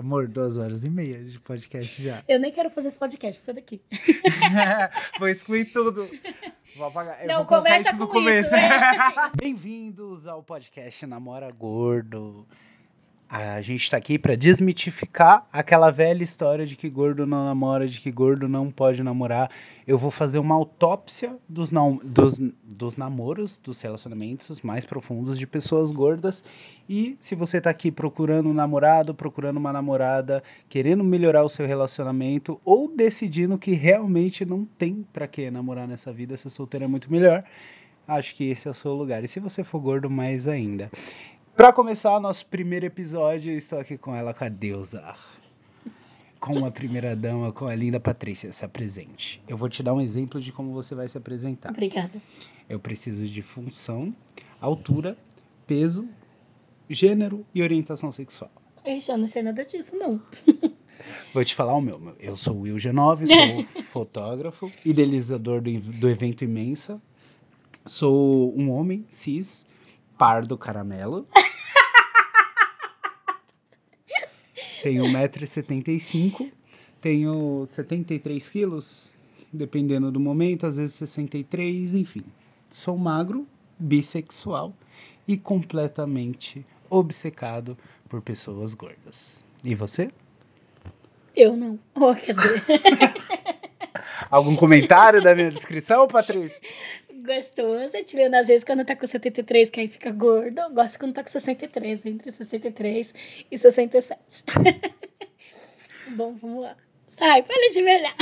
Amor, duas horas e meia de podcast já. Eu nem quero fazer esse podcast, sai daqui. Vou excluir tudo. Vou apagar. Não, vou começa isso no com começo. isso, né? Bem-vindos ao podcast Namora Gordo. A gente tá aqui pra desmitificar aquela velha história de que gordo não namora, de que gordo não pode namorar. Eu vou fazer uma autópsia dos, nam- dos, dos namoros, dos relacionamentos mais profundos de pessoas gordas. E se você tá aqui procurando um namorado, procurando uma namorada, querendo melhorar o seu relacionamento ou decidindo que realmente não tem pra que namorar nessa vida, ser solteiro é muito melhor, acho que esse é o seu lugar. E se você for gordo, mais ainda. Pra começar nosso primeiro episódio, estou aqui com ela, com a deusa. Com a primeira dama, com a linda Patrícia, se apresente. Eu vou te dar um exemplo de como você vai se apresentar. Obrigada. Eu preciso de função, altura, peso, gênero e orientação sexual. Eu já não sei nada disso, não. Vou te falar o meu. Eu sou o Will G9, sou fotógrafo, idealizador do, do evento Imensa. Sou um homem cis, pardo caramelo. Tenho 1,75m, tenho 73 quilos, dependendo do momento, às vezes 63, enfim. Sou magro, bissexual e completamente obcecado por pessoas gordas. E você? Eu não. Oh, quer dizer, Algum comentário da minha descrição, Patrícia? Gostoso. É tirando às vezes quando tá com 73, que aí fica gordo. Eu gosto quando tá com 63, entre 63 e 67. Bom, vamos lá. Sai, para de me olhar.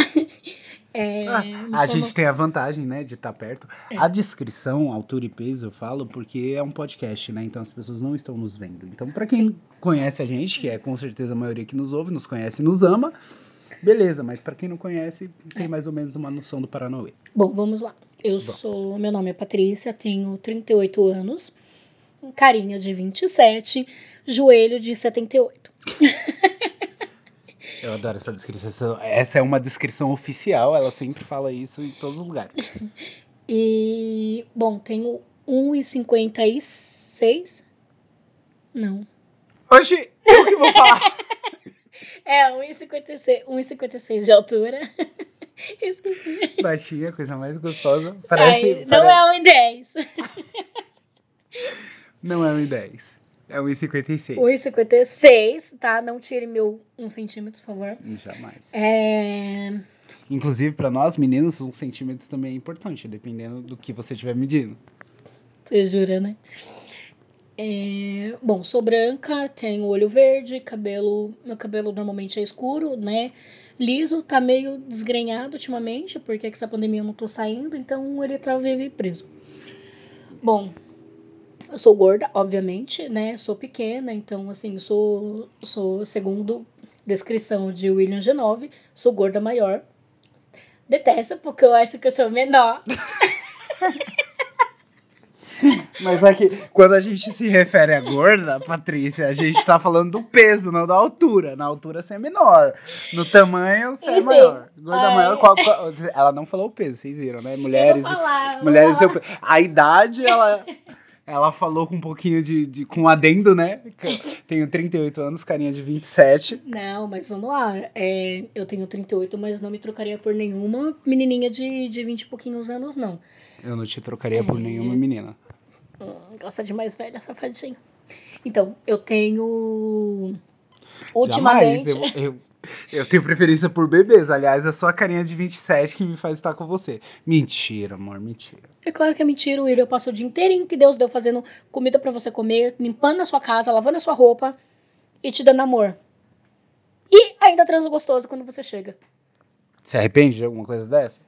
É, Ah, a chama- gente tem a vantagem, né, de estar perto. A descrição, altura e peso, eu falo porque é um podcast, né? Então as pessoas não estão nos vendo. Então, pra quem conhece a gente, que é com certeza a maioria que nos ouve, nos conhece e nos ama, beleza, mas pra quem não conhece, tem mais ou menos uma noção do Paranauê. Bom, vamos lá. Eu sou. Meu nome é Patrícia, tenho 38 anos, carinha de 27, joelho de 78. Eu adoro essa descrição. Essa é uma descrição oficial, ela sempre fala isso em todos os lugares. E, bom, tenho 1,56. Não. Hoje, eu que vou falar. É, 1,56 1,56 de altura. Esqueci. Baixinha, coisa mais gostosa. Parece. Sai, não pare- é 1,10. Não é 1,10. É 1,56. 1,56, tá? Não tire meu 1 centímetro, por favor. Jamais. É. Inclusive, pra nós meninos, um centímetro também é importante, dependendo do que você estiver medindo. Você jura, né? É, bom, sou branca, tenho olho verde, cabelo. Meu cabelo normalmente é escuro, né? Liso, tá meio desgrenhado ultimamente, porque essa pandemia eu não tô saindo, então ele tá vive preso. Bom, eu sou gorda, obviamente, né? Sou pequena, então, assim, sou, sou segundo descrição de William G9, sou gorda maior. Detesto, porque eu acho que eu sou menor. Mas aqui, quando a gente se refere a gorda, Patrícia, a gente tá falando do peso, não da altura. Na altura você é menor. No tamanho você é Enfim. maior. Gorda Ai. maior, qual, qual- ela não falou o peso, vocês viram, né? Mulheres. Falar, Mulheres, eu, a idade, ela, ela falou com um pouquinho de, de. com adendo, né? Que Tenho 38 anos, carinha de 27. Não, mas vamos lá. É, eu tenho 38, mas não me trocaria por nenhuma menininha de, de 20 e pouquinhos anos, não. Eu não te trocaria por É. nenhuma menina. Hum, gosta de mais velha, safadinho. Então, eu tenho. Ultimamente. Jamais. Eu, eu, eu tenho preferência por bebês. Aliás, é só a carinha de 27 que me faz estar com você. Mentira, amor, mentira. É claro que é mentira, Will. Eu passo o dia inteirinho que Deus deu fazendo comida pra você comer, limpando a sua casa, lavando a sua roupa e te dando amor. E ainda transo gostoso quando você chega. Se arrepende de alguma coisa dessa?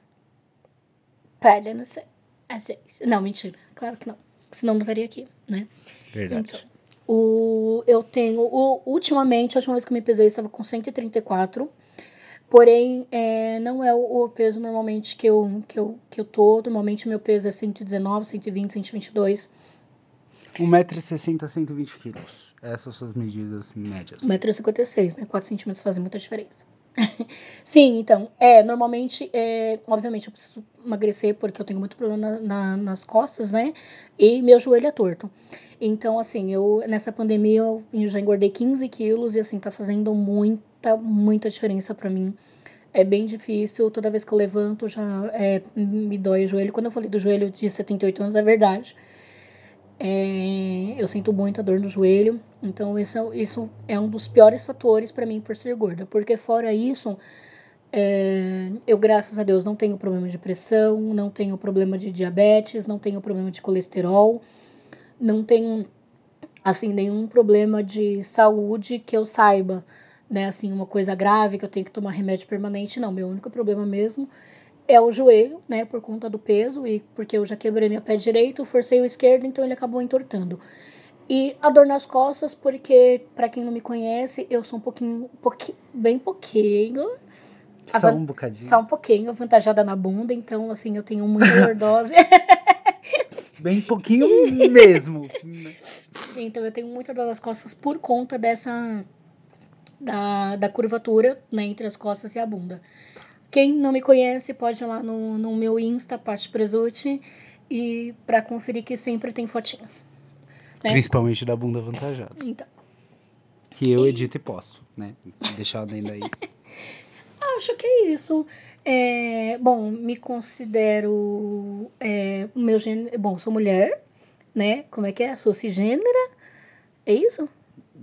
Palha, não sei. Às vezes. Não, mentira. Claro que não. Senão não estaria aqui, né? Verdade. Então, o, eu tenho. O, ultimamente, a última vez que eu me pesei, eu estava com 134. Porém, é, não é o, o peso normalmente que eu, que, eu, que eu tô. Normalmente, meu peso é 119, 120, 122. 1,60m, 120 quilos. Essas são suas medidas médias. 1,56m, né? 4 centímetros fazem muita diferença. Sim, então, é, normalmente, é, obviamente eu preciso emagrecer porque eu tenho muito problema na, na, nas costas, né? E meu joelho é torto. Então, assim, eu, nessa pandemia eu, já engordei 15 quilos e, assim, tá fazendo muita, muita diferença para mim. É bem difícil, toda vez que eu levanto já é, me dói o joelho. Quando eu falei do joelho de 78 anos, é verdade. É, eu sinto muita dor no joelho, então isso, é, isso é um dos piores fatores para mim por ser gorda, porque fora isso, é, eu graças a Deus não tenho problema de pressão, não tenho problema de diabetes, não tenho problema de colesterol, não tenho assim nenhum problema de saúde que eu saiba, né, assim uma coisa grave que eu tenho que tomar remédio permanente, não, meu único problema mesmo é o joelho, né, por conta do peso e porque eu já quebrei meu pé direito, forcei o esquerdo, então ele acabou entortando. E a dor nas costas, porque para quem não me conhece, eu sou um pouquinho, bem pouquinho, só um bocadinho. Só um pouquinho avantajada na bunda, então assim, eu tenho muita lordose. bem pouquinho mesmo. então eu tenho muita dor nas costas por conta dessa da, da curvatura, né, entre as costas e a bunda. Quem não me conhece pode ir lá no, no meu Insta, Paty Presuti, e para conferir que sempre tem fotinhas. Né? Principalmente da bunda avantajada. Então. Que eu edito e posto, né? Deixar dentro aí. Acho que é isso. É, bom, me considero é, meu gênero. Bom, sou mulher, né? Como é que é? Sou cisgênera. É isso?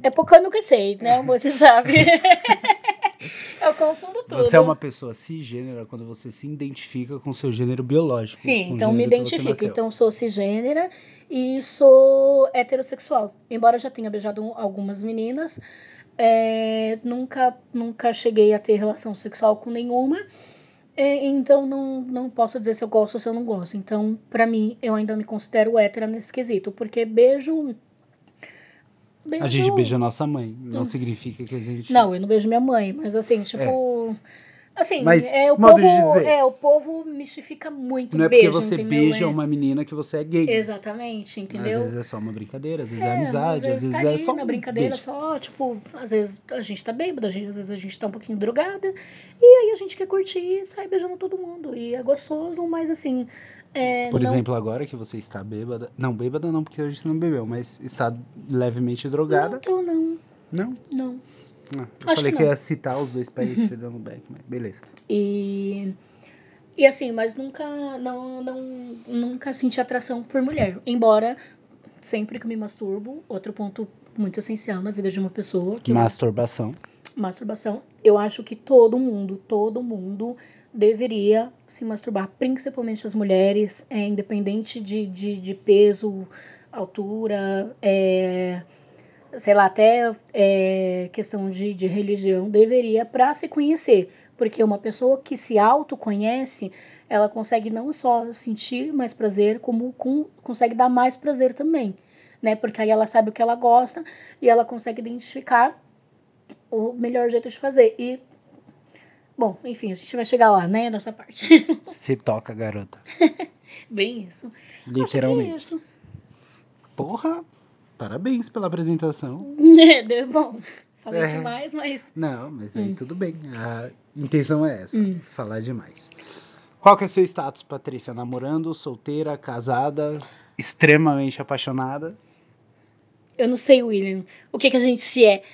É porque eu nunca sei, né? Você sabe. Eu confundo tudo. Você é uma pessoa cisgênera quando você se identifica com seu gênero biológico. Sim, então me identifico. Então sou cisgênera e sou heterossexual. Embora já tenha beijado algumas meninas, é, nunca, nunca cheguei a ter relação sexual com nenhuma. É, então não, não posso dizer se eu gosto ou se eu não gosto. Então, para mim, eu ainda me considero hétera nesse quesito, porque beijo Beijo... A gente beija a nossa mãe. Não hum. significa que a gente. Não, eu não beijo minha mãe, mas assim, tipo. É. Assim, mas, é, o, povo, é, o povo mistifica muito Não é beijo, porque você entendeu? beija é. uma menina que você é gay. Exatamente, entendeu? Às vezes é só uma brincadeira, às vezes é, é amizade, às vezes, às vezes é só uma brincadeira, beijo. só, tipo, às vezes a gente tá bêbada, às vezes a gente tá um pouquinho drogada, e aí a gente quer curtir e sai beijando todo mundo. E é gostoso, mas assim, é, Por não... exemplo, agora que você está bêbada. Não, bêbada não, porque hoje você não bebeu, mas está levemente drogada. Não, tô não. Não? Não. Ah, eu Acho falei que, que ia citar os dois pés que você deu no back, mas beleza. E. E assim, mas nunca, não, não, nunca senti atração por mulher. Embora, sempre que me masturbo, outro ponto muito essencial na vida de uma pessoa. Masturbação. Eu, masturbação. Eu acho que todo mundo, todo mundo deveria se masturbar, principalmente as mulheres, é, independente de, de, de peso, altura, é, sei lá, até é, questão de, de religião, deveria para se conhecer. Porque uma pessoa que se autoconhece, ela consegue não só sentir mais prazer, como com, consegue dar mais prazer também. Né? Porque aí ela sabe o que ela gosta e ela consegue identificar o melhor jeito de fazer. E Bom, enfim, a gente vai chegar lá, né, nessa parte. Se toca, garota. Bem isso. Literalmente. É isso. Porra, parabéns pela apresentação. É, deu bom. Falei é. demais, mas. Não, mas aí hum. tudo bem. A intenção é essa, hum. falar demais. Qual que é o seu status, Patrícia? Namorando, solteira, casada, extremamente apaixonada? Eu não sei, William. O que, que a gente é?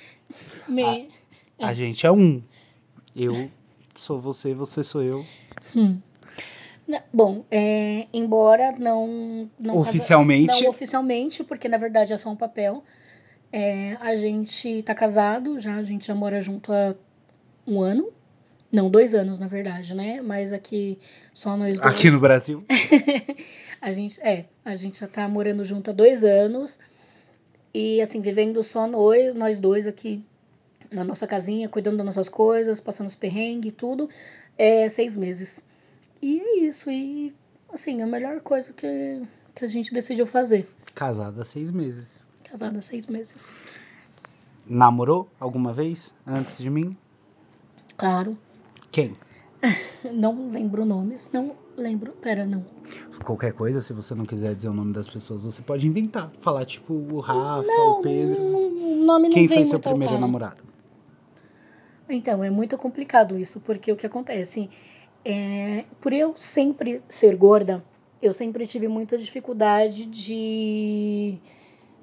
Me... A, a é. gente é um. Eu sou você, você sou eu. Hum. Bom, é, embora não, não oficialmente casa, não oficialmente, porque na verdade é só um papel. É, a gente tá casado, já a gente já mora junto há um ano, não dois anos na verdade, né? Mas aqui só nós dois. Aqui no Brasil. a gente é, a gente já tá morando junto há dois anos e assim vivendo só nós, nós dois aqui na nossa casinha, cuidando das nossas coisas, passando os perrengues e tudo, é seis meses. E é isso, e assim, a melhor coisa que, que a gente decidiu fazer. Casada seis meses. Casada seis meses. Namorou alguma vez antes de mim? Claro. Quem? Não lembro nomes, não lembro. Pera, não. Qualquer coisa, se você não quiser dizer o nome das pessoas, você pode inventar. Falar tipo o Rafa, não, o Pedro. Não, nome não Quem foi seu primeiro namorado? Então, é muito complicado isso, porque o que acontece? É, por eu sempre ser gorda, eu sempre tive muita dificuldade de,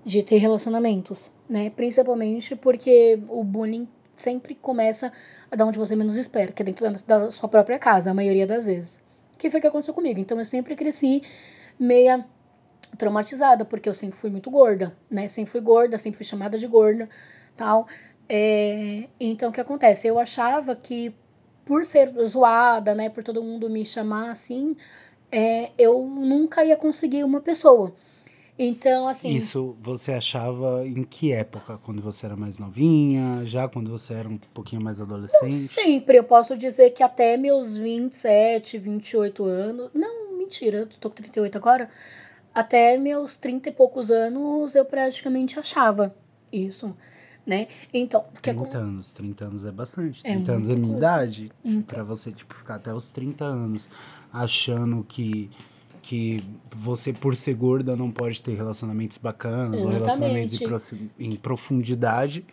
de ter relacionamentos, né? Principalmente porque o bullying sempre começa da onde você menos espera, que é dentro da, sua própria casa, a maioria das vezes. Que foi o que aconteceu comigo. Então eu sempre cresci meia traumatizada, porque eu sempre fui muito gorda, né? Sempre fui gorda, sempre fui chamada de gorda, tal. É, então o que acontece? Eu achava que por ser zoada, né, por todo mundo me chamar assim, é, eu nunca ia conseguir uma pessoa. Então, assim. Isso você achava em que época? Quando você era mais novinha? Já quando você era um pouquinho mais adolescente? Sempre. Eu posso dizer que até meus 27, 28 anos. Não, mentira, eu tô com 38 agora. Até meus 30 e poucos anos eu praticamente achava isso. Né? Então, porque 30 com... anos, 30 anos é bastante. 30 é anos é minha coisa. idade. Então. Pra você, tipo, ficar até os 30 anos achando que que você, por ser gorda, não pode ter relacionamentos bacanas Exatamente. ou relacionamentos em, profundidade.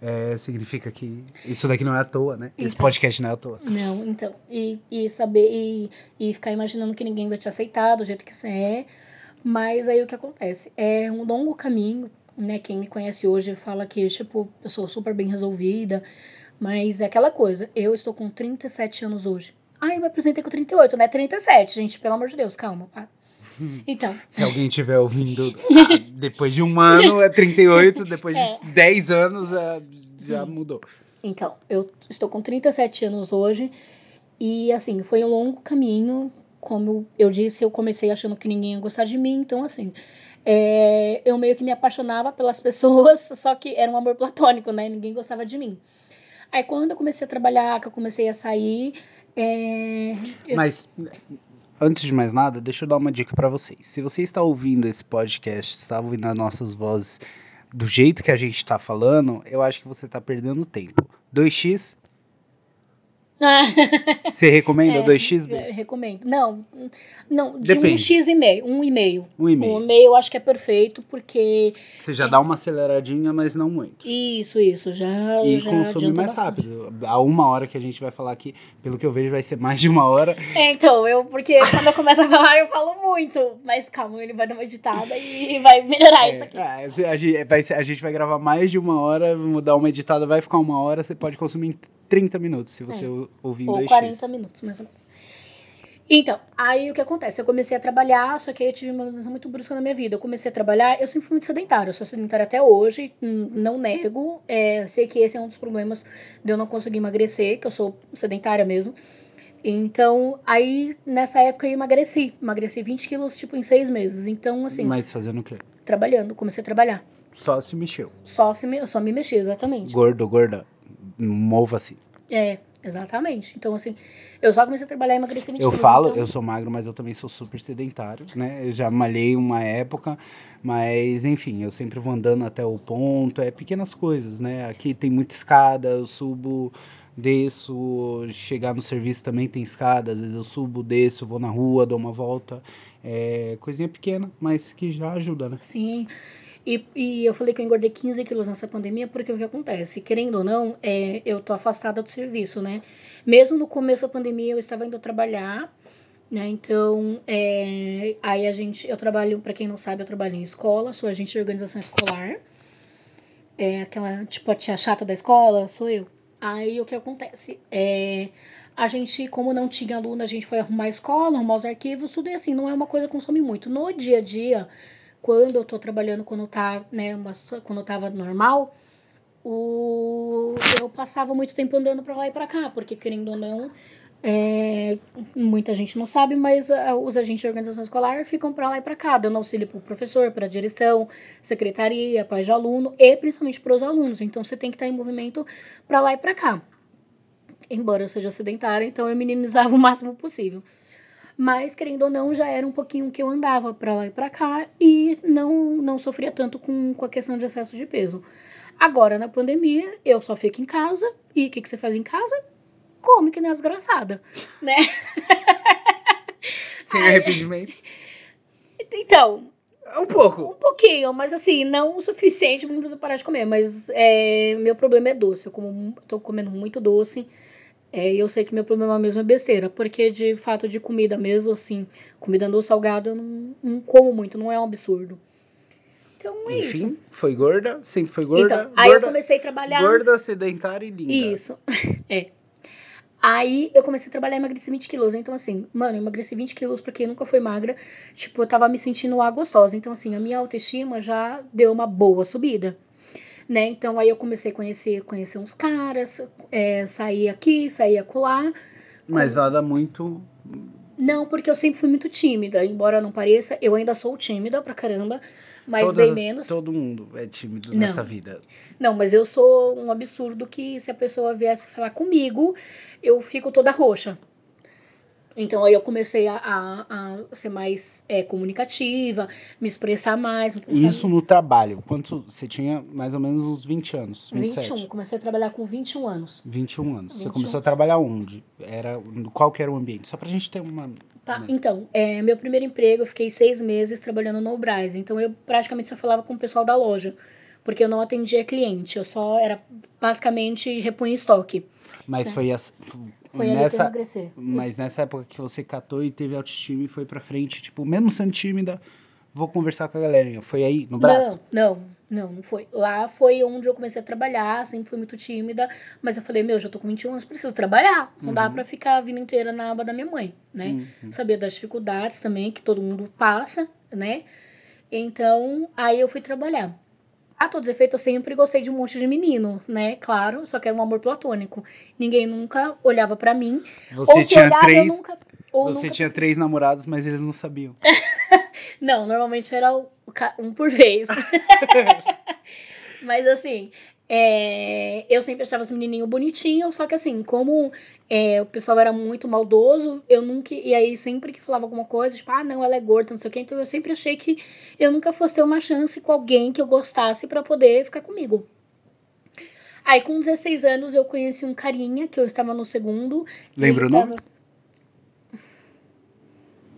É, significa que isso daqui não é à toa, né? Esse então, podcast não é à toa. Não, então. E, e saber, e, e ficar imaginando que ninguém vai te aceitar do jeito que você é. Mas aí o que acontece? É um longo caminho, né? Quem me conhece hoje fala que, tipo, eu sou super bem resolvida. Mas é aquela coisa, eu estou com 37 anos hoje. Ai, eu me apresentei com 38, né? 37, gente, pelo amor de Deus, calma. Então. Se alguém estiver ouvindo ah, depois de um ano é 38, depois é. de 10 anos é, já mudou. Então, eu estou com 37 anos hoje e assim, foi um longo caminho. Como eu disse, eu comecei achando que ninguém ia gostar de mim, então assim, é, eu meio que me apaixonava pelas pessoas, só que era um amor platônico, né? Ninguém gostava de mim. Aí quando eu comecei a trabalhar, que eu comecei a sair, é... Mas antes de mais nada, deixa eu dar uma dica para vocês. Se você está ouvindo esse podcast, está ouvindo as nossas vozes do jeito que a gente está falando, eu acho que você está perdendo tempo. 2x Você recomenda é, 2x? Recomendo. Não, não de Depende. um x e meio, um e meio. Um e meio. Um e meio eu acho que é perfeito porque você já é, dá uma aceleradinha, mas não muito. Isso, isso, já E já consome mais bastante. rápido. A uma hora que a gente vai falar aqui, pelo que eu vejo vai ser mais de uma hora. É, então, eu porque quando eu começo a falar eu falo muito, mas calma, ele vai dar uma editada e vai melhorar é, isso aqui. É, a, gente vai, a gente vai gravar mais de uma hora, mudar uma editada, vai ficar uma hora, você pode consumir 30 minutos, se você é. ouvir em Ou 40 minutos, mais ou menos. Então, aí o que acontece? Eu comecei a trabalhar, só que aí eu tive uma mudança muito brusca na minha vida. Eu comecei a trabalhar, eu sempre fui muito sedentária, eu sou sedentária até hoje, não nego. É, sei que esse é um dos problemas de eu não conseguir emagrecer, que eu sou sedentária mesmo. Então, aí nessa época eu emagreci. Emagreci 20 quilos, tipo, em seis meses. Então, assim. Mas fazendo o quê? Trabalhando, comecei a trabalhar. Só se mexeu. Só se me, só me mexi, exatamente. Gordo, gorda mova-se. É, exatamente. Então, assim, eu só comecei a trabalhar e emagreci 20 Eu falo, então... eu sou magro, mas eu também sou super sedentário, né? Eu já malhei uma época, mas enfim, eu sempre vou andando até o ponto, é pequenas coisas, né? Aqui tem muita escada, eu subo, desço, chegar no serviço também tem escada, às vezes eu subo, desço, vou na rua, dou uma volta. É coisinha pequena, mas que já ajuda, né? Sim. E, e, eu falei que eu engordei 15 quilos nessa pandemia, porque o que acontece? Querendo ou não, é, eu tô afastada do serviço, né? Mesmo no começo da pandemia, eu estava indo trabalhar, né? Então, é, aí a gente, eu trabalho, para quem não sabe, eu trabalho em escola, sou agente de organização escolar. É aquela, tipo, a tia chata da escola, sou eu. Aí o que acontece? É, a gente, como não tinha aluno, a gente foi arrumar a escola, arrumar os arquivos, tudo e assim, não é uma coisa que consome muito. No dia a dia, quando eu tô trabalhando, quando tá, né, uma, quando eu tava normal, o, eu passava muito tempo andando para lá e para cá, porque querendo ou não, é, muita gente não sabe, mas uh, os agentes de organização escolar ficam para lá e para cá, dando auxílio para o professor, para a direção, secretaria, pais de aluno e principalmente para os alunos. Então você tem que estar em movimento para lá e para cá. Embora eu seja sedentária, então eu minimizava o máximo possível. Mas, querendo ou não, já era um pouquinho que eu andava para lá e para cá e não, não sofria tanto com, com a questão de excesso de peso. Agora, na pandemia, eu só fico em casa. E o que, que você faz em casa? Come que nem desgraçada, né? Sem arrependimentos. Então, Um pouco. Um pouquinho, mas assim, não o suficiente pra não precisar parar de comer. Mas é, meu problema é doce. Eu como, tô comendo muito doce. É, e eu sei que meu problema mesmo é besteira. Porque de fato de comida mesmo, assim, comida doce salgada, eu não, não como muito, não é um absurdo. Então é Enfim, isso. foi gorda, sempre foi gorda. Então, aí eu gorda, comecei a trabalhar. gorda, sedentária e linda. Isso. é. Aí eu comecei a trabalhar e emagreci 20 quilos. Então, assim, mano, eu emagreci 20 quilos porque nunca fui magra. Tipo, eu tava me sentindo lá gostosa. Então, assim, a minha autoestima já deu uma boa subida. Né? Então, aí eu comecei a conhecer, conhecer uns caras, é, sair aqui, sair acolá. Mas nada muito. Não, porque eu sempre fui muito tímida. Embora não pareça, eu ainda sou tímida pra caramba. Mas todas bem menos. Todo mundo é tímido Não. nessa vida. Não, mas eu sou um absurdo que se a pessoa viesse falar comigo, eu fico toda roxa. Então aí eu comecei a, a- a ser mais é, comunicativa, me expressar mais. Isso no trabalho. Quanto você tinha mais ou menos uns 20 anos? 27. 21, comecei a trabalhar com 21 anos. 21 anos. Você 21. começou a trabalhar onde? Era qual que era o ambiente? Só pra gente ter uma. Tá, Né? então, é, meu primeiro emprego, eu fiquei seis meses trabalhando no Brás. Então eu praticamente só falava com o pessoal da loja. Porque eu não atendia cliente, eu só era basicamente repunha estoque. Mas É. foi, as, Foi ali que eu nessa. Mas nessa época que você catou e teve autoestima e foi pra frente, tipo, mesmo sendo tímida, vou conversar com a galerinha. Foi aí, no braço? Não, não, não, não foi. Lá foi onde eu comecei a trabalhar, sempre fui muito tímida, mas eu falei, meu, já tô com 21 anos, preciso trabalhar. Não dá Uhum. pra ficar a vida inteira na aba da minha mãe, né? Uhum. Sabia das dificuldades também que todo mundo passa, né? Então, aí eu fui trabalhar. A todos os efeitos, eu sempre gostei de um monte de menino, né? Claro, só que era um amor platônico. Ninguém nunca olhava pra mim. Você ou se tinha olhava, eu três. nunca. Ou Você nunca tinha três namorados, mas eles não sabiam. Não, normalmente era um por vez. Mas assim, é, eu sempre achava os menininhos bonitinhos, só que assim, como é, o pessoal era muito maldoso, eu nunca. E aí, sempre que falava alguma coisa, tipo, ah, não, ela é gorda, não sei o quê, então eu sempre achei que eu nunca fosse ter uma chance com alguém que eu gostasse pra poder ficar comigo. Aí, com 16 anos, eu conheci um carinha, que eu estava no segundo. Lembra o nome? tava-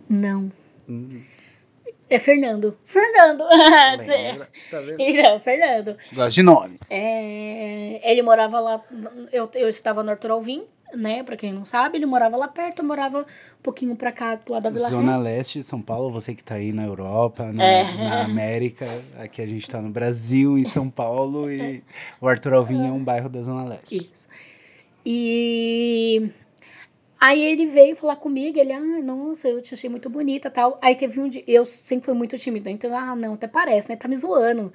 Não. Hum, É Fernando. Fernando! lembra? Tá vendo? Então, Fernando. Gosto de nomes. É, ele morava lá. Eu, eu estava no Arthur Alvim, né? Pra quem não sabe, ele morava lá perto, eu morava um pouquinho pra cá, do lado da Vila Zona Ré. Leste de São Paulo, você que tá aí na Europa, na, É. na América, aqui a gente tá no Brasil, em São Paulo, e o Arthur Alvim é um bairro da Zona Leste. Isso. E aí ele veio falar comigo, ele, ah, nossa, eu te achei muito bonita tal. Aí teve um dia, eu sempre fui muito tímida, então, ah, não, até parece, né? Tá me zoando.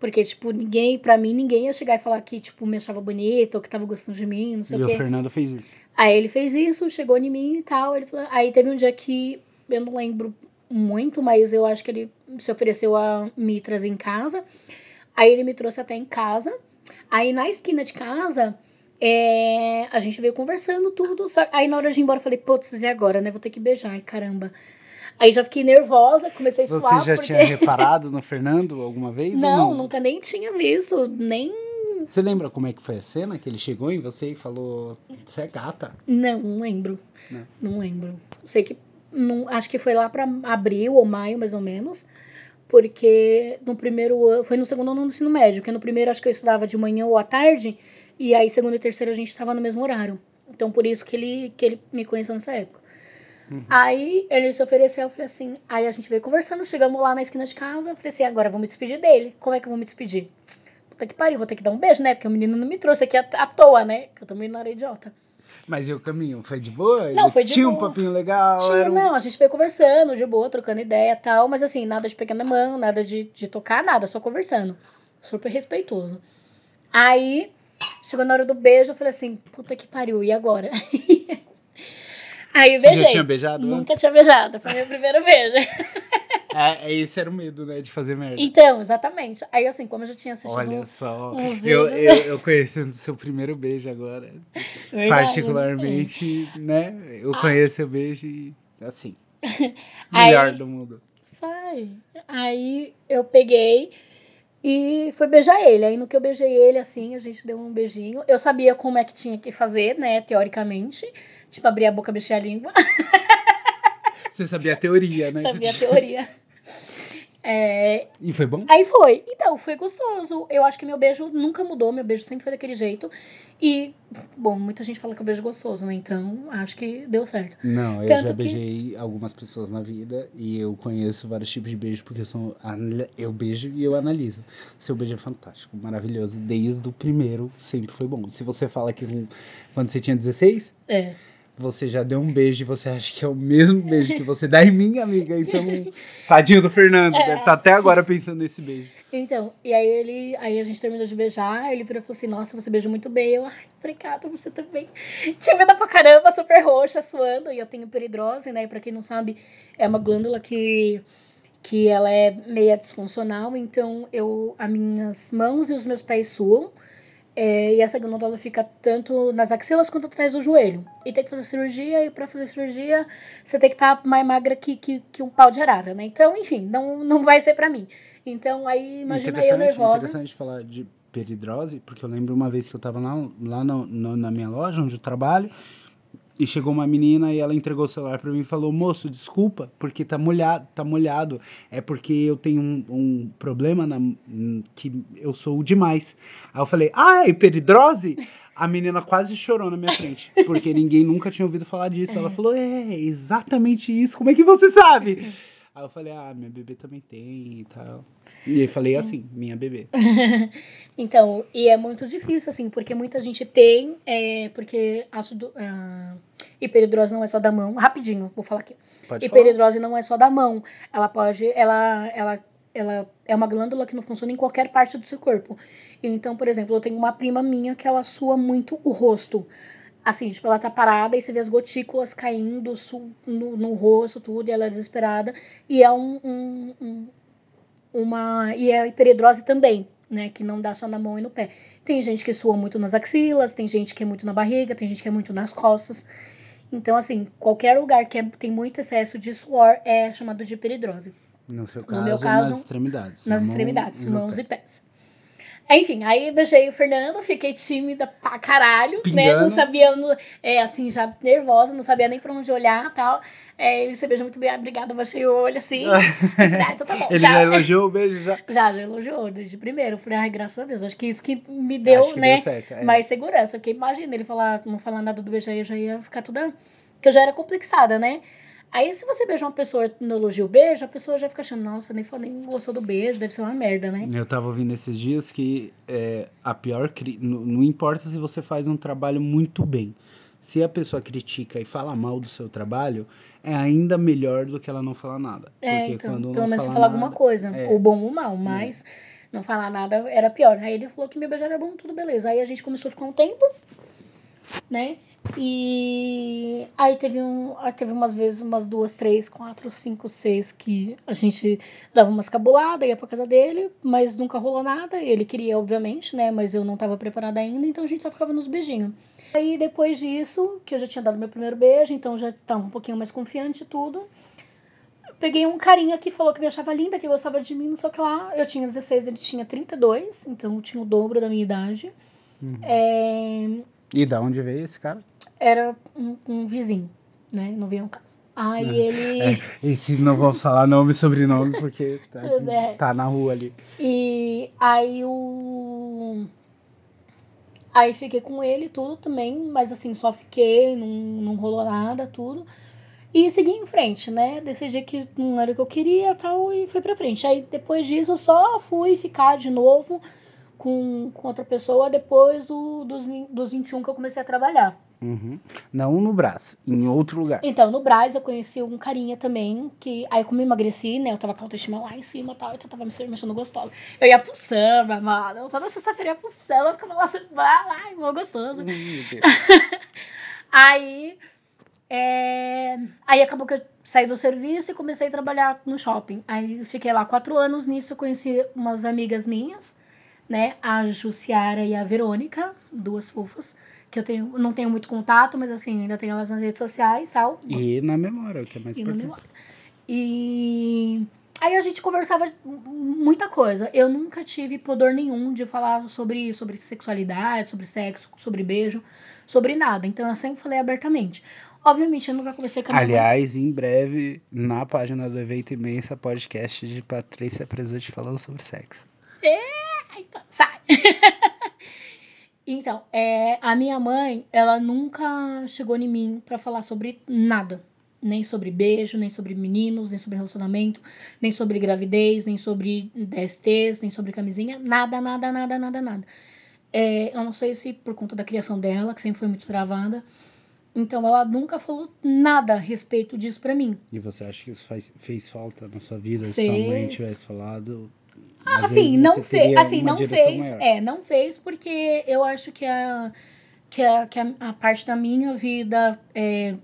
Porque, tipo, ninguém, pra mim, ninguém ia chegar e falar que, tipo, me achava bonita ou que tava gostando de mim, não sei E o o quê. Fernando fez isso. Aí ele fez isso, chegou em mim e tal. Ele falou... Aí teve um dia que eu não lembro muito, mas eu acho que ele se ofereceu a me trazer em casa. Aí ele me trouxe até em casa. Aí na esquina de casa, é, a gente veio conversando tudo. Só... Aí na hora de ir embora eu falei, putz, e agora, né? Vou ter que beijar, ai caramba. Aí já fiquei nervosa, comecei a Você suar. já porque... tinha reparado no Fernando alguma vez Não, não? nunca nem tinha visto, nem. Você lembra como é que foi a cena que ele chegou em você e falou, você é gata? Não, não lembro. Não. Não, lembro. Sei que. Não, acho que foi lá pra abril ou maio, mais ou menos. Porque no primeiro ano. Foi no segundo ano do ensino médio, porque no primeiro acho que eu estudava de manhã ou à tarde. E aí, segundo e terceiro, a gente estava no mesmo horário. Então, por isso que ele, que ele me conheceu nessa época. Uhum. Aí ele se ofereceu, eu falei assim. Aí a gente veio conversando, chegamos lá na esquina de casa. Eu falei assim: agora eu vou me despedir dele. Como é que eu vou me despedir? Puta que pariu, vou ter que dar um beijo, né? Porque o menino não me trouxe aqui à, toa, né? Que eu também não era idiota. Mas e o caminho? Foi de boa? Não, foi de Tinha um boa. papinho legal? Tinha, um- não, a gente veio conversando, de boa, trocando ideia e tal, mas assim, nada de pegar mão, nada de, de tocar, nada, só conversando. Super respeitoso. Aí, chegou na hora do beijo, eu falei assim, puta que pariu, e agora? Aí Você beijei. já tinha beijado Nunca antes? tinha beijado, foi meu primeiro beijo. É, esse era o medo, né, de fazer merda. Então, exatamente. Aí, assim, como eu já tinha assistido. Olha só, uns eu, vídeos. eu, eu conhecendo seu primeiro beijo agora, Verdade, particularmente, né, eu Ah. conheço seu beijo e, assim, Aí- melhor do mundo. Sai. Aí eu peguei e fui beijar ele. Aí no que eu beijei ele, assim, a gente deu um beijinho. Eu sabia como é que tinha que fazer, né, teoricamente. Tipo, abrir a boca, mexer a língua. Você sabia a teoria, né? sabia a teoria. É, E foi bom? Aí foi. Então, foi gostoso. Eu acho que meu beijo nunca mudou, meu beijo sempre foi daquele jeito. E, bom, muita gente fala que eu beijo gostoso, né? Então, acho que deu certo. Não, eu Tanto já que- beijei algumas pessoas na vida e eu conheço vários tipos de beijo porque eu sou eu beijo e eu analiso. Seu beijo é fantástico, maravilhoso, desde o primeiro sempre foi bom. Se você fala que quando você tinha 16, É. você já deu um beijo e você acha que é o mesmo beijo que você dá em mim, amiga. Então, tadinho do Fernando, É. deve estar até agora pensando nesse beijo. Então, e aí ele. Aí a gente terminou de beijar, ele virou e falou assim, nossa, você beija muito bem. Eu, ai, obrigada, você também. Tímida pra caramba, super roxa, suando. E eu tenho peridrose, né? Pra quem não sabe, é uma glândula que. Que ela é meia disfuncional, então eu, as minhas mãos e os meus pés suam. É, e essa glândula fica tanto nas axilas quanto atrás do joelho. E tem que fazer cirurgia, e pra fazer cirurgia você tem que estar mais magra que, que, que um pau de arara, né? Então, enfim, não, não vai ser pra mim. Então, aí imagina eu nervosa. interessante falar de peridrose, porque eu lembro uma vez que eu tava lá, lá no- no- na minha loja, onde eu trabalho, e chegou uma menina e ela entregou o celular pra mim e falou, moço, desculpa, porque tá molhado, tá molhado. É porque eu tenho um, um problema na, que eu sou demais. Aí eu falei, ah, é peridrose? A menina quase chorou na minha frente, porque ninguém nunca tinha ouvido falar disso. Ela falou, é, exatamente isso, como é que você sabe? Aí eu falei, ah, minha bebê também tem e tal. E eu falei assim, minha bebê. Então, e é muito difícil, assim, porque muita gente tem, é, porque ácido, ah, hiperidrose não é só da mão. Rapidinho, vou falar aqui. Pode falar. Hiperidrose não é só da mão. Ela pode, ela, ela, ela é uma glândula que não funciona em qualquer parte do seu corpo. Então, por exemplo, eu tenho uma prima minha que ela sua muito o rosto. Assim, tipo, ela tá parada e você vê as gotículas caindo no, no rosto, tudo, e ela é desesperada. E é um, um- um- uma. E é hiperidrose também, né? Que não dá só na mão e no pé. Tem gente que sua muito nas axilas, tem gente que é muito na barriga, tem gente que é muito nas costas. Então, assim, qualquer lugar que é- tem muito excesso de suor é chamado de hiperidrose. No seu No caso, meu caso, nas extremidades. Nas mão extremidades, no mãos pé. e pés. Enfim, aí beijei o Fernando, fiquei tímida pra caralho, né? Pingando. Não sabia, não- é assim, já nervosa, não sabia nem pra onde olhar e tal. É, ele se beijou muito bem, obrigada, baixei o olho assim. ah, então tá bom, Ele tchau. já elogiou o beijo já. Já, já elogiou desde primeiro. Eu falei, ai, graças a Deus, acho que isso que me deu, que né? deu certo. é. mais segurança. Porque imagina ele falar, não falar nada do beijo aí, eu já ia ficar toda. Porque eu já era complexada, né? Aí se você beijar uma pessoa e não elogia o beijo, a pessoa já fica achando, nossa, nem, falou- nem gostou do beijo, deve ser uma merda, né? Eu tava ouvindo esses dias que é, a pior. Não, não importa se você faz um trabalho muito bem. Se a pessoa critica e fala mal do seu trabalho, é ainda melhor do que ela não falar nada. É, Porque então, quando pelo menos fala falar alguma nada- coisa, é. ou bom ou mal, mas não falar nada era pior. Aí ele falou que meu beijo era bom, tudo beleza. Aí a gente começou a ficar um tempo, né? E aí teve um, aí teve umas vezes, umas duas, três, quatro, cinco, seis, que a gente dava umas cabuladas, ia pra casa dele, mas nunca rolou nada. Ele queria, obviamente, né? Mas eu não tava preparada ainda, então a gente só ficava nos beijinhos. Aí depois disso, que eu já tinha dado meu primeiro beijo, então já tava um pouquinho mais confiante e tudo. Peguei um carinha que falou que me achava linda, que gostava de mim, não sei o que lá. Eu tinha 16, ele tinha 32, então eu tinha o dobro da minha idade. Uhum. É, E da onde veio esse cara? Era um, um vizinho, né? Não veio um caso. Aí Uhum. ele. É, esse não vamos falar nome e sobrenome, porque tá, É. tá na rua ali. E aí o. Aí fiquei com ele tudo também, mas assim, só fiquei, não, não rolou nada, tudo. E segui em frente, né? Decidi que não era o que eu queria tal, e fui pra frente. Aí depois disso eu só fui ficar de novo com, com outra pessoa depois do, dos, dos 21 que eu comecei a trabalhar. Uhum. Não no braço, em outro lugar. Então, no Brás eu conheci um carinha também, que aí como eu emagreci, né, eu tava com a autoestima lá em cima e tal, então eu tava me se- me achando gostosa. Eu ia pro samba, mano, eu toda sexta-feira ia pro samba, ficava lá, assim, vai lá, gostoso. Aí, é, aí acabou que eu saí do serviço e comecei a trabalhar no shopping. Aí fiquei lá quatro anos nisso, eu conheci umas amigas minhas, né, a Jussiara e a Verônica, duas fofas, que eu tenho, não tenho muito contato, mas assim, ainda tenho elas nas redes sociais e tal. E na memória, o que é mais E, importante. memória. e aí a gente conversava muita coisa. Eu nunca tive pudor nenhum de falar sobre, sobre sexualidade, sobre sexo, sobre beijo, sobre nada. Então eu sempre falei abertamente. Obviamente, eu nunca conversei com a minha mãe. Aliás, em breve, na página do Evento Imensa, podcast de Patrícia Presutti falando sobre sexo. Então, sai. então, é, a minha mãe, ela nunca chegou em mim pra falar sobre nada. Nem sobre beijo, nem sobre meninos, nem sobre relacionamento, nem sobre gravidez, nem sobre DSTs, nem sobre camisinha. Nada, nada, nada, nada, nada. É, eu não sei se por conta da criação dela, que sempre foi muito travada. Então, ela nunca falou nada a respeito disso pra mim. E você acha que isso faz, fez falta na sua vida? Se sua mãe Fez. tivesse falado. Ah, assim, vezes não fez, assim, não fez, maior. é, não fez porque eu acho que a que a, que a, a parte da minha vida é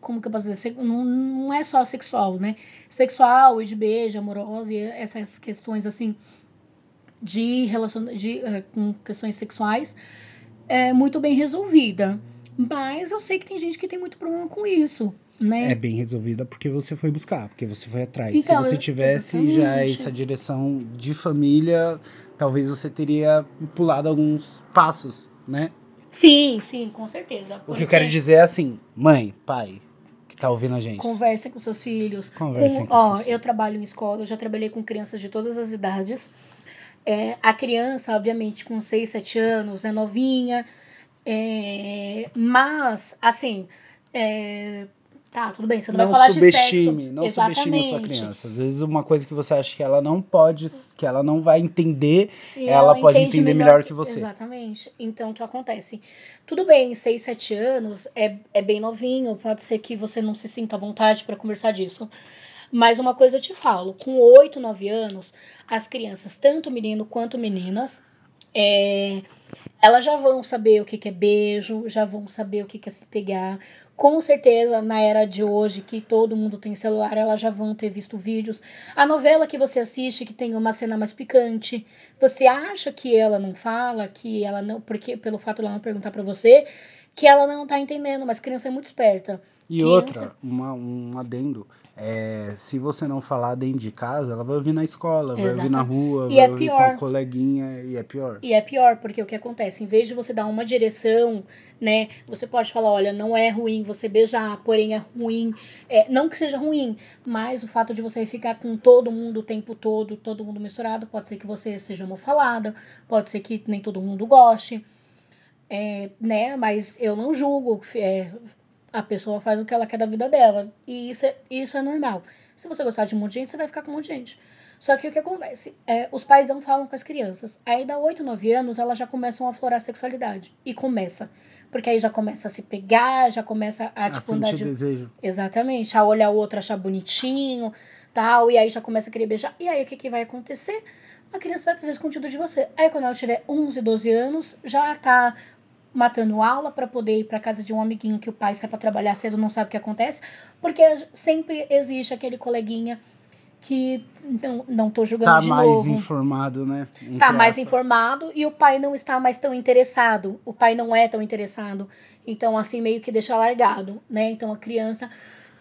como que eu posso dizer, não, não é só sexual, né? Sexual de beijo, amorosa e essas questões assim de relacion de eh, com questões sexuais é muito bem resolvida. Mas eu sei que tem gente que tem muito problema com isso, né? É bem resolvida porque você foi buscar, porque você foi atrás. Então, Se você tivesse já exatamente. essa direção de família, talvez você teria pulado alguns passos, né? Sim, sim, com certeza. O que eu quero dizer é assim, mãe, pai, que tá ouvindo a gente. Conversem com seus filhos. Conversem com, com ó, seus eu trabalho em escola, eu já trabalhei com crianças de todas as idades. É, a criança, obviamente, com 6, 7 anos, é novinha. é, mas, assim, é, tá, tudo bem, você não, não vai falar subestime, de sexo. não subestime a sua criança. Às vezes uma coisa que você acha que ela não pode, que ela não vai entender, E ela pode entende entender melhor que você. Exatamente. Então, o que acontece? Tudo bem, 6, 7 anos é, é bem novinho, pode ser que você não se sinta à vontade para conversar disso. Mas uma coisa eu te falo: com 8, 9 anos, as crianças, tanto menino quanto meninas, é, elas já vão saber o que, que é beijo, já vão saber o que, que é se pegar. Com certeza, na era de hoje, que todo mundo tem celular, elas já vão ter visto vídeos. A novela que você assiste, que tem uma cena mais picante, você acha que ela não fala, que ela não. Porque pelo fato de ela não perguntar pra você, que ela não tá entendendo, mas criança é muito esperta. E Criança- outra, uma, um adendo, é, se você não falar dentro de casa, ela vai ouvir na escola, vai ouvir na rua, E vai é ouvir com pior. a coleguinha, e é pior. E é pior, porque o que acontece? Em vez de você dar uma direção, né? Você pode falar, olha, não é ruim você beijar, porém é ruim. é, não que seja ruim, mas o fato de você ficar com todo mundo o tempo todo, todo mundo misturado, pode ser que você seja mal falada, pode ser que nem todo mundo goste. É, né? Mas eu não julgo. é, a pessoa faz o que ela quer da vida dela. E isso é, isso é normal. Se você gostar de um monte de gente, você vai ficar com um monte de gente. Só que o que acontece? É, os pais não falam com as crianças. Aí, dá 8, 9 anos, elas já começam a aflorar a sexualidade. E começa. Porque aí já começa a se pegar, já começa a, A tipo, andar sentir de... desejo. Exatamente. A olhar o outro, achar bonitinho, tal. E aí já começa a querer beijar. E aí, o que, que vai acontecer? A criança vai fazer escondido de você. Aí, quando ela tiver 11, 12 anos, já tá matando aula para poder ir para casa de um amiguinho que o pai sai para trabalhar cedo, não sabe o que acontece, porque sempre existe aquele coleguinha que não, não tô julgando Tá de mais novo. informado, né? Entre Tá mais aspas. informado e o pai não está mais tão interessado. O pai não é tão interessado. Então, assim, meio que deixa largado, né? Então, a criança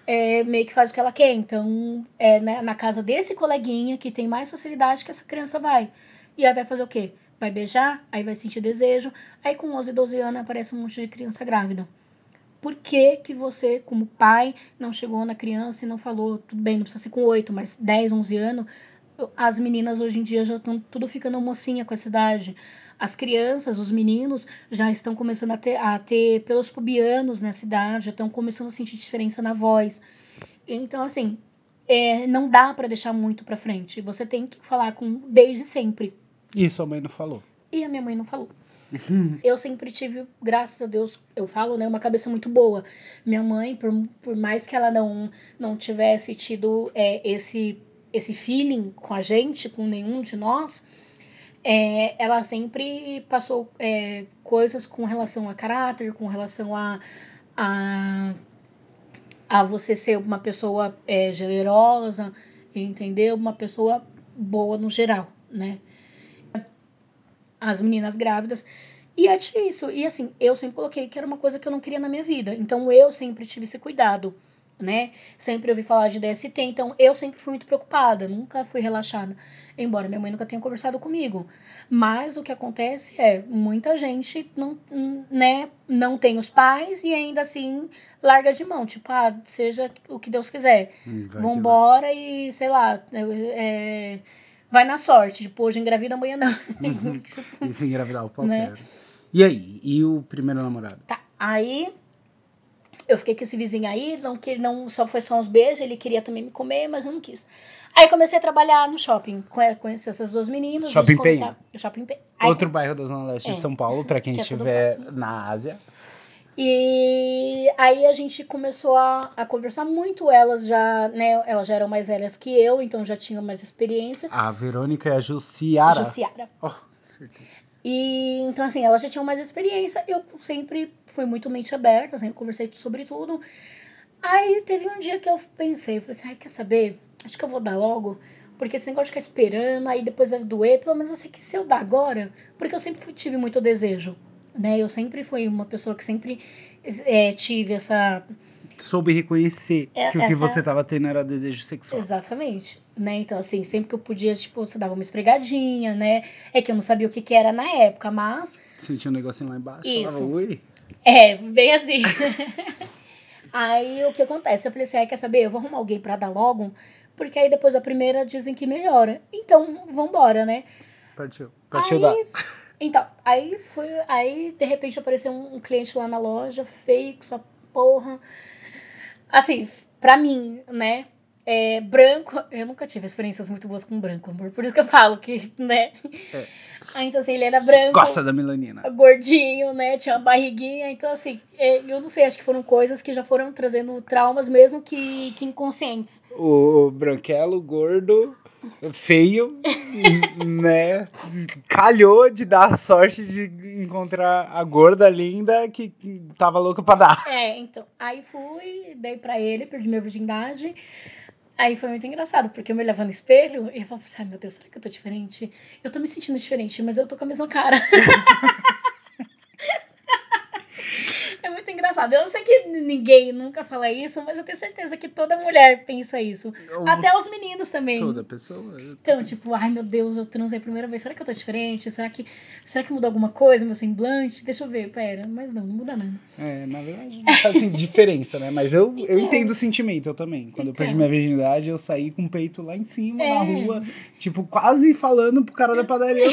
é, meio que faz o que ela quer. Então, é né, na casa desse coleguinha que tem mais facilidade que essa criança vai. E aí vai fazer o quê? Vai beijar, aí vai sentir desejo. Aí, com 11, 12 anos, aparece um monte de criança grávida. Por que, que você, como pai, não chegou na criança e não falou, tudo bem, não precisa ser com 8, mas 10, 11 anos, as meninas hoje em dia já estão tudo ficando mocinha com essa idade. As crianças, os meninos já estão começando a ter, a ter pelos pubianos nessa idade, já estão começando a sentir diferença na voz. Então, assim, é, não dá para deixar muito para frente. Você tem que falar com desde sempre. E sua mãe não falou. E a minha mãe não falou. Eu sempre tive, graças a Deus, eu falo, né, uma cabeça muito boa. Minha mãe, por, por mais que ela não, não tivesse tido é, esse, esse feeling com a gente, com nenhum de nós, é, ela sempre passou é, coisas com relação a caráter, com relação a, a, a você ser uma pessoa é, generosa, entendeu? Uma pessoa boa no geral, né? As meninas grávidas. E é difícil. E assim, eu sempre coloquei que era uma coisa que eu não queria na minha vida. Então eu sempre tive esse cuidado. né? Sempre ouvi falar de DST, então eu sempre fui muito preocupada, nunca fui relaxada. Embora minha mãe nunca tenha conversado comigo. Mas o que acontece é, muita gente não, né, não tem os pais e ainda assim larga de mão. Tipo, ah, seja o que Deus quiser. Hum, Vambora e, sei lá, é, vai na sorte. Tipo, hoje engravida, amanhã não. E se engravidar o pau né? E aí? E o primeiro namorado? Tá, aí eu fiquei com esse vizinho aí, não que ele não só foi só uns beijos, ele queria também me comer, mas eu não quis. Aí comecei a trabalhar no shopping, conheci essas duas meninas. Shopping Pay. Shopping Pay. Outro bairro da Zona Leste é, de São Paulo, para quem que é estiver é na Ásia. E aí a gente começou a, a, conversar muito, elas já, né, elas já eram mais velhas que eu, então já tinham mais experiência. A Verônica e a Jussiara. Jussiara. Oh. E então, assim, elas já tinham mais experiência. Eu sempre fui muito mente aberta, sempre conversei sobre tudo. Aí teve um dia que eu pensei, falei assim, ai, quer saber? Acho que eu vou dar logo. Porque esse negócio de ficar esperando, aí depois vai doer, pelo menos eu sei que se eu dar agora, porque eu sempre fui, tive muito desejo, né? Eu sempre fui uma pessoa que sempre é, tive essa soube reconhecer é, que o que você tava tendo era desejo sexual. Exatamente. Né? Então, assim, sempre que eu podia, tipo, você dava uma esfregadinha, né? É que eu não sabia o que, que era na época, mas. Sentia um negocinho lá embaixo, Isso. falava, ui. É, bem assim. aí o que acontece? Eu falei assim, ah, quer saber? Eu vou arrumar alguém pra dar logo, porque aí depois da primeira dizem que melhora. Então, vambora, né? Partiu. Partiu aí, dar. Então, aí foi. Aí, de repente, apareceu um, um cliente lá na loja, feio, com sua porra. Assim, pra mim, né? É, branco, eu nunca tive experiências muito boas com branco, amor. Por isso que eu falo que, né? É. Ah, então, assim, ele era branco. Gosta da melanina. Gordinho, né? Tinha uma barriguinha. Então, assim, é, eu não sei, acho que foram coisas que já foram trazendo traumas, mesmo que, que inconscientes. O branquelo, gordo, feio, né? Calhou de dar a sorte de encontrar a gorda linda que tava louca pra dar. É, então. Aí fui, dei pra ele, perdi minha virgindade. Aí foi muito engraçado, porque eu me olhava no espelho e eu falava assim, ai meu Deus, será que eu tô diferente? Eu tô me sentindo diferente, mas eu tô com a mesma cara. É muito engraçado. Eu sei que ninguém nunca fala isso, mas eu tenho certeza que toda mulher pensa isso. Até os meninos também. Toda pessoa. Então, tipo, ai meu Deus, eu transei a primeira vez. Será que eu tô diferente? Será que, será que mudou alguma coisa? Meu semblante? Deixa eu ver, pera. Mas não, não muda nada. É, na verdade, não faz assim, diferença, né? Mas eu, eu então. entendo o sentimento, eu também. Quando eu perdi minha virgindade, eu saí com o peito lá em cima, é. na rua, tipo, quase falando pro cara da padaria.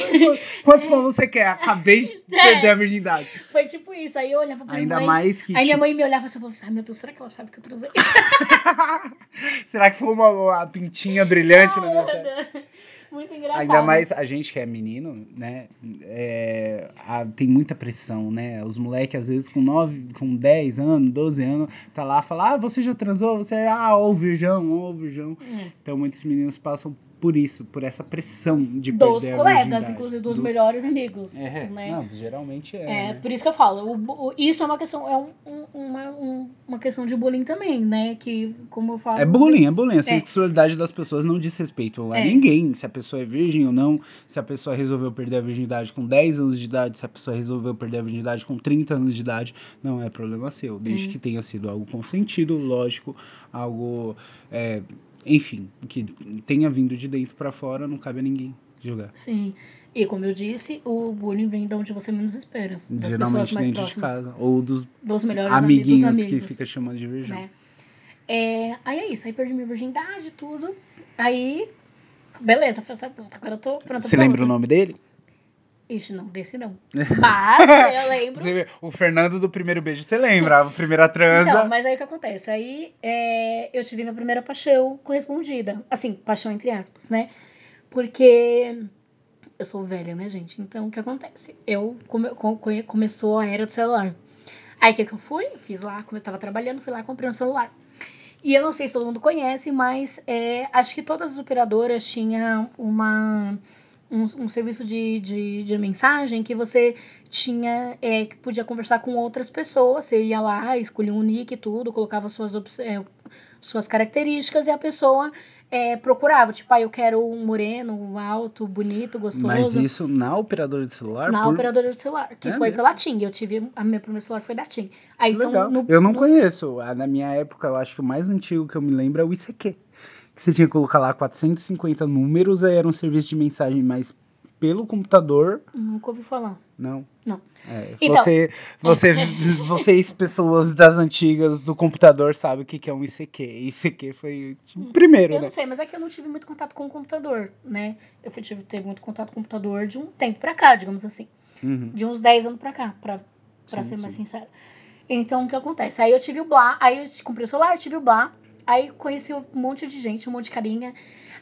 Quantos pão você quer? Acabei de é. perder a virgindade. Foi tipo isso. Aí eu olhava pra Ainda mãe, mais que. Aí minha mãe me olhava e falava assim: ai meu Deus, será que ela sabe que eu transei? será que foi uma, uma pintinha brilhante na minha tela? Muito engraçado. Ainda mais a gente que é menino, né? É, a, tem muita pressão, né? Os moleques, às vezes, com 9, com 10 anos, 12 anos, tá lá fala, ah, você já transou? Você é, ah, ô virgão, ô virgão. Hum. Então muitos meninos passam por isso, por essa pressão de dos perder colegas, inclusive dos, dos, melhores amigos. É, né? Não, geralmente é. É, né? por isso que eu falo, o, o, isso é uma questão, é um, um, uma, um, uma questão de bullying também, né? Que, como eu falo. É bullying, é bullying. A é. sexualidade das pessoas não diz respeito a é. ninguém. Se a pessoa é virgem ou não, se a pessoa resolveu perder a virgindade com 10 anos de idade, se a pessoa resolveu perder a virgindade com 30 anos de idade, não é problema seu. Desde hum. que tenha sido algo consentido, lógico, algo. É, enfim, que tenha vindo de dentro para fora, não cabe a ninguém julgar. Sim. E como eu disse, o bullying vem de onde você menos espera. Das Geralmente pessoas mais dentro próximas. de casa. Ou dos, dos melhores amiguinhos amigos, que fica chamando de virgem. Né? É, aí é isso, aí perdi minha virgindade tudo. Aí, beleza, foi essa pergunta. Agora eu tô pronta Você lembra o nome dele? Ixi, não, desse não. Mas eu lembro. Você, o Fernando do primeiro beijo, você lembra? A primeira transa. Então, mas aí o que acontece? Aí é, eu tive minha primeira paixão correspondida. Assim, paixão entre aspas, né? Porque eu sou velha, né, gente? Então o que acontece? Eu come, come, começou a era do celular. Aí o que, que eu fui? Fiz lá, como eu tava trabalhando, fui lá comprei um celular. E eu não sei se todo mundo conhece, mas é, acho que todas as operadoras tinham uma um, um serviço de, de, de, mensagem que você tinha é, que podia conversar com outras pessoas. Você ia lá, escolhia um nick e tudo, colocava suas é, suas características e a pessoa é, procurava. Tipo, ah, eu quero um moreno, um alto, bonito, gostoso. Mas isso na operadora de celular? Na por- operadora de celular, que É foi mesmo? pela TIM. Eu tive. A minha primeira celular foi da TIM. Aí, então, legal. no- eu não no- conheço. Ah, Na minha época, eu acho que o mais antigo que eu me lembro é o ICQ. Que você tinha que colocar lá 450 números, aí era um serviço de mensagem mais pelo computador. Nunca ouvi falar. Não. Não. É, Então- você, você, vocês, pessoas das antigas do computador, sabem o que é um ICQ. ICQ foi o primeiro, Eu né? não sei, mas é que eu não tive muito contato com o computador, né? Eu tive, muito contato com o computador de um tempo pra cá, digamos assim. Uhum. De uns 10 anos pra cá, pra, pra Sim, ser mais sim. sincera. Então, o que acontece? Aí eu tive o Blá, aí eu comprei o celular, tive o Blá, aí conheci um monte de gente, um monte de carinha.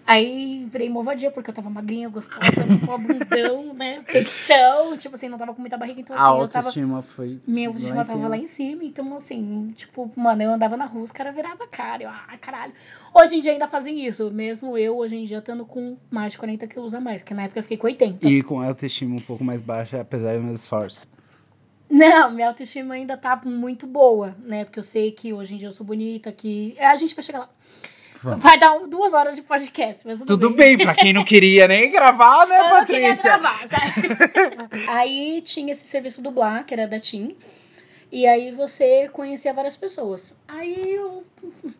Aí virei movadia, porque eu tava magrinha, gostosa, com bundão, né? Peitão, tipo assim, não tava com muita barriga, então A assim, eu tava. autoestima foi. Minha lá autoestima em tava cima. lá em cima, então assim, tipo, mano, eu andava na rua, os caras viravam a cara, eu, ah, caralho. Hoje em dia ainda fazem isso, mesmo eu, hoje em dia, estando com mais de 40 quilos a mais, porque na época eu fiquei com 80. E com a autoestima um pouco mais baixa, apesar dos meus esforços. Não, minha autoestima ainda tá muito boa, né? Porque eu sei que hoje em dia eu sou bonita, que. A gente vai chegar lá. Vamos. Vai dar um- duas horas de podcast, mas tudo, Tudo bem, pra quem não queria nem gravar, né, Eu não queria Patrícia? gravar, sabe? aí tinha esse serviço do Blá, que era da TIM. E aí você conhecia várias pessoas. Aí eu.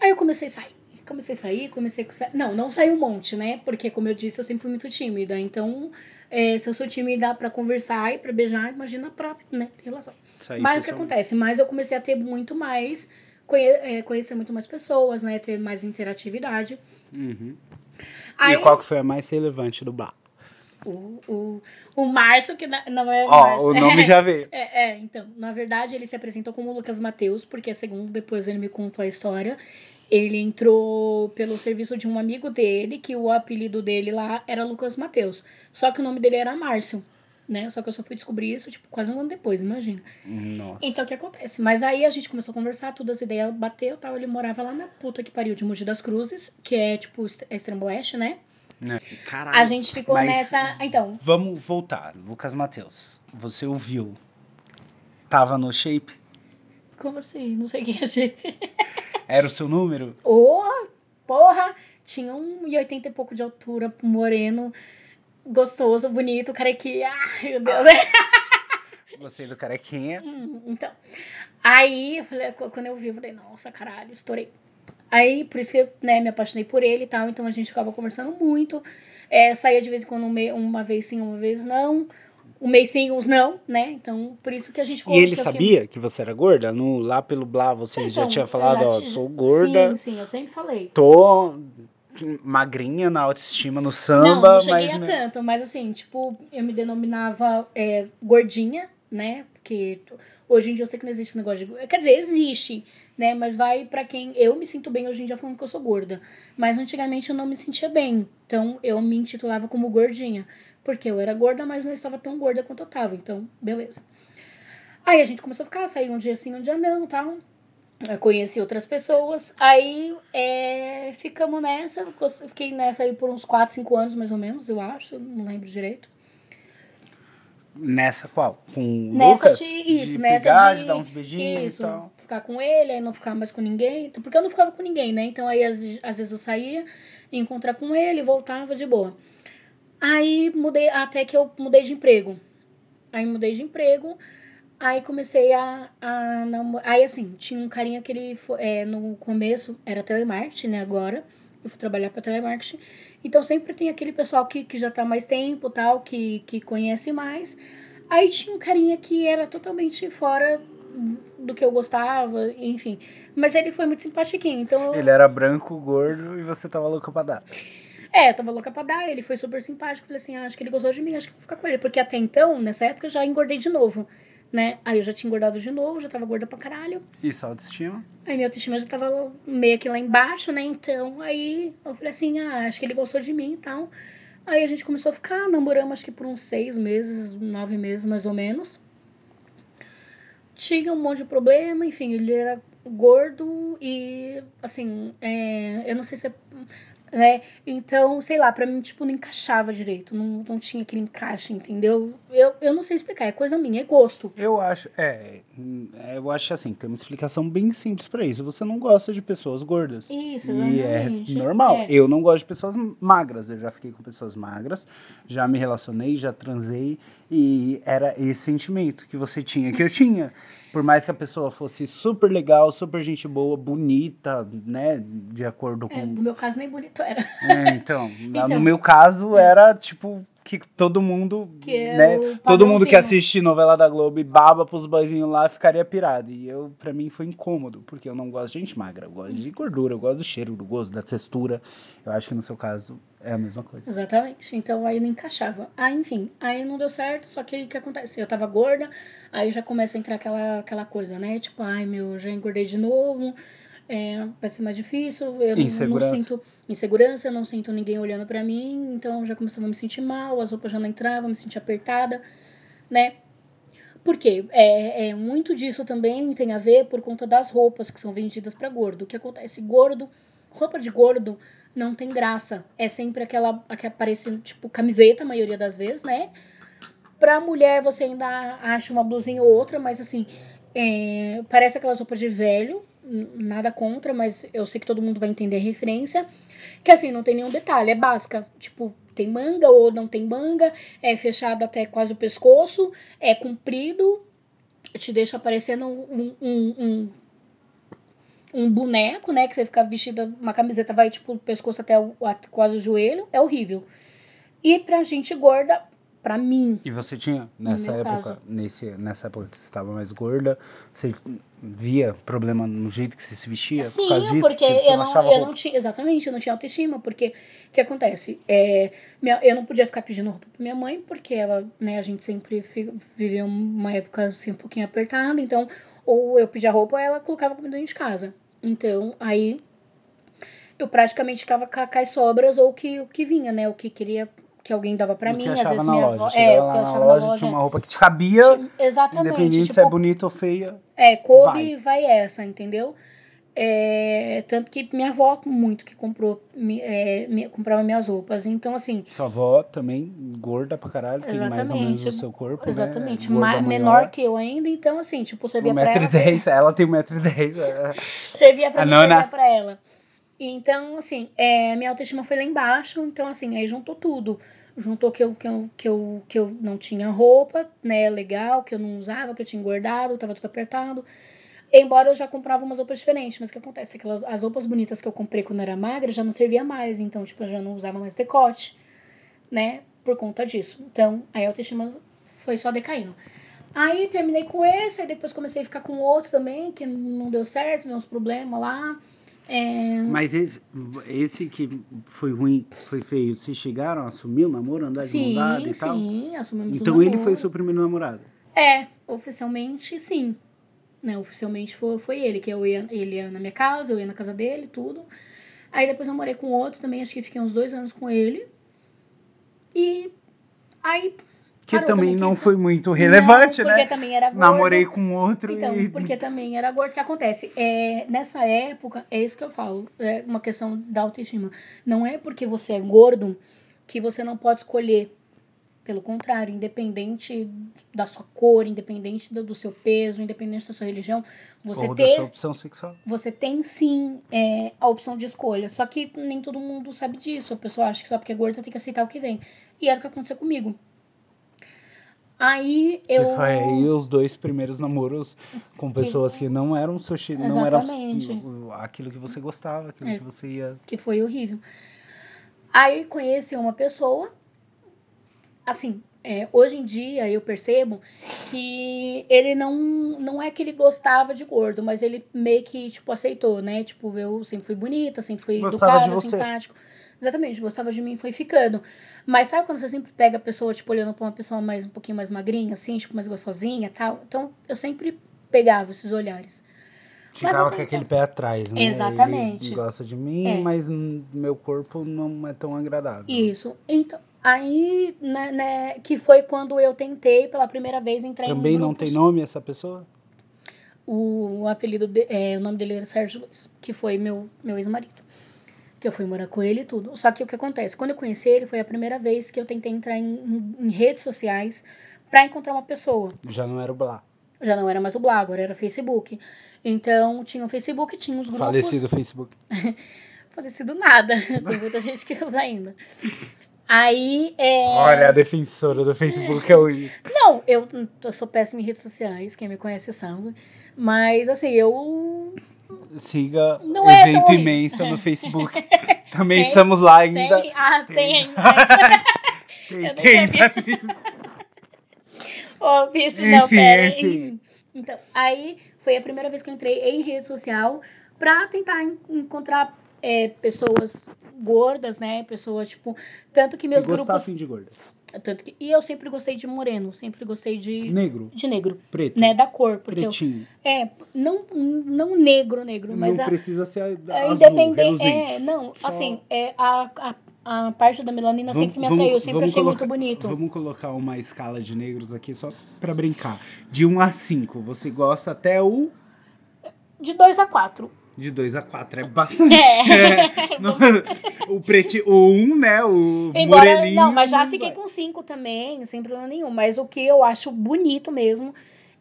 Aí eu comecei a sair. Comecei a sair, comecei a sair. Não, não saí um monte, né? Porque, como eu disse, eu sempre fui muito tímida. Então, é, se eu sou tímida pra conversar e pra beijar, imagina pra né, ter relação. Mas o que acontece? Mas eu comecei a ter muito mais. Conhe é, conhecer muito mais pessoas, né? Ter mais interatividade. Uhum. Aí, E qual que foi a mais relevante do bar? o, o, o Márcio, que não é Ó, Márcio. o nome já veio. É, é, então, na verdade, ele se apresentou como Lucas Mateus, porque segundo depois ele me contou a história, ele entrou pelo serviço de um amigo dele, que o apelido dele lá era Lucas Mateus. Só que o nome dele era Márcio, né? Só que eu só fui descobrir isso, tipo, quase um ano depois, imagina. Nossa. Então, o que acontece? Mas aí a gente começou a conversar, todas as ideias bateu tal. Ele morava lá na puta que pariu de Mogi das Cruzes, que é, tipo, extremo leste, né? Né? Caralho. A gente ficou mas- nessa... Então, Vamos voltar. Lucas Matheus, você ouviu? Tava no shape? como assim? Não sei o que é gente... Era o seu número? Ô, porra! Tinha um e 80 e pouco de altura, moreno, gostoso, bonito, carequinha. Ai, meu Deus. Gostei do carequinha. Hum, então. Aí, eu falei, quando eu vi, eu falei, nossa, caralho, estourei. Aí, por isso que né, me apaixonei por ele e tal. Então a gente ficava conversando muito. É, saía de vez em quando, um uma vez sim, uma vez não. Um mês sim, uns não, né? Então, por isso que a gente E ele que- sabia que você era gorda? No, lá pelo Blá você já Então, tinha eu falado, já ó, tinha- sou gorda, Sim, sim, eu sempre falei. tô magrinha na autoestima no não, samba, não cheguei mas... tanto, mas assim, tipo, eu me denominava é, gordinha, né? Porque hoje em dia eu sei que não existe negócio de. Quer dizer, existe, né? Mas vai pra quem. Eu me sinto bem hoje em dia falando que eu sou gorda. Mas antigamente eu não me sentia bem. Então eu me intitulava como gordinha. Porque eu era gorda, mas não estava tão gorda quanto eu tava. Então, beleza. Aí a gente começou a ficar, sair um dia sim, um dia não, tal. Eu conheci outras pessoas. Aí é, ficamos nessa. Fiquei nessa aí por uns 4, 5 anos, mais ou menos, eu acho. Não lembro direito. Nessa qual? Com o Nessa Lucas? de- isso, de nessa pegar, de- de dar uns beijinhos Isso, e tal. Ficar com ele, aí não ficar mais com ninguém. Então, Porque eu não ficava com ninguém, né? Então aí às, às vezes eu saía, ia encontrar com ele, voltava de boa. Aí mudei, até que eu mudei de emprego. Aí mudei de emprego, aí comecei a, a. Aí assim, tinha um carinha que ele é, no começo era telemarketing, né? Agora eu fui trabalhar para telemarketing. Então sempre tem aquele pessoal que, que já tá mais tempo, tal, que, que conhece mais. Aí tinha um carinha que era totalmente fora do que eu gostava, enfim. Mas ele foi muito simpatiquinho, então Ele era branco, gordo e você tava louca pra dar. é, tava louca pra dar, ele foi super simpático. Falei assim, ah, acho que ele gostou de mim, acho que vou ficar com ele. Porque até então, nessa época, eu já engordei de novo, né? Aí eu já tinha engordado de novo, já tava gorda pra caralho. Isso, autoestima? Aí minha autoestima já tava meio que lá embaixo, né? Então, aí eu falei assim, ah, acho que ele gostou de mim e tal. Aí a gente começou a ficar, namoramos acho que por uns seis meses, nove meses mais ou menos. Tinha um monte de problema, enfim, ele era gordo e, assim, é, eu não sei se é né? Então, sei lá, pra mim, tipo, não encaixava direito. Não, não tinha aquele encaixe, entendeu? Eu, eu não sei explicar, é coisa minha, é gosto. Eu acho, é, eu acho assim, tem uma explicação bem simples pra isso. Você não gosta de pessoas gordas. Isso, E é exatamente. normal. É. Eu não gosto de pessoas magras. Eu já fiquei com pessoas magras, já me relacionei, já transei. E era esse sentimento que você tinha, que eu tinha. Por mais que a pessoa fosse super legal, super gente boa, bonita, né? De acordo É, com. no meu caso, nem bonito era. É, então, na- no Então. meu caso, era tipo que todo mundo. Que é né, Todo mundo que assiste novela da Globo e baba pros boyzinhos lá ficaria pirado. E eu, pra mim, foi incômodo, porque eu não gosto de gente magra. Eu gosto de gordura, eu gosto do cheiro, do gosto, da textura. Eu acho que no seu caso é a mesma coisa. Exatamente. Então aí não encaixava. Aí, enfim, aí não deu certo, só que o que acontece? Eu tava gorda, aí já começa a entrar aquela, aquela coisa, né? Tipo, ai meu, já engordei de novo, é, vai ser mais difícil, eu não- Insegurança. não sinto insegurança, eu não sinto ninguém olhando pra mim, então já começava a me sentir mal, as roupas já não entravam, me sentia apertada, né? Por quê? É, é, muito disso também tem a ver por conta das roupas que são vendidas pra gordo. O que acontece? Gordo, roupa de gordo não tem graça. É sempre aquela, aquela parecendo, tipo, camiseta, a maioria das vezes, né? Pra mulher você ainda acha uma blusinha ou outra, mas assim, é, parece aquelas roupas de velho, nada contra, mas eu sei que todo mundo vai entender a referência. Que assim, não tem nenhum detalhe, é básica. Tipo, tem manga ou não tem manga, é fechado até quase o pescoço, é comprido, te deixa parecendo um, um, um, um boneco, né? Que você fica vestida, uma camiseta vai tipo o pescoço até o, a- quase o joelho, é horrível. E pra gente gorda, pra mim, E você tinha, nessa época, caso. nesse, nessa época que você estava mais gorda, você via problema no jeito que você se vestia? Sim, por disso? porque eu não, eu roupa? não tinha, exatamente, eu não tinha autoestima, porque o que acontece? É, minha- eu não podia ficar pedindo roupa pra minha mãe, porque ela, né, a gente sempre viveu uma época assim um pouquinho apertada, então, ou eu pedia roupa ou ela colocava comida dentro de casa. Então, aí eu praticamente ficava com, com as sobras ou o que, o que vinha, né, o que queria que alguém dava pra O mim, às vezes minha loja. avó, é, o lá que eu na achava loja, na loja. tinha uma roupa que te cabia, Exatamente, independente tipo, se é bonita ou feia. É, coube Vai. vai, essa, entendeu? É, tanto que minha avó muito que comprou, mi- é, mi- comprava minhas roupas. Então, assim, Sua avó também, gorda pra caralho, tem mais ou menos o seu corpo, né? exatamente, Gorda ma- menor que eu ainda. Então, assim, tipo, servia pra ela. 1,10m, ela tem 1,10m. é. Servia pra A mim, nona. servia pra ela. Então, assim, é, minha autoestima foi lá embaixo. Então, assim, aí juntou tudo. Juntou que eu, que, eu, que, eu, que eu não tinha roupa, né, legal, que eu não usava, que eu tinha engordado, tava tudo apertado. Embora eu já comprava umas roupas diferentes, mas o que acontece? Aquelas, as roupas bonitas que eu comprei quando era magra já não servia mais, então, tipo, eu já não usava mais decote, né, por conta disso. Então, aí a autoestima foi só decaindo. Aí terminei com esse, aí depois comecei a ficar com outro também, que não deu certo, deu uns problemas lá. É, Mas esse, esse que foi ruim, foi feio, vocês chegaram a assumir o namoro, andar de mão sim, dada e tal? sim, assumimos o Então ele foi o seu primeiro namorado. É, oficialmente sim. Né, oficialmente foi, foi ele, que eu ia, ele ia na minha casa, eu ia na casa dele, tudo. Aí depois eu morei com outro também, acho que fiquei uns dois anos com ele. E aí. Que também não foi muito relevante, Não, porque né? também era gordo. Namorei com outro Então, e. porque também era gordo. O que acontece? É, nessa época, é isso que eu falo, é uma questão da autoestima. Não é porque você é gordo que você não pode escolher. Pelo contrário, independente da sua cor, independente do, do seu peso, independente da sua religião, você ou da ter sua opção sexual. você tem sim é, a opção de escolha. Só que nem todo mundo sabe disso. A pessoa acha que só porque é gorda tem que aceitar o que vem. E era o que aconteceu comigo. Aí eu. Que foi aí os dois primeiros namoros com pessoas que não eram seu chi- não o- aquilo que você gostava, aquilo É. que você ia. que foi horrível. Aí conheci uma pessoa, assim, é, hoje em dia eu percebo que ele não, não é que ele gostava de gordo, mas ele meio que, tipo, aceitou, né? Tipo, eu sempre fui bonita, sempre fui Gostava educada, você. Exatamente, gostava de mim e foi ficando. Mas sabe quando você sempre pega a pessoa, tipo, olhando pra uma pessoa mais um pouquinho mais magrinha, assim, tipo, mais gostosinha e tal? Então, eu sempre pegava esses olhares. Ficava com aquele pé atrás, né? Exatamente. Ele gosta de mim, É. mas meu corpo não é tão agradável. Isso. Então, aí, né, né, que foi quando eu tentei pela primeira vez entrar Também em não grupos. tem nome essa pessoa? O, o apelido, de- é, o nome dele era Sérgio Luiz, que foi meu, meu ex-marido. Que eu fui morar com ele e tudo. Só que o que acontece? Quando eu conheci ele, foi a primeira vez que eu tentei entrar em, em, em redes sociais pra encontrar uma pessoa. Já não era o Blá. Já não era mais o Blá, agora era Facebook. Então, tinha o Facebook, tinha os grupos. Falecido Facebook. Falecido nada. Tem muita gente que usa ainda. Aí, é... Olha, a defensora do Facebook é hoje. Não, eu, eu sou péssima em redes sociais, quem me conhece sabe. Mas, assim, eu Siga Não é Evento. Imensa no Facebook. Também Tem- estamos lá ainda. tem... Ah, tem Tem. ainda. Tem, Eu não tem. Patrícia. Ô, bicho, não, pera. enfim. Então, aí foi a primeira vez que eu entrei em rede social pra tentar en- encontrar é, pessoas gordas, né? Pessoas, tipo. Tanto que meus Que grupos. gostassem de gorda. Tanto que, e eu sempre gostei de moreno, sempre gostei de, Negro, de negro, preto, né? Da cor. Porque eu, pretinho. é, não, não negro, negro, mas não a, precisa ser é, azul, independente. É, não, Só- assim, é, a, a, a parte da melanina Vamos- sempre me vamos- atraiu, eu sempre vamos achei colocar- muito bonito. Vamos colocar uma escala de negros aqui só pra brincar. De 1 a 5, você gosta até o De 2 a 4. De 2 a 4, é bastante. É. É. No- o preto, o 1, né, o Embora, moreninho. não, mas já fiquei vai. com 5 também, sem problema nenhum. Mas o que eu acho bonito mesmo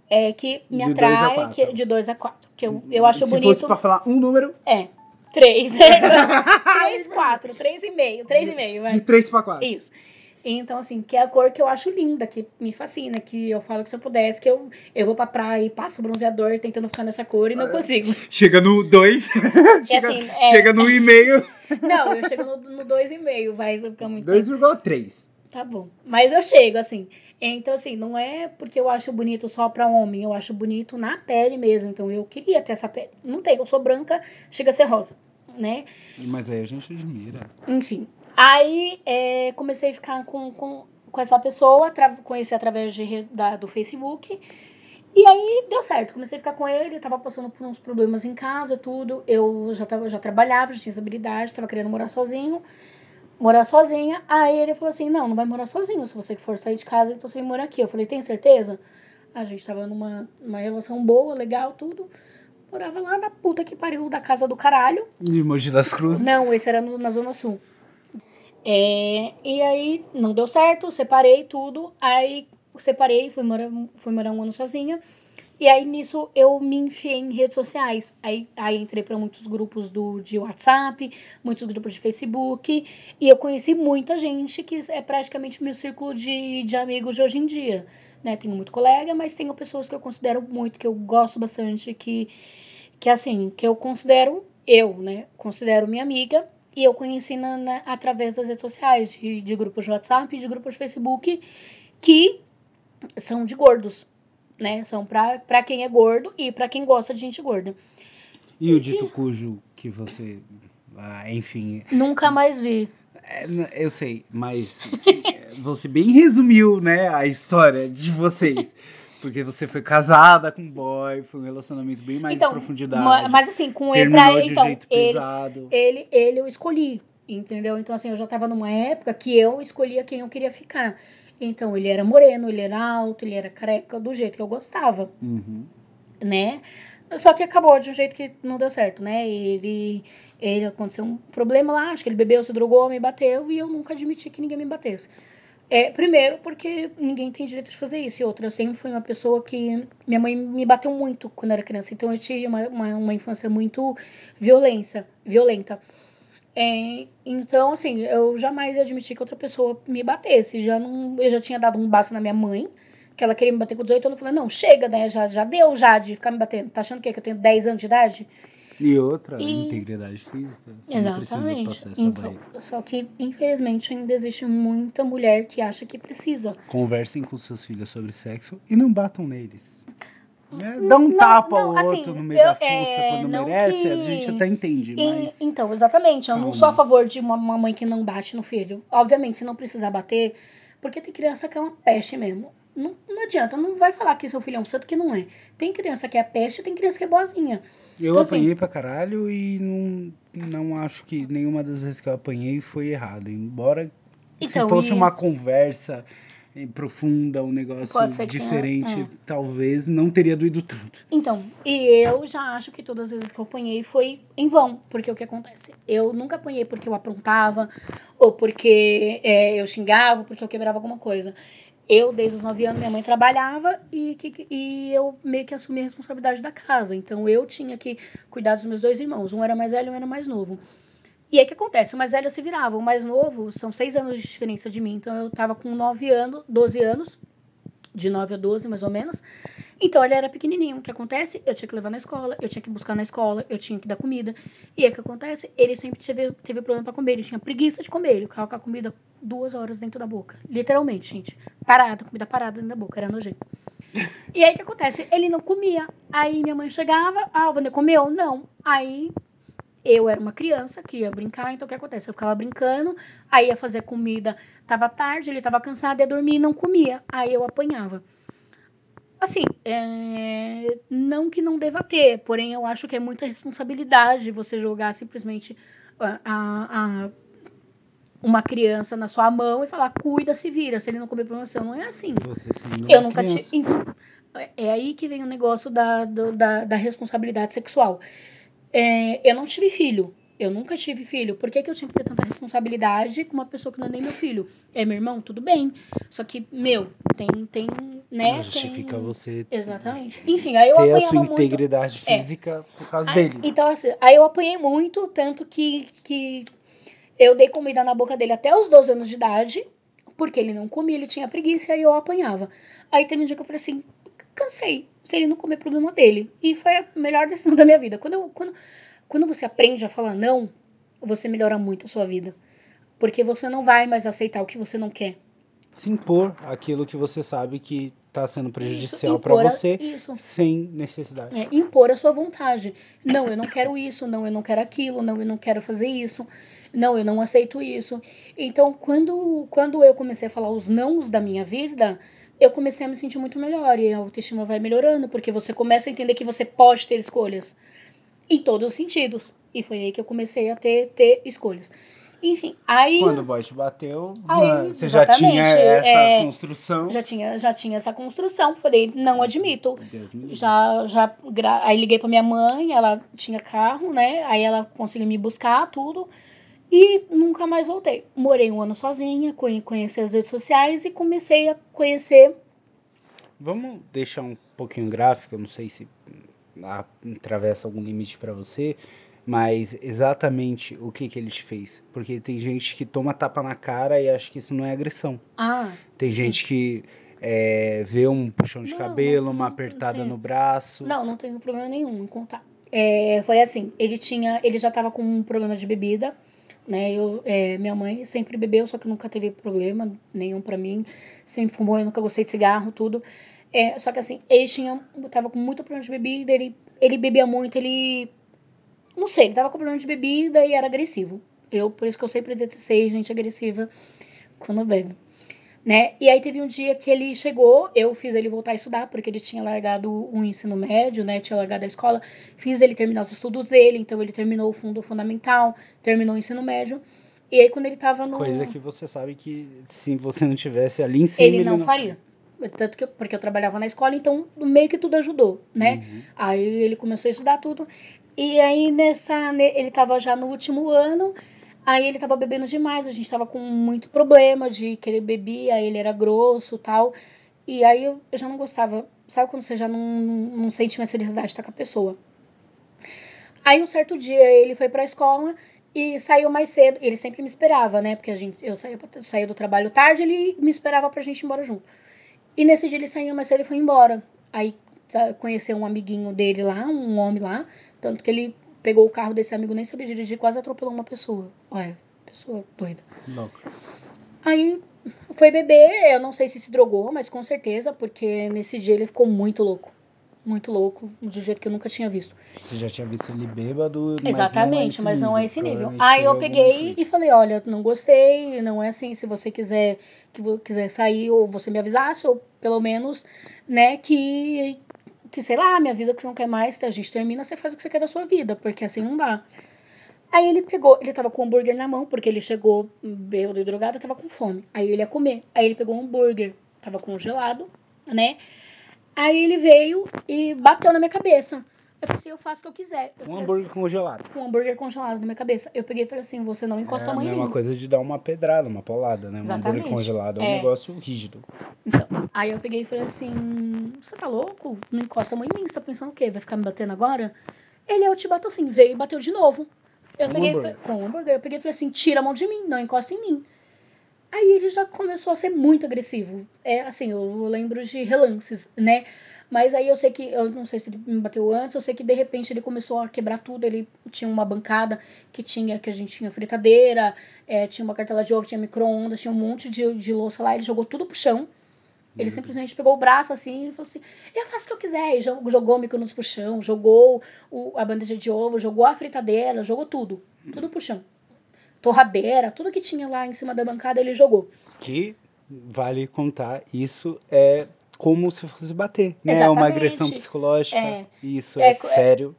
é que me De dois atrai quatro. que, de 2 a 4. Que eu, eu acho Se bonito. fosse pra falar um número, É. 3. 3, 4, 3,5. 3,5, vai. de 3 pra 4. Isso. Então, assim, que é a cor que eu acho linda, que me fascina, que eu falo que se eu pudesse, que eu, eu vou pra praia e passo bronzeador tentando ficar nessa cor e não consigo. Chega no 2, chega, assim, é- chega no e-mail, Não, eu chego no, no 2,5, vai ficar muito 2,3. Tá bom. Mas eu chego, assim. Então, assim, não é porque eu acho bonito só pra homem, eu acho bonito na pele mesmo. Então, eu queria ter essa pele. Não tem, eu sou branca, chega a ser rosa, né? Mas aí a gente admira. Enfim. Aí, é, comecei a ficar com, com, com essa pessoa, conheci através de, da, do Facebook. E aí, deu certo. Comecei a ficar com ele, tava passando por uns problemas em casa, tudo. Eu já, tava, já trabalhava, já tinha essa habilidade, tava querendo morar sozinho. Morar sozinha. Aí ele falou assim: Não, não vai morar sozinho. Se você for sair de casa, então você vem morar aqui. Eu falei: Tem certeza? A gente tava numa, numa relação boa, legal, tudo. Morava lá na puta que pariu da casa do caralho. De Mogi das Cruzes. Não, esse era no- na Zona Sul. É, e aí não deu certo, separei tudo. Aí separei, fui morar, fui morar um ano sozinha. E aí nisso eu me enfiei em redes sociais. Aí, aí entrei para muitos grupos do, de WhatsApp, muitos grupos de Facebook. E eu conheci muita gente que é praticamente meu círculo de, de amigos de hoje em dia. Né? Tenho muito colega, mas tenho pessoas que eu considero muito, que eu gosto bastante, que, que assim, que eu considero eu, né? Considero minha amiga. E eu conheci na, na- através das redes sociais, de, de grupos de WhatsApp, de grupos de Facebook, que são de gordos, né? São pra, pra quem é gordo e pra quem gosta de gente gorda. E o dito cujo que você. ah, enfim. Nunca mais vi. é, eu sei, mas você bem resumiu, né, a história de vocês. Porque você foi casada com um boy, foi um relacionamento bem mais então, em profundidade. ma- mas assim, com ele, pra, um então, ele, ele, ele eu escolhi, entendeu? Então, assim, eu já tava numa época que eu escolhia quem eu queria ficar. Então, ele era moreno, ele era alto, ele era careca, do jeito que eu gostava, Uhum. né? Só que acabou de um jeito que não deu certo, né? Ele, ele aconteceu um problema lá, acho que ele bebeu, se drogou, me bateu e eu nunca admiti que ninguém me batesse. É, primeiro, porque ninguém tem direito de fazer isso. E outra, eu sempre fui uma pessoa que. Minha mãe me bateu muito quando era criança. Então eu tive uma, uma, uma infância muito violência, violenta. É, então, assim, eu jamais ia admitir que outra pessoa me batesse. Já não, eu já tinha dado um basta na minha mãe, que ela queria me bater com 18 anos. Eu falei, não, chega, né? Já, já deu já de ficar me batendo. Tá achando que, que eu tenho 10 anos de idade? E outra, E- integridade física. Você não precisa Exatamente. passar Então, só que, infelizmente, ainda existe muita mulher que acha que precisa. Conversem com seus filhos sobre sexo e não batam neles. É, dá um Não, tapa não, ao assim, outro no meio eu- da fuça é, quando merece, a que- gente até entende, E- mas. então, exatamente. Eu não sou a favor de uma, uma mãe que não bate no filho. Obviamente, se não precisar bater, porque tem criança que é uma peste mesmo. Não, não adianta, não vai falar que seu filho é um santo que não é. Tem criança que é peste, tem criança que é boazinha. Eu Então, assim- apanhei pra caralho e não, não acho que nenhuma das vezes que eu apanhei foi errado. Embora Então, se fosse e- uma conversa eh, profunda, um negócio ser que tenha, diferente, é. talvez não teria doído tanto. Então, e eu já acho que todas as vezes que eu apanhei foi em vão, porque o que acontece? Eu nunca apanhei porque eu aprontava, ou porque é, eu xingava, porque eu quebrava alguma coisa. Eu, desde os 9 anos, minha mãe trabalhava e, que, e eu meio que assumi a responsabilidade da casa. Então, eu tinha que cuidar dos meus dois irmãos. Um era mais velho e um era mais novo. E aí, o que acontece? O mais velho se virava. O mais novo, são seis anos de diferença de mim. Então, eu tava com 9 anos, 12 anos, de 9 a 12, mais ou menos. Então, ele era pequenininho. O que acontece? Eu tinha que levar na escola, eu tinha que buscar na escola, eu tinha que dar comida. E aí, o que acontece? Ele sempre teve, teve problema pra comer. Ele tinha preguiça de comer. Ele ficava com a comida duas horas dentro da boca. Literalmente, gente. Parada, comida parada dentro da boca. Era nojento. E aí, o que acontece? Ele não comia. Aí, minha mãe chegava. Ah, o Wander comeu? Não. Aí, eu era uma criança, queria brincar, então o que acontece? Eu ficava brincando, aí ia fazer comida, tava tarde, ele tava cansado, ia dormir e não comia. Aí eu apanhava. Assim, é, não que não deva ter, porém eu acho que é muita responsabilidade você jogar simplesmente a, a- a- uma criança na sua mão e falar, cuida, se vira, se ele não comer você. Não é assim. Você Eu nunca tive. Então, é- é aí que vem o negócio da, do- da, da responsabilidade sexual. É, eu não tive filho. Eu nunca tive filho. Por que, que eu tinha que ter tanta responsabilidade com uma pessoa que não é nem meu filho? É meu irmão? Tudo bem. Só que, meu, tem, tem, né? Não justifica tem... você Exatamente. Enfim, aí eu ter a apanhava sua muito. integridade É. física por causa Aí- dele. Então, assim, aí eu apanhei muito, tanto que, que eu dei comida na boca dele até os 12 anos de idade, porque ele não comia, ele tinha preguiça, e aí eu apanhava. Aí teve um dia que eu falei assim, cansei, se ele não comer, problema dele. E foi a melhor decisão da minha vida. Quando, eu, quando, quando você aprende a falar não, você melhora muito a sua vida. Porque você não vai mais aceitar o que você não quer. Se impor aquilo que você sabe que tá sendo prejudicial para você Isso. sem necessidade. É, impor a sua vontade. Não, eu não quero isso, não, eu não quero aquilo, não, eu não quero fazer isso, não, eu não aceito isso. Então, quando, quando eu comecei a falar os nãos da minha vida, eu comecei a me sentir muito melhor e a autoestima vai melhorando, porque você começa a entender que você pode ter escolhas em todos os sentidos. E foi aí que eu comecei a ter, ter escolhas. Enfim, aí Quando o boy te bateu, Aí, você já tinha essa é, construção. já tinha, já tinha essa construção. Falei, não admito. Deus me. Já, já, aí liguei pra minha mãe, ela tinha carro, né? Aí ela conseguiu me buscar, tudo. E nunca mais voltei. Morei um ano sozinha, conhe- conheci as redes sociais e comecei a conhecer. Vamos deixar um pouquinho gráfico, eu não sei se atravessa algum limite pra você, mas exatamente o que que ele te fez. Porque tem gente que toma tapa na cara e acha que isso não é agressão. Ah, Tem gente que é, vê um puxão de Não, cabelo, não, uma apertada no braço. não, não tenho problema nenhum em contar. É, foi assim, ele tinha, ele já tava com um problema de bebida, né? Eu, é, minha mãe sempre bebeu, só que nunca teve problema nenhum pra mim. Sempre fumou, eu nunca gostei de cigarro, tudo. É, só que assim, ele tinha, tava com muito problema de bebida, ele, ele bebia muito, ele, não sei, ele tava com problema de bebida e era agressivo. Eu, por isso que eu sempre detestei gente agressiva quando bebe. Né? E aí teve um dia que ele chegou, eu fiz ele voltar a estudar, porque ele tinha largado o ensino médio, né? Tinha largado a escola, fiz ele terminar os estudos dele, então ele terminou o fundo fundamental, terminou o ensino médio. E aí quando ele tava no. Coisa que você sabe que se você não tivesse ali em cima, ele não faria. Tanto que eu- porque eu trabalhava na escola, então meio que tudo ajudou, né? Uhum. Aí ele começou a estudar tudo. E aí nessa. ne- Ele tava já no último ano. Aí ele tava bebendo demais. A gente tava com muito problema de que ele bebia, ele era grosso tal. E aí eu, eu já não gostava. Sabe quando você já não, não, sente mais felicidade de estar com a pessoa? Aí um certo dia ele foi pra escola e saiu mais cedo. Ele sempre me esperava, né? Porque a gente, eu saía, pra- saía do trabalho tarde, ele me esperava pra gente ir embora junto. E nesse dia ele saiu mais cedo e foi embora. Aí conheceu um amiguinho dele lá, um homem lá. Tanto que ele pegou o carro desse amigo, nem sabia dirigir, quase atropelou uma pessoa. Olha, pessoa doida. Louco. Aí foi beber, eu não sei se se drogou, mas com certeza, porque nesse dia ele ficou muito louco. Muito louco, de um jeito que eu nunca tinha visto. Você já tinha visto ele bêbado, mas Exatamente, não mas é não é esse nível. Provavelmente Aí eu peguei e falei, olha, não gostei, não é assim, se você quiser que quiser sair ou você me avisasse, ou pelo menos, né, que que sei lá, me avisa que você não quer mais, a gente termina, você faz o que você quer da sua vida, porque assim não dá. Aí ele pegou, ele tava com o hambúrguer na mão, porque ele chegou bêbado e drogado, tava com fome. Aí ele ia comer. Aí ele pegou um hambúrguer. tava congelado, né? Aí ele veio e bateu na minha cabeça. Eu falei assim, eu faço o que eu quiser. Eu Um hambúrguer congelado. assim, com um hambúrguer congelado na minha cabeça. Eu peguei e falei assim, você não encosta é a mão a em mesma mim. coisa de dar uma pedrada, uma paulada, né? Um hambúrguer Exatamente. congelado é um É. negócio rígido. Então, aí eu peguei e falei assim, você tá louco? Não encosta a mão em mim, você tá pensando o quê? Vai ficar me batendo agora? Ele, eu te bato assim, veio e bateu de novo. Eu Com peguei, hambúrguer. com o hambúrguer, eu peguei e falei assim, tira a mão de mim, não encosta em mim. Aí ele já começou a ser muito agressivo. É assim, eu lembro de relances, né? Mas aí eu sei que, eu não sei se ele me bateu antes, eu sei que de repente ele começou a quebrar tudo. Ele tinha uma bancada que tinha, que a gente tinha fritadeira, é, tinha uma cartela de ovo, tinha micro-ondas, tinha um monte de, de louça lá. Ele jogou tudo pro chão. Ele simplesmente pegou o braço assim e falou assim: Eu faço o que eu quiser. E jo- jogou o micro-ondas pro chão, jogou o, a bandeja de ovo, jogou a fritadeira, jogou tudo. Tudo pro chão. Torradeira, tudo que tinha lá em cima da bancada ele jogou. Que vale contar, isso é como se fosse bater, né? É uma agressão psicológica. É. Isso É é, é- sério.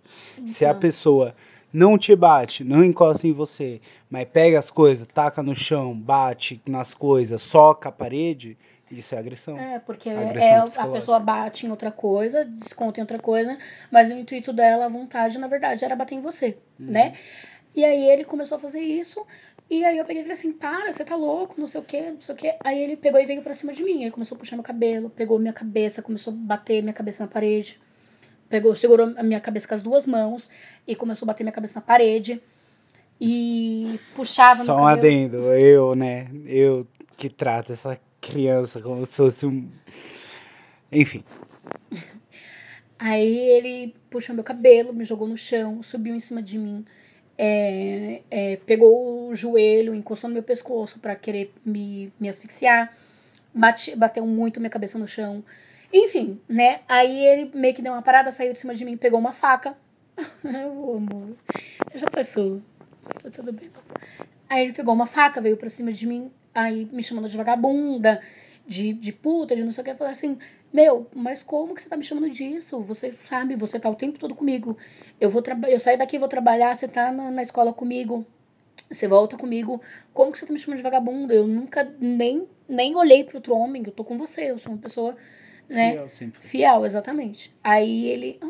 Se a pessoa não te bate, não encosta em você, mas pega as coisas, taca no chão, bate nas coisas, soca a parede, isso é agressão. É, porque Agressão é, a pessoa bate em outra coisa, desconta em outra coisa, mas o intuito dela, a vontade, na verdade, era bater em você, Uhum. né? E aí ele começou a fazer isso, e aí eu peguei e falei assim, para, você tá louco, não sei o que, não sei o que. Aí ele pegou e veio pra cima de mim, aí começou a puxar meu cabelo, pegou minha cabeça, começou a bater minha cabeça na parede, pegou, segurou a minha cabeça com as duas mãos e começou a bater minha cabeça na parede. E puxava Só um adendo, eu, né? Eu que trato essa criança como se fosse um. Enfim. Aí ele puxou meu cabelo, me jogou no chão, subiu em cima de mim, é, é, pegou o joelho, encostou no meu pescoço pra querer me, me asfixiar, bate, bateu muito minha cabeça no chão. Enfim, né? Aí ele meio que deu uma parada, saiu de cima de mim, pegou uma faca. Ô, amor, já passou. Tá tudo bem. Aí ele pegou uma faca, veio pra cima de mim, aí me chamando de vagabunda, de, de puta, de não sei o que. Eu falei assim, meu, mas como que você tá me chamando disso? Você sabe, você tá o tempo todo comigo. Eu vou trabalhar, eu saio daqui, vou trabalhar, você tá na, na escola comigo. Você volta comigo. Como que você tá me chamando de vagabunda? Eu nunca nem, nem olhei pro outro homem. Eu tô com você. Eu sou uma pessoa, né? Fiel sempre. Fiel, exatamente. Aí ele.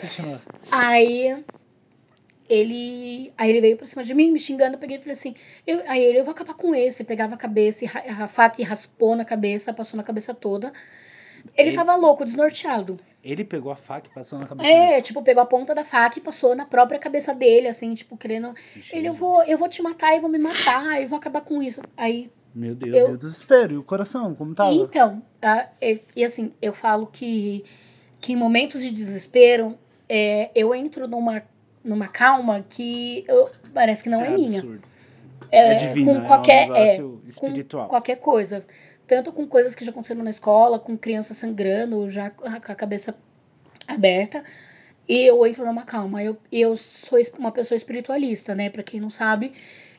Continua. Aí ele, aí ele veio pra cima de mim, me xingando, eu peguei e falei assim, eu, aí ele, eu vou acabar com esse, pegava a cabeça, ra- a faca e raspou na cabeça, passou na cabeça toda. Ele, Ele- tava louco, desnorteado. Ele pegou a faca e passou na cabeça dele. É, tipo, pegou a ponta da faca e passou na própria cabeça dele, assim, tipo, querendo. Ele, eu vou, eu vou te matar e vou me matar, eu vou acabar com isso. Aí Meu Deus, Eu- eu... o desespero. E o coração, como tava? Então, tá? E, e assim, eu falo que, que em momentos de desespero, é, eu entro numa, numa calma que eu- parece que não é, minha. absurdo. É, É divino, com é qualquer, um é, com qualquer coisa. Tanto com coisas que já aconteceram na escola, com criança sangrando, já com a cabeça aberta. E eu entro numa calma. Eu, eu sou uma pessoa espiritualista, né? Pra quem não sabe,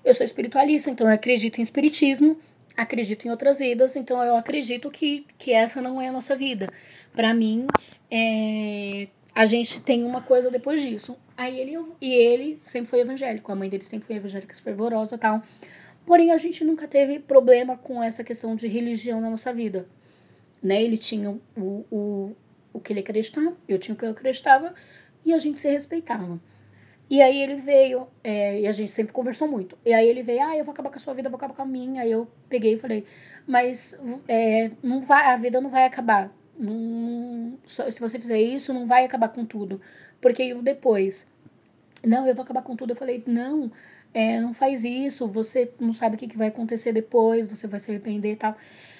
eu sou espiritualista, então eu acredito em espiritismo, acredito em outras vidas, então eu acredito que, que essa não é a nossa vida. Pra mim, é, a gente tem uma coisa depois disso. Aí ele e ele sempre foi evangélico, a mãe dele sempre foi evangélica fervorosa tal. Porém, a gente nunca teve problema com essa questão de religião na nossa vida. Né? Ele tinha o, o, o que ele acreditava, eu tinha o que eu acreditava, e a gente se respeitava. E aí ele veio, é, e a gente sempre conversou muito. E aí ele veio, ah, eu vou acabar com a sua vida, eu vou acabar com a minha. Aí eu peguei e falei, mas é, não vai, a vida não vai acabar. Não, se você fizer isso, não vai acabar com tudo. Porque eu depois, não, eu vou acabar com tudo. Eu falei, não, é, não faz isso, você não sabe o que, que vai acontecer depois, você vai se arrepender e tal.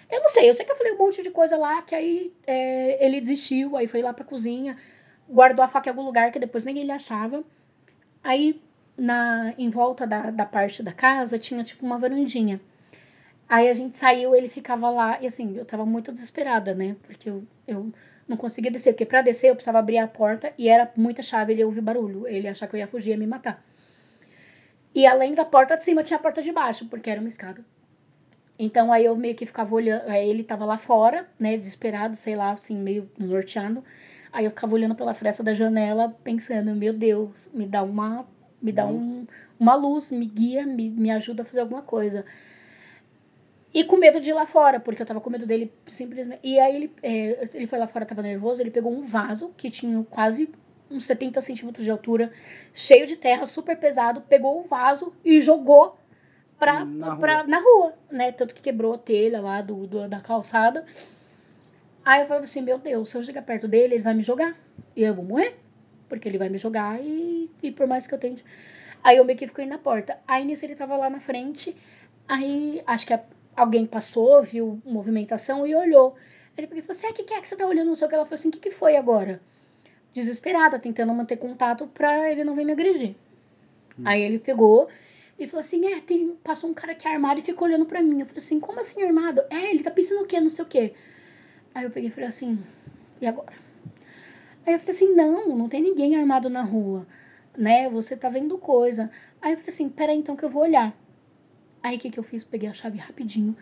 Eu não sei, eu sei que eu falei um monte de coisa lá, que aí é, ele desistiu, aí foi lá pra cozinha, guardou a faca em algum lugar que depois nem ele achava. Aí, na, em volta da, da parte da casa, tinha tipo uma varandinha. Aí a gente saiu, ele ficava lá, e assim, eu tava muito desesperada, né? Porque eu, eu não conseguia descer, porque pra descer eu precisava abrir a porta e era muita chave, ele ia ouvir barulho, ele ia achar que eu ia fugir, ia me matar. E além da porta de cima, tinha a porta de baixo, porque era uma escada. Então aí eu meio que ficava olhando, aí ele tava lá fora, né, desesperado, sei lá, assim, meio norteado. Aí eu ficava olhando pela fresta da janela, pensando, meu Deus, me dá uma, me dá um, uma luz, me guia, me, me ajuda a fazer alguma coisa. E com medo de ir lá fora, porque eu tava com medo dele simplesmente. E aí ele, é, ele foi lá fora, tava nervoso, ele pegou um vaso que tinha quase uns 70 centímetros de altura, cheio de terra, super pesado, pegou o vaso e jogou pra, Na pra, rua. na rua, né? Tanto que quebrou a telha lá do, do- da calçada. Aí eu falei assim, meu Deus, se eu chegar perto dele, ele vai me jogar. E eu vou morrer. Porque ele vai me jogar e, e por mais que eu tente. Aí eu meio que fiquei na porta. Aí nisso ele tava lá na frente. Aí acho que a- alguém passou, viu movimentação e olhou. Ele pegou e falou assim: ah, o que, que é que você tá olhando? Não sei o que. Ela falou assim: o que, que foi agora? Desesperada, tentando manter contato pra ele não vir me agredir. Aí ele pegou e falou assim: é, tem, passou um cara aqui armado e ficou olhando pra mim. Eu falei assim: como assim armado? É, ele tá pensando o quê? Não sei o quê. Aí eu peguei e falei assim: e agora? Aí eu falei assim: não, não tem ninguém armado na rua, né? Você tá vendo coisa. Aí eu falei assim: peraí, então que eu vou olhar. Aí o que, que eu fiz? Peguei a chave rapidinho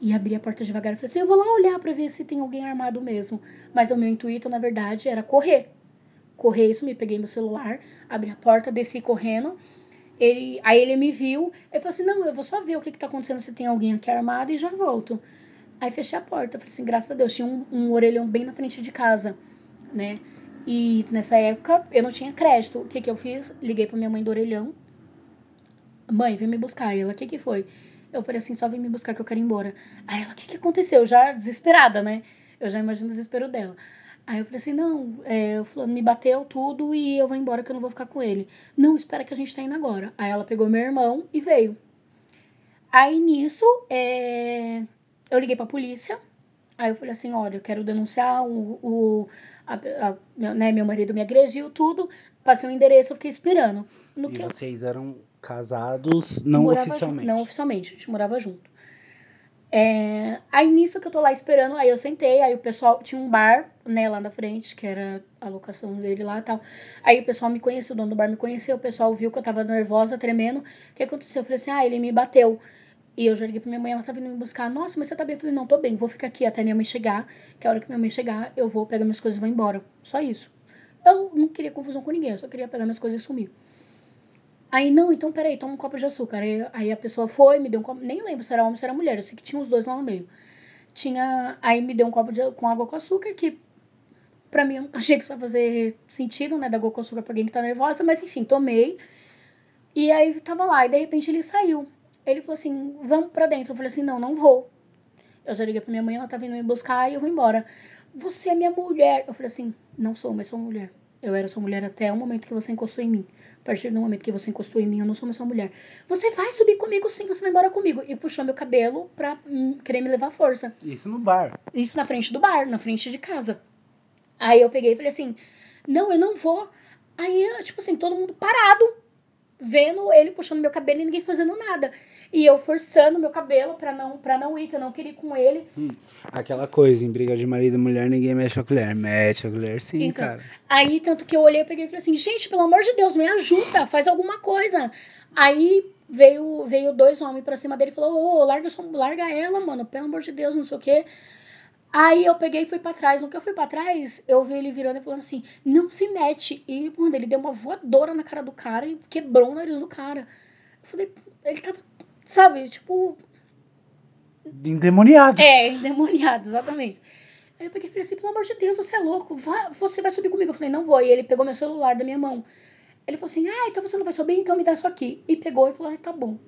e abri a porta devagar. Eu falei assim: eu vou lá olhar pra ver se tem alguém armado mesmo. Mas o meu intuito, na verdade, era correr. Correr isso, me peguei meu celular, abri a porta, desci correndo. Ele, aí ele me viu, ele falou assim: não, eu vou só ver o que, que tá acontecendo, se tem alguém aqui armado e já volto. Aí fechei a porta, falei assim, graças a Deus, tinha um, um orelhão bem na frente de casa, né? E nessa época eu não tinha crédito. O que que eu fiz? Liguei pra minha mãe do orelhão. Mãe, vem me buscar. Ela, o que que foi? Eu falei assim, só vem me buscar que eu quero ir embora. Aí ela, o que que aconteceu? Já desesperada, né? Eu já imagino o desespero dela. Aí eu falei assim, não, é, o fulano me bateu tudo e eu vou embora que eu não vou ficar com ele. Não, espera que a gente tá indo agora. Aí ela pegou meu irmão e veio. Aí nisso, é, eu liguei pra polícia. Aí eu falei assim, olha, eu quero denunciar o, o a- a- né, meu marido me agrediu, tudo. Passei o endereço, eu fiquei esperando. No E que eu vocês eram casados não morava oficialmente. junto. Não oficialmente, a gente morava junto. É, aí nisso que eu tô lá esperando, aí eu sentei, aí o pessoal tinha um bar, né, lá na frente, que era a locação dele lá e tal. Aí o pessoal me conheceu, o dono do bar me conheceu, o pessoal viu que eu tava nervosa, tremendo. O que aconteceu? Eu falei assim, ah, ele me bateu. E eu já liguei pra minha mãe, ela tá vindo me buscar. Nossa, mas você tá bem? Eu falei, não, tô bem, vou ficar aqui até minha mãe chegar, que a hora que minha mãe chegar, eu vou pegar minhas coisas e vou embora. Só isso. Eu não queria confusão com ninguém, eu só queria pegar minhas coisas e sumir. Aí, não, então peraí, toma um copo de açúcar. Aí, aí a pessoa foi, me deu um copo. Nem lembro se era homem ou se era mulher. Eu sei que tinha os dois lá no meio. Tinha. Aí me deu um copo de, com água com açúcar, que pra mim eu achei que isso ia fazer sentido, né? Da água com açúcar pra alguém que tá nervosa, mas enfim, tomei. E aí tava lá, e de repente ele saiu. Ele falou assim: vamos pra dentro. Eu falei assim: não, não vou. Eu já liguei pra minha mãe, ela tá vindo me buscar e eu vou embora. Você é minha mulher. Eu falei assim: não sou, mas sou mulher. Eu era sua mulher até o momento que você encostou em mim. A partir do momento que você encostou em mim, eu não sou mais sua mulher. Você vai subir comigo sim, você vai embora comigo. E puxou meu cabelo pra hum, querer me levar à força. Isso no bar. Isso na frente do bar, na frente de casa. Aí eu peguei e falei assim: não, eu não vou. Aí, tipo assim, todo mundo parado, vendo ele puxando meu cabelo e ninguém fazendo nada. E eu forçando meu cabelo pra não, pra não ir, que eu não queria ir com ele. Aquela coisa, em briga de marido e mulher, ninguém mexe a colher. Mete a colher sim, Então, cara. Aí, tanto que eu olhei, eu peguei e falei assim, gente, pelo amor de Deus, me ajuda, faz alguma coisa. Aí veio, veio dois homens pra cima dele e falou, ô, larga, sua- larga ela, mano, pelo amor de Deus, não sei o quê. Aí eu peguei e fui pra trás. No que eu fui pra trás, eu vi ele virando e falando assim, não se mete. E, mano, ele deu uma voadora na cara do cara e quebrou o nariz do cara. Eu falei, ele tava, sabe, tipo, Endemoniado. é, endemoniado, exatamente. Aí eu peguei e falei assim, pelo amor de Deus, você é louco, vá- você vai subir comigo. Eu falei, não vou. E ele pegou meu celular da minha mão. Ele falou assim, ah, então você não vai subir, então me dá isso aqui. E pegou e falou, ah, tá bom.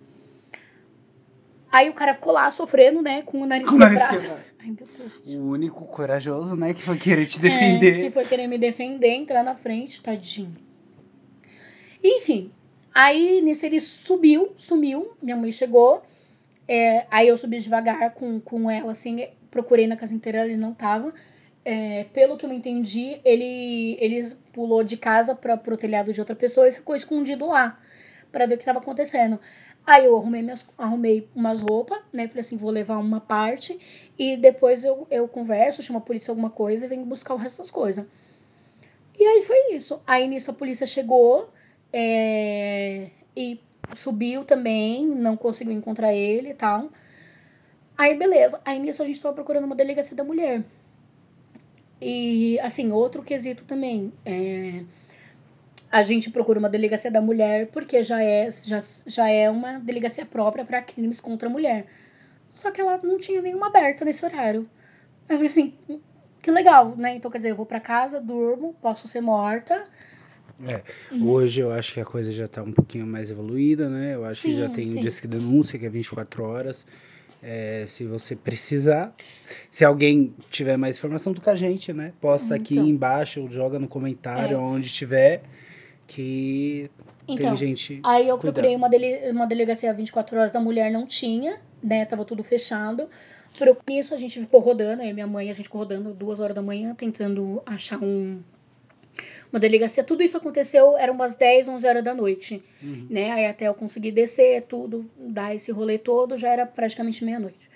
Aí o cara ficou lá sofrendo, né, com o nariz Com o nariz quebrado. Ai, meu Deus. O único corajoso, né, que foi querer te É, defender. que foi querer me defender, entrar na frente, tadinho. Enfim, aí nisso ele subiu, sumiu, minha mãe chegou. é, aí eu subi devagar com, com ela, assim, procurei na casa inteira, ele não tava. É, pelo que eu entendi, ele, ele pulou de casa para pro telhado de outra pessoa e ficou escondido lá para ver o que estava acontecendo. Aí eu arrumei, minhas, arrumei umas roupas, né? Falei assim, vou levar uma parte e depois eu, eu converso, chamo a polícia alguma coisa e venho buscar o resto das coisas. E aí foi isso. Aí nisso a polícia chegou é, e subiu também, não conseguiu encontrar ele e tal. Aí beleza. Aí nisso a gente tava procurando uma delegacia da mulher. E assim, outro quesito também. É, a gente procura uma delegacia da mulher porque já é, já, já é uma delegacia própria para crimes contra a mulher. só que ela não tinha nenhuma aberta nesse horário. Eu falei assim, que legal, né? Então, quer dizer, eu vou para casa, durmo, posso ser morta. É, uhum. hoje eu acho que a coisa já está um pouquinho mais evoluída, né? Eu acho sim, que já tem sim. disque denúncia, que é 24 horas. É, se você precisar, se alguém tiver mais informação do que a gente, né? Posta então, aqui embaixo, joga no comentário, é. onde tiver, que então, tem gente. Aí eu procurei uma, dele, uma delegacia 24 horas da mulher, não tinha, né? Tava tudo fechado. Por isso a gente ficou rodando, e minha mãe, a gente ficou rodando duas horas da manhã, tentando achar um, uma delegacia. Tudo isso aconteceu, eram umas 10, 11 horas da noite, uhum. né? Aí até eu conseguir descer, tudo, dar esse rolê todo, já era praticamente meia-noite.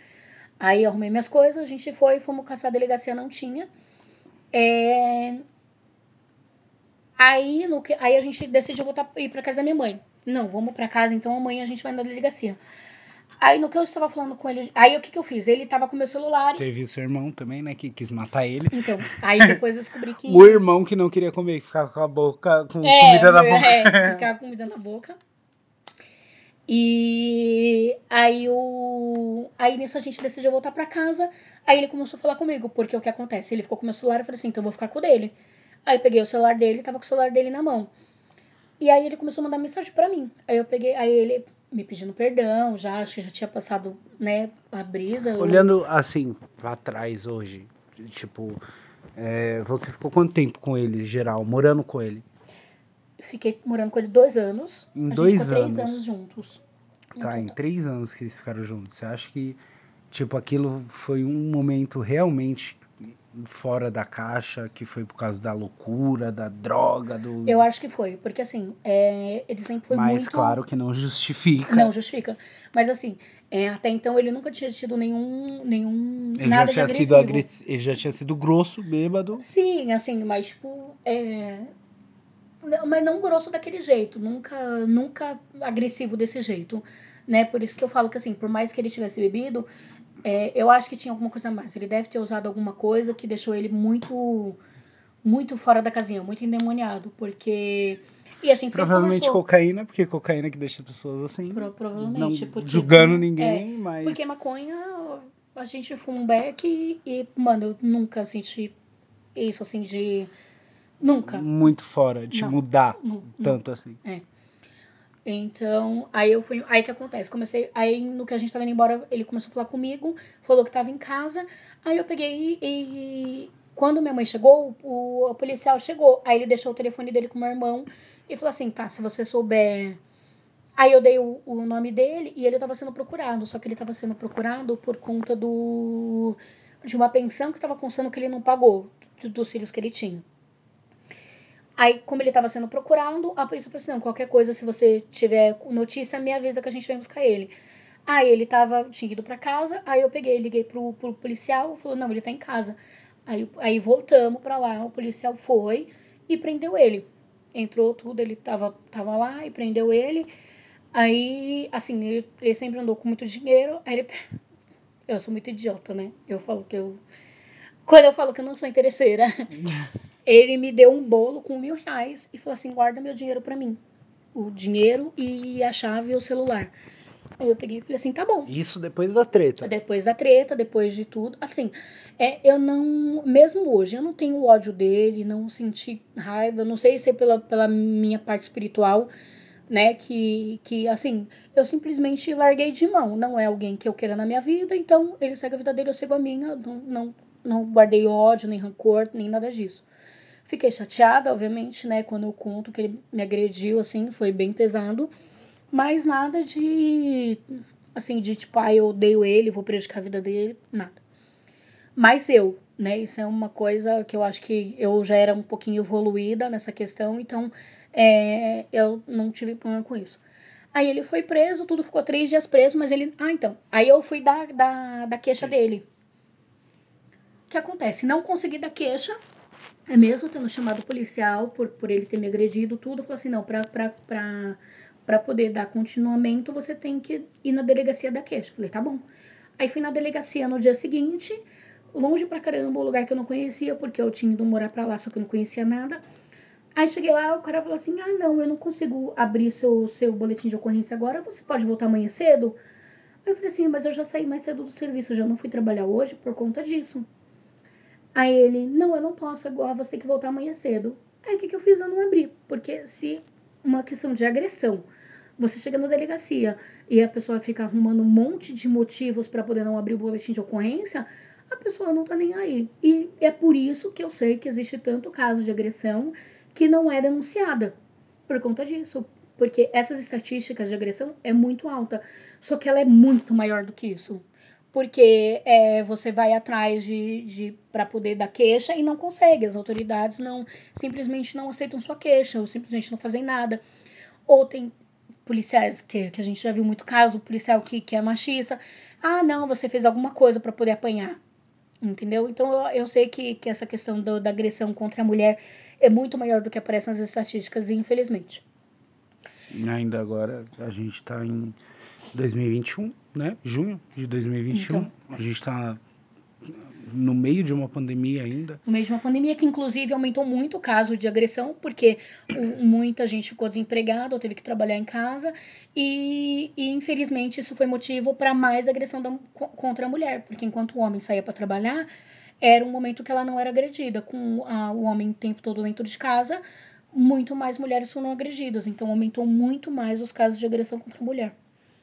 Aí arrumei minhas coisas, a gente foi, fomos caçar a delegacia, não tinha. É... Aí, no que... aí a gente decidiu voltar ir para casa da minha mãe. Não, vamos para casa, então amanhã a gente vai na delegacia. Aí no que eu estava falando com ele, aí o que que eu fiz? Ele estava com meu celular. Teve o seu irmão também, né, que quis matar ele. Então, aí depois eu descobri que O irmão que não queria comer, que ficava com a boca com é, comida na boca. É, ficava com comida na boca. E aí o aí nisso a gente decidiu voltar para casa. Aí ele começou a falar comigo, porque o que acontece? Ele ficou com meu celular, eu falei assim, então eu vou ficar com o dele. Aí eu peguei o celular dele, tava com o celular dele na mão. E aí ele começou a mandar mensagem para mim. Aí eu peguei, aí ele me pedindo perdão, já acho que já tinha passado, né, a brisa. Olhando eu... assim para trás hoje, tipo, é, você ficou quanto tempo com ele, geral, morando com ele? Fiquei morando com ele dois anos. Em a dois anos. três anos juntos. Tá, em três anos que eles ficaram juntos. Você acha que, tipo, aquilo foi um momento realmente fora da caixa, que foi por causa da loucura, da droga, do... Eu acho que foi, porque assim, é, ele sempre foi Mas, muito... Mas claro que não justifica. Não justifica. Mas assim, é, até então ele nunca tinha tido nenhum, nenhum ele nada já tinha sido agressivo. Ele já tinha sido grosso, bêbado. Sim, assim, mas tipo, é... Mas não grosso daquele jeito, nunca, nunca agressivo desse jeito, né? Por isso que eu falo que assim, por mais que ele tivesse bebido, é, eu acho que tinha alguma coisa a mais. Ele deve ter usado alguma coisa que deixou ele muito, muito fora da casinha, muito endemoniado, porque e a gente provavelmente cocaína, porque cocaína que deixa pessoas assim. Pro, provavelmente, não porque, julgando ninguém, é, mas porque maconha a gente fuma um beck e, e, mano, eu nunca senti isso assim de nunca. Muito fora de não, mudar não, tanto não. assim. É. Então, aí eu fui. Aí que acontece? Comecei. Aí no que a gente tava indo embora, ele começou a falar comigo, falou que tava em casa. Aí eu peguei e. Quando minha mãe chegou, o, o policial chegou. Aí ele deixou o telefone dele com o meu irmão e falou assim: tá, se você souber. Aí eu dei o, o nome dele e ele tava sendo procurado. Só que ele tava sendo procurado por conta do. de uma pensão que tava constando que ele não pagou, dos filhos que ele tinha. Aí, como ele estava sendo procurado, a polícia falou assim: não, qualquer coisa, se você tiver notícia, me avisa que a gente vem buscar ele. Aí ele tava, tinha ido para casa, aí eu peguei, liguei pro, pro policial, falou: não, ele tá em casa. Aí, aí voltamos para lá, o policial foi e prendeu ele. Entrou tudo, ele tava, tava lá e prendeu ele. Aí, assim, ele, ele sempre andou com muito dinheiro. Aí ele. Eu sou muito idiota, né? Eu falo que eu. Quando eu falo que eu não sou interesseira. ele me deu um bolo com mil reais e falou assim: guarda meu dinheiro para mim. O dinheiro e a chave e o celular. Aí eu peguei e falei assim, tá bom. Isso depois da treta. Depois da treta, depois de tudo. Assim, é, eu não. Mesmo hoje, eu não tenho ódio dele, não senti raiva. Não sei se é pela, pela minha parte espiritual, né? Que, que, assim, eu simplesmente larguei de mão. Não é alguém que eu queira na minha vida, então ele segue a vida dele, eu sigo a minha. Não, não, não guardei ódio, nem rancor, nem nada disso. Fiquei chateada, obviamente, né, quando eu conto que ele me agrediu, assim, foi bem pesado. Mas nada de, assim, de tipo, ah, eu odeio ele, vou prejudicar a vida dele, nada. Mas eu, né, isso é uma coisa que eu acho que eu já era um pouquinho evoluída nessa questão, então é, eu não tive problema com isso. Aí ele foi preso, tudo ficou três dias preso, mas ele. Ah, então. Aí eu fui dar da, da queixa dele. O que acontece? Não consegui dar queixa, mesmo tendo chamado o policial por, por ele ter me agredido, tudo, falou assim, não, pra, pra poder dar continuamento, você tem que ir na delegacia da queixa. Falei, tá bom. Aí fui na delegacia no dia seguinte, longe pra caramba, um lugar que eu não conhecia, porque eu tinha ido morar pra lá, só que eu não conhecia nada. Aí cheguei lá, o cara falou assim, ah, não, eu não consigo abrir seu, seu boletim de ocorrência agora, você pode voltar amanhã cedo? Eu falei assim, mas eu já saí mais cedo do serviço, já não fui trabalhar hoje por conta disso. Aí ele, não, eu não posso agora, você tem que voltar amanhã cedo. Aí o que, que eu fiz? Eu não abri, porque se uma questão de agressão, você chega na delegacia e a pessoa fica arrumando um monte de motivos para poder não abrir o boletim de ocorrência, a pessoa não tá nem aí. E é por isso que eu sei que existe tanto caso de agressão que não é denunciada. Por conta disso. Porque essas estatísticas de agressão é muito alta. Só que ela é muito maior do que isso. Porque é, você vai atrás de, de para poder dar queixa e não consegue. As autoridades não simplesmente não aceitam sua queixa, ou simplesmente não fazem nada. Ou tem policiais, que, que a gente já viu muito caso, policial que, que é machista. Ah, não, você fez alguma coisa para poder apanhar entendeu? Então eu, eu sei que, que essa questão do, da agressão contra a mulher é muito maior do que aparece nas estatísticas, infelizmente. Ainda agora a gente está em 2021, né? Junho de 2021. Então, a gente está no meio de uma pandemia ainda. No meio de uma pandemia que, inclusive, aumentou muito o caso de agressão, porque muita gente ficou desempregada ou teve que trabalhar em casa, e, e infelizmente isso foi motivo para mais agressão da, contra a mulher, porque enquanto o homem saía para trabalhar, era um momento que ela não era agredida, com a, o homem o tempo todo dentro de casa, muito mais mulheres foram agredidas, então aumentou muito mais os casos de agressão contra a mulher.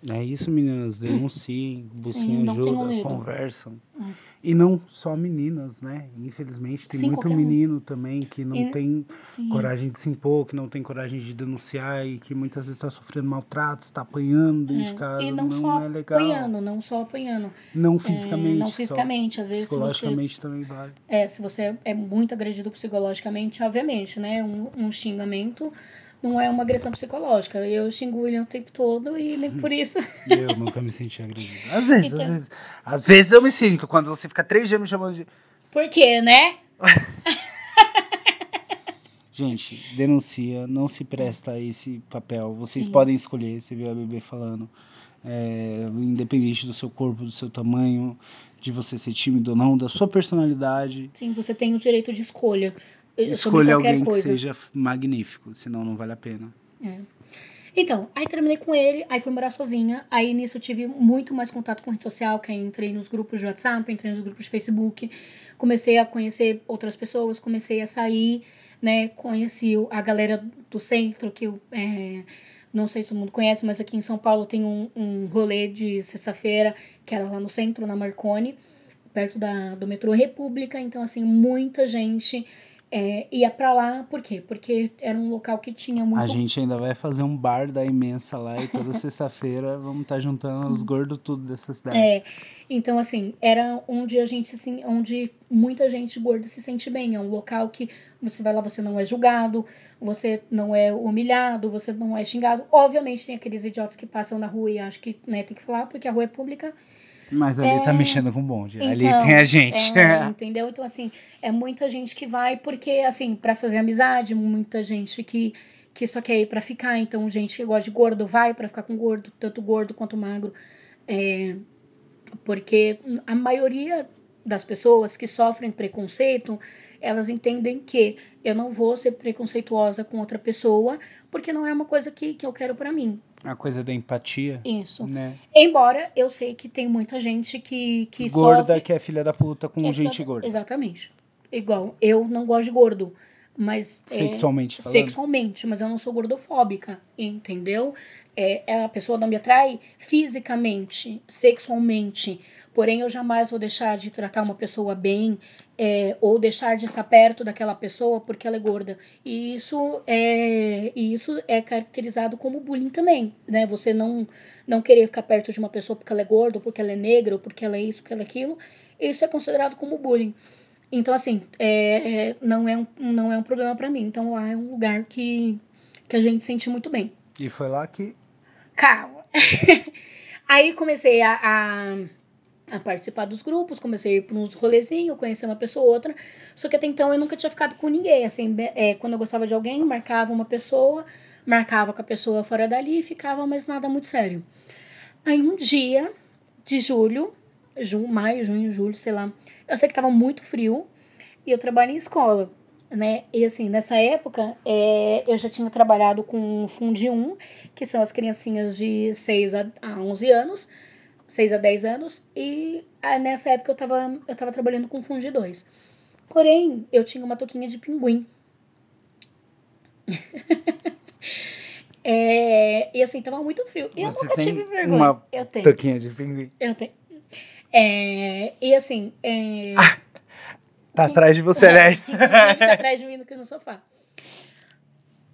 É isso, meninas. Denunciem, busquem Sim, ajuda, conversam. Hum. E não só meninas, né? Infelizmente, tem Sim, muito menino um. também que não e... tem Sim. coragem de se impor, que não tem coragem de denunciar e que muitas vezes está sofrendo maltrato, está apanhando dentro é. de casa. E não, não só é legal. apanhando, não só apanhando. Não fisicamente. É, não fisicamente, às vezes. Psicologicamente você, também vale. É, se você é muito agredido psicologicamente, obviamente, né? Um, um xingamento não é uma agressão psicológica. Eu xingo William o tempo todo e nem por isso. Eu nunca me senti agredido. Às vezes, então... às vezes. Às vezes eu me sinto, quando você fica três dias me chamando de. Por quê, né? Gente, denuncia, não se presta a esse papel. Vocês Sim. podem escolher, você viu a bebê falando. É, independente do seu corpo, do seu tamanho, de você ser tímido ou não, da sua personalidade. Sim, você tem o direito de escolha. Escolha alguém coisa. que seja magnífico, senão não vale a pena. É. Então, aí terminei com ele, aí fui morar sozinha. Aí nisso tive muito mais contato com rede social, que aí entrei nos grupos de WhatsApp, entrei nos grupos de Facebook, comecei a conhecer outras pessoas, comecei a sair, né? Conheci a galera do centro, que eu é, não sei se todo mundo conhece, mas aqui em São Paulo tem um, um rolê de sexta-feira, que era lá no centro, na Marconi, perto da, do metrô República. Então, assim, muita gente é, ia para lá, por quê? Porque era um local que tinha muito. A gente ainda vai fazer um bar da imensa lá e toda sexta-feira vamos estar tá juntando os gordos tudo dessa cidade. É, então assim, era onde a gente assim, onde muita gente gorda se sente bem. É um local que você vai lá, você não é julgado, você não é humilhado, você não é xingado. Obviamente tem aqueles idiotas que passam na rua e acham que né, tem que falar, porque a rua é pública. Mas ali tá é... tá mexendo com bonde. Então, ali tem a gente. É, entendeu? Então, assim, é muita gente que vai porque, assim, para fazer amizade, muita gente que, que só quer ir pra ficar. Então, gente que gosta de gordo vai para ficar com gordo, tanto gordo quanto magro. É, porque a maioria das pessoas que sofrem preconceito, elas entendem que eu não vou ser preconceituosa com outra pessoa, porque não é uma coisa que, que eu quero para mim. A coisa da empatia. Isso. Né? Embora eu sei que tem muita gente que, que Gorda sofre... que é filha da puta com é gente gorda. Exatamente. Igual, eu não gosto de gordo. Mas sexualmente é, falando. Sexualmente, mas eu não sou gordofóbica, entendeu? É, é, a pessoa não me atrai fisicamente, sexualmente. Porém, eu jamais vou deixar de tratar uma pessoa bem é, ou deixar de estar perto daquela pessoa porque ela é gorda. E isso é, isso é caracterizado como bullying também, né? Você não, não querer ficar perto de uma pessoa porque ela é gorda, ou porque ela é negra, ou porque ela é isso, porque ela é aquilo. Isso é considerado como bullying. Então, assim, é, é, não, é um, não é um problema para mim. Então, lá é um lugar que, que a gente sente muito bem. E foi lá que. Calma. Aí comecei a, a, a, participar dos grupos, comecei a ir para uns rolezinhos, conhecer uma pessoa ou outra. Só que até então eu nunca tinha ficado com ninguém. Assim, é, quando eu gostava de alguém, marcava uma pessoa, marcava com a pessoa fora dali e ficava, mas nada muito sério. Aí um dia de julho, junho, maio, junho, julho, sei lá. Eu sei que tava muito frio e eu trabalho em escola, né? E assim, nessa época, é, eu já tinha trabalhado com Fundi 1, que são as criancinhas de 6 a, a 11 anos. 6 a 10 anos, e nessa época eu tava, eu tava trabalhando com Fundi 2. Porém, eu tinha uma toquinha de pinguim. é, e assim, tava muito frio. Eu Você nunca tive vergonha. uma Eu tenho. Toquinha de pinguim. Eu tenho. É, e assim, é, Tá atrás de você, né? Inclusive, tá atrás de mim aqui no sofá.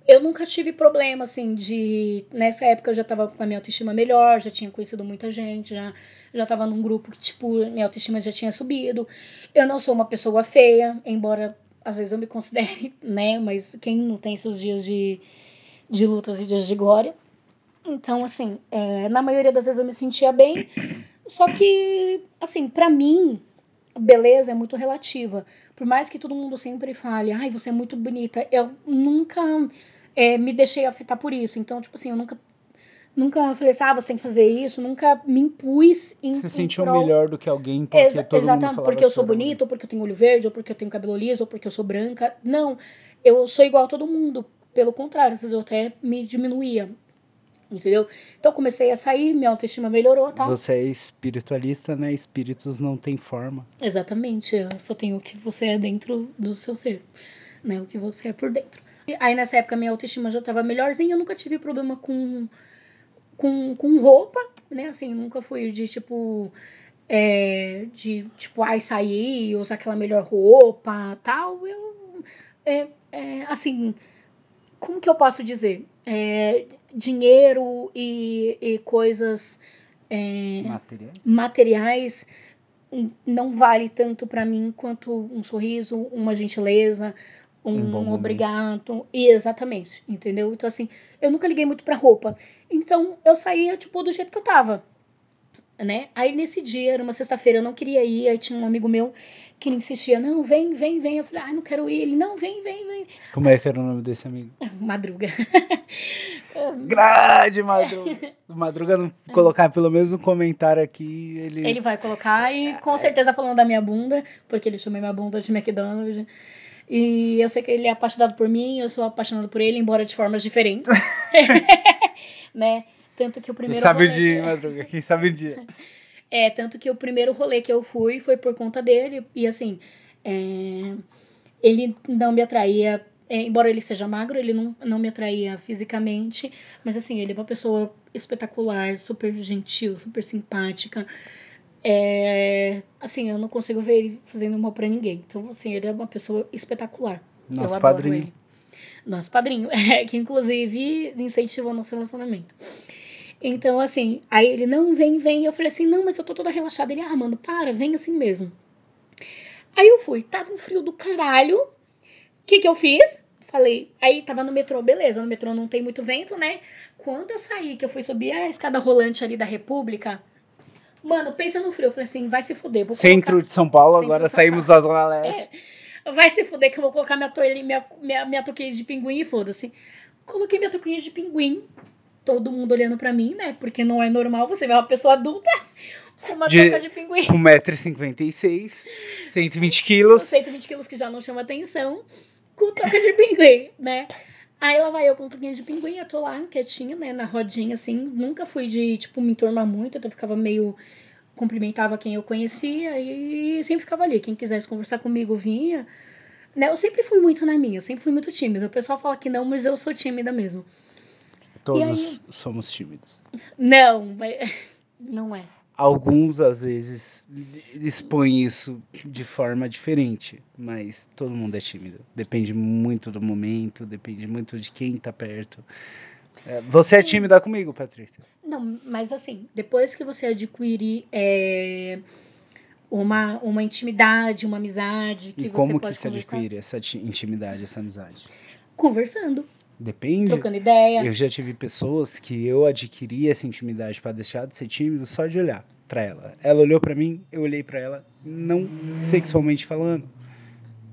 Eu nunca tive problema, assim, de. Nessa época eu já tava com a minha autoestima melhor, já tinha conhecido muita gente, já, já tava num grupo que, tipo, minha autoestima já tinha subido. Eu não sou uma pessoa feia, embora às vezes eu me considere, né? Mas quem não tem seus dias de, de lutas e dias de glória. Então, assim, é, na maioria das vezes eu me sentia bem. Só que, assim, pra mim, beleza é muito relativa. Por mais que todo mundo sempre fale, ai, você é muito bonita, eu nunca é, me deixei afetar por isso. Então, tipo assim, eu nunca, nunca falei assim, ah, você tem que fazer isso, nunca me impus em. Você em sentiu prol- melhor do que alguém porque Exa- todo mundo exatamente, falava porque eu sou bonita, ou porque eu tenho olho verde, ou porque eu tenho cabelo liso, ou porque eu sou branca. Não, eu sou igual a todo mundo. Pelo contrário, às vezes eu até me diminuía. Entendeu? Então eu comecei a sair, minha autoestima melhorou, tá? Você é espiritualista, né? Espíritos não têm forma. Exatamente, eu só tenho o que você é dentro do seu ser, né? O que você é por dentro. E aí nessa época minha autoestima já tava melhorzinha, eu nunca tive problema com, com, com roupa, né? Assim, nunca fui de tipo. é, de tipo, ai, sair, usar aquela melhor roupa tal. Eu. É, é, assim, como que eu posso dizer? É, dinheiro e, e coisas. é, Materiais? materiais não vale tanto pra mim quanto um sorriso, uma gentileza, um, Um obrigado. E exatamente, entendeu? Então assim, eu nunca liguei muito pra roupa. Então eu saía tipo do jeito que eu tava. Né? Aí nesse dia, era uma sexta-feira, eu não queria ir, aí tinha um amigo meu que ele insistia, não, vem, vem, vem. Eu falei, ah, não quero ir. Ele, não, vem, vem, vem. Como é que era o nome desse amigo? Madruga. Grande Madruga. Madruga não colocar pelo menos um comentário aqui, ele. Ele vai colocar e com certeza falando da minha bunda, porque ele chama minha bunda de McDonald's. E eu sei que ele é apaixonado por mim, eu sou apaixonado por ele, embora de formas diferentes. né? Tanto que o Quem primeiro sabe o dia, Madruga? Quem sabe o dia? É, tanto que o primeiro rolê que eu fui foi por conta dele. E assim, é, ele não me atraía, é, embora ele seja magro, ele não, não me atraía fisicamente. Mas assim, ele é uma pessoa espetacular, super gentil, super simpática. É, assim, eu não consigo ver ele fazendo mal pra ninguém. Então, assim, ele é uma pessoa espetacular. Nosso eu padrinho. ele. Nosso padrinho, é, que inclusive incentivou nosso relacionamento. Então, assim, aí ele, não, vem, vem. Eu falei assim, não, mas eu tô toda relaxada. Ele, ah, mano, para, vem assim mesmo. Aí eu fui, tava um frio do caralho. O que que eu fiz? Falei, aí tava no metrô, beleza, no metrô não tem muito vento, né? Quando eu saí, que eu fui subir a escada rolante ali da República, mano, pensa no frio. Eu falei assim, vai se fuder. Vou Centro colocar- de São Paulo, Centro agora saímos da Zona Leste. Vai se fuder que eu vou colocar minha toalha, minha, minha, minha touquinha de pinguim e foda-se. Coloquei minha touquinha de pinguim. Todo mundo olhando pra mim, né? Porque não é normal você ver uma pessoa adulta com uma De- de pinguim. 1,56m, 120 quilos. 120 quilos que já não chama atenção. Com touca de pinguim, né? Aí lá vai eu com touquinha de pinguim, eu tô lá quietinha, né? Na rodinha, assim. Nunca fui de, tipo, me enturmar muito. Eu ficava meio... Cumprimentava quem eu conhecia e sempre ficava ali. Quem quisesse conversar comigo vinha. Né? Eu sempre fui muito na minha, eu sempre fui muito tímida. O pessoal fala que não, mas eu sou tímida mesmo. Todos somos tímidos. Não, mas- não é. Alguns, às vezes, expõem isso de forma diferente, mas todo mundo é tímido. Depende muito do momento, depende muito de quem tá perto. É, Você é tímida comigo, Patrícia? Não, mas assim, depois que você adquirir é, uma, uma intimidade, uma amizade, que E você como que pode se conversar, adquire essa ti- intimidade, essa amizade? conversando, Depende. trocando ideia. Eu já tive pessoas que eu adquiri essa intimidade pra deixar de ser tímido só de olhar pra ela. Ela olhou pra mim, eu olhei pra ela, não sexualmente falando.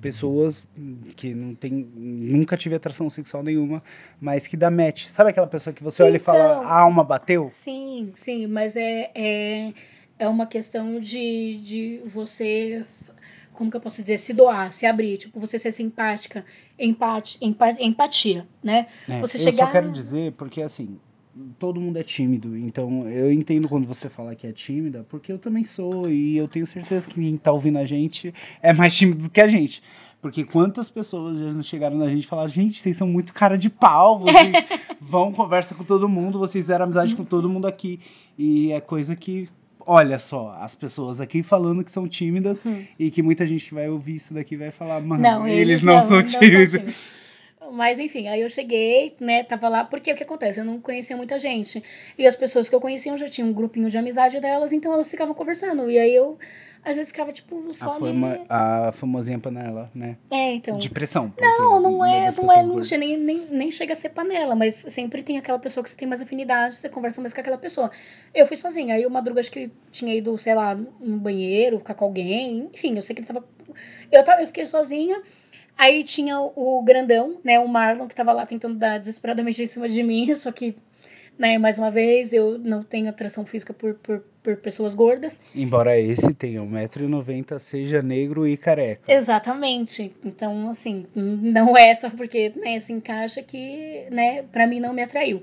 Pessoas que não tem, nunca tive atração sexual nenhuma, mas que dá match. Sabe aquela pessoa que você olha e fala, Então. a alma bateu? Sim, sim, mas é, é, é uma questão de, de você, como que eu posso dizer, se doar, se abrir, tipo, você ser simpática, empate, empa- empatia, né? É, Você eu chegar- só quero dizer porque assim, todo mundo é tímido. Então eu entendo quando você fala que é tímida, porque eu também sou e eu tenho certeza que quem tá ouvindo a gente é mais tímido do que a gente. Porque quantas pessoas já chegaram na gente e falaram, gente, vocês são muito cara de pau, vocês vão, conversa com todo mundo, vocês fizeram amizade com todo mundo aqui. E é coisa que, olha só, as pessoas aqui falando que são tímidas Hum. e que muita gente vai ouvir isso daqui e vai falar, mano, Não, eles, não, são tímidos. Mas enfim, aí eu cheguei, né, tava lá, porque o que acontece? Eu não conhecia muita gente. E as pessoas que eu conhecia eu já tinha um grupinho de amizade delas, então elas ficavam conversando. E aí eu, às vezes, ficava, tipo, só A, ali. fama, a famosinha panela, né? É, então. De pressão. Não, porque não é, não é, não gordas- che- nem, nem, nem chega a ser panela, mas sempre tem aquela pessoa que você tem mais afinidade, você conversa mais com aquela pessoa. Eu fui sozinha, aí o Madruga acho que tinha ido, sei lá, no banheiro, ficar com alguém, enfim, eu sei que ele tava. Eu, tava, eu fiquei sozinha, aí tinha o grandão, né, o Marlon, que tava lá tentando dar desesperadamente em cima de mim, só que, né, mais uma vez, eu não tenho atração física por, por, por pessoas gordas. Embora esse tenha 1,90m, seja negro e careca. Exatamente. Então, assim, não é só porque né, se encaixa que, né, pra mim não me atraiu.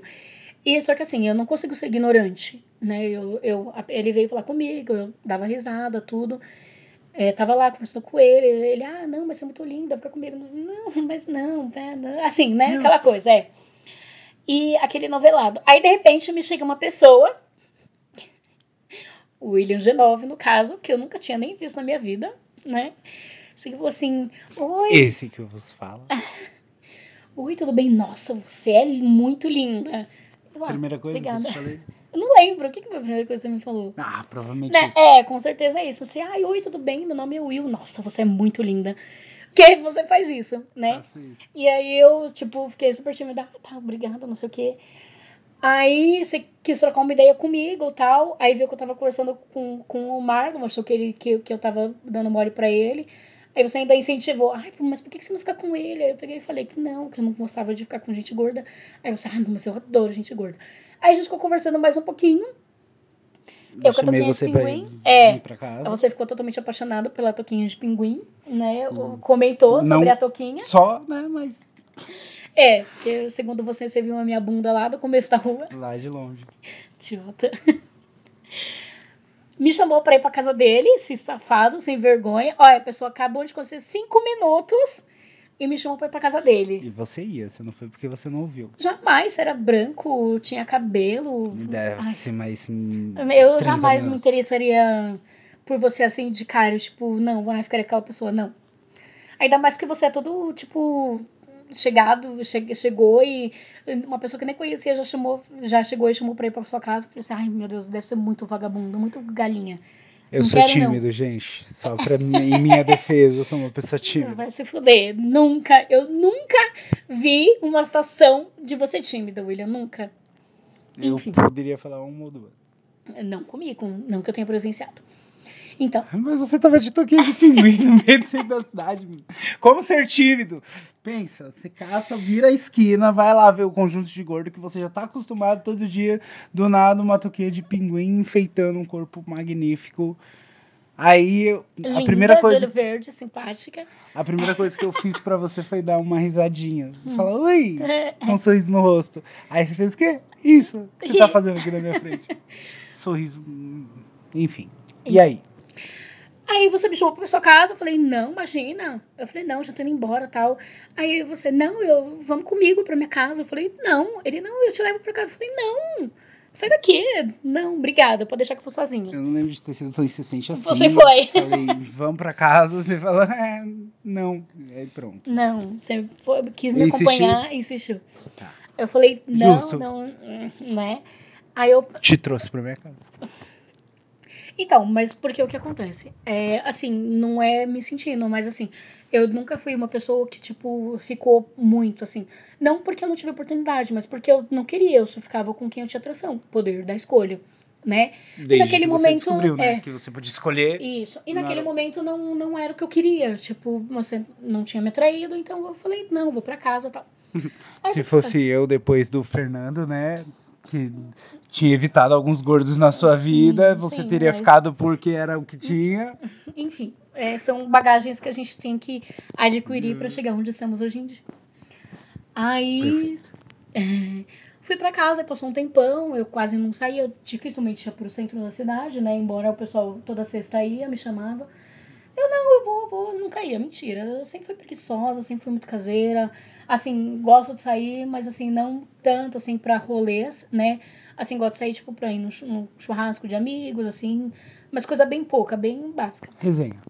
E só que assim, eu não consigo ser ignorante, né? Eu, eu, ele veio falar comigo, eu dava risada, tudo. É, tava lá conversando com ele, ele, ah, não, mas você é muito linda, fica comigo. Não, mas não, tá, assim, né? Aquela coisa, é. E aquele novelado. Aí, de repente, me chega uma pessoa, o William Genove, no caso, que eu nunca tinha nem visto na minha vida, né? Chega e falou assim: Oi, Esse que eu vos falo. oi, tudo bem? Nossa, você é muito linda. Ah, Primeira coisa que eu obrigada. te falei. Eu não lembro, o que, que foi a primeira coisa que você me falou? Ah, provavelmente Né? isso. É, com certeza é isso. Você, ai, oi, tudo bem? Meu nome é Will. Nossa, você é muito linda. Que você faz isso, né? Faço isso. E aí eu, tipo, fiquei super tímida. Ah, tá, obrigada, não sei o quê. Aí você quis trocar uma ideia comigo e tal. Aí viu que eu tava conversando com, com o Marlon, achou que, ele, que, que eu tava dando mole pra ele. Aí você ainda incentivou. Ai, mas por que você não fica com ele? Aí eu peguei e falei que não, que eu não gostava de ficar com gente gorda. Aí você, ah, não, mas eu adoro gente gorda. Aí a gente ficou conversando mais um pouquinho. Eu, Eu chamei você de pra ir, É. pra casa. Você ficou totalmente apaixonado pela toquinha de pinguim, né? Comentou Não. sobre a toquinha. Só, né? Mas É, porque segundo você, você viu a minha bunda lá do começo da rua. lá de longe. Idiota. Me chamou pra ir pra casa dele, esse safado, sem vergonha. Olha, a pessoa acabou de conhecer cinco minutos e me chamou pra ir pra casa dele. E você ia, você não foi porque você não ouviu. Jamais, era branco, tinha cabelo. Deve ser mais. hum, Eu 30 jamais me minutos. interessaria por você assim de cara, tipo, não, vai ficar aquela pessoa, não. Ainda mais porque você é todo, tipo, chegado, che- chegou e uma pessoa que nem conhecia já chamou, já chegou e chamou pra ir pra sua casa. Falei assim, ai meu Deus, deve ser muito vagabundo, muito galinha. Eu Não sou quero, não. tímido, gente. Só pra mim, em minha defesa, eu sou uma pessoa tímida. Vai se fuder. Nunca, eu nunca vi uma situação de você tímida, William, nunca. Eu Enfim. poderia falar uma ou duas. Não comigo, não que eu tenha presenciado. Então, Mas você tava de toquinho de pinguim no meio do centro da cidade. menino. Como ser tímido? Pensa, você cata, vira a esquina, vai lá ver o conjunto de gordo que você já tá acostumado todo dia, do nada uma toquinha de pinguim enfeitando um corpo magnífico. Aí, eu- a linda, primeira coisa, verde, simpática. a primeira coisa que eu fiz pra você foi dar uma risadinha. Falar, oi, com um sorriso no rosto. Aí você fez o quê? Isso que você tá fazendo aqui na minha frente. Sorriso, hum, enfim. E aí? Aí você me chamou pra sua casa, eu falei, não, imagina. Eu falei, não, já tô indo embora tal. Aí você, não, eu vamos comigo pra minha casa. Eu falei, não. Ele, não, eu te levo pra casa. Eu falei, não, sai daqui. Não, obrigada, pode deixar que eu vou sozinha. Eu não lembro de ter sido tão insistente assim. Você foi. Falei, vamos pra casa. Você falou, é, não. Aí pronto. Não, você foi- quis me Eu insisti. acompanhar e insistiu. Tá. Eu falei, não, Justo. não, né? Aí eu, Te trouxe pra minha casa. Então, mas porque o que acontece? É, assim, não é me sentindo, mas assim, eu nunca fui uma pessoa que, tipo, ficou muito, assim. Não porque eu não tive oportunidade, mas porque eu não queria, eu só ficava com quem eu tinha atração, poder da escolha, né? Desde naquele que você momento, descobriu, né? é. Que você podia escolher. Isso. E Não naquele era- momento não, não era o que eu queria. Tipo, você não tinha me atraído, então eu falei, não, vou pra casa e tal. Aí Se fosse eu depois do Fernando, né? Que tinha evitado alguns gordos na sua Sim, vida, você sim, teria mas- ficado porque era o que tinha. Enfim, é, são bagagens que a gente tem que adquirir Hum. pra chegar onde estamos hoje em dia. Aí. É, Fui pra casa, passou um tempão, eu quase não saía, eu dificilmente ia pro centro da cidade, né? Embora o pessoal toda sexta ia, me chamava. Eu não, eu vou, vou, nunca ia, mentira. Eu sempre fui preguiçosa, sempre fui muito caseira. Assim, gosto de sair, mas assim, não tanto assim pra rolês, né? Assim, gosto de sair, tipo, pra ir no churrasco de amigos, assim, mas coisa bem pouca, bem básica. Resenha.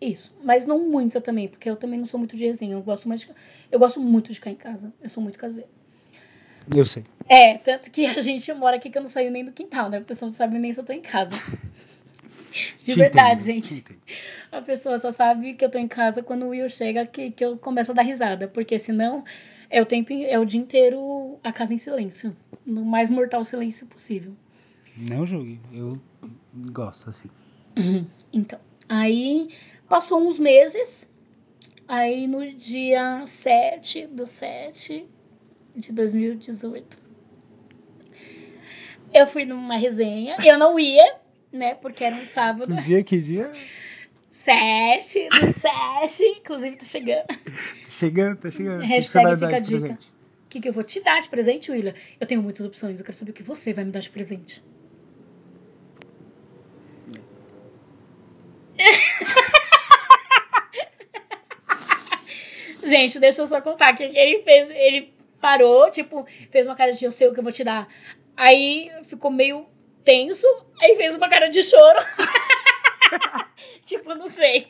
Isso, mas não muita também, porque eu também não sou muito de resenha. Eu gosto mais de... eu gosto muito de ficar em casa. Eu sou muito caseira. Eu sei. É, tanto que a gente mora aqui que eu não saio nem do quintal, né? A pessoa não sabe nem se eu tô em casa. De Te verdade, entendo, te gente. A pessoa só sabe que eu tô em casa quando o Will chega que, que eu começo a dar risada. Porque senão é o tempo, é o dia inteiro a casa em silêncio. No mais mortal silêncio possível. Não julgue, eu gosto assim. Então, aí passou uns meses. Aí no dia 7 do 7 de 2018, eu fui numa resenha. Eu não ia, né? Porque era um sábado. Que dia, que dia? 7 do 7. Inclusive, tá chegando. Chegando, tá chegando. Hashtag fica a dica. presente? O que, que eu vou te dar de presente, William? Eu tenho muitas opções. Eu quero saber o que você vai me dar de presente. Gente, deixa eu só contar que ele fez. Ele parou, tipo, fez uma cara de eu sei o que eu vou te dar. Aí ficou meio tenso, aí fez uma cara de choro. tipo, não sei.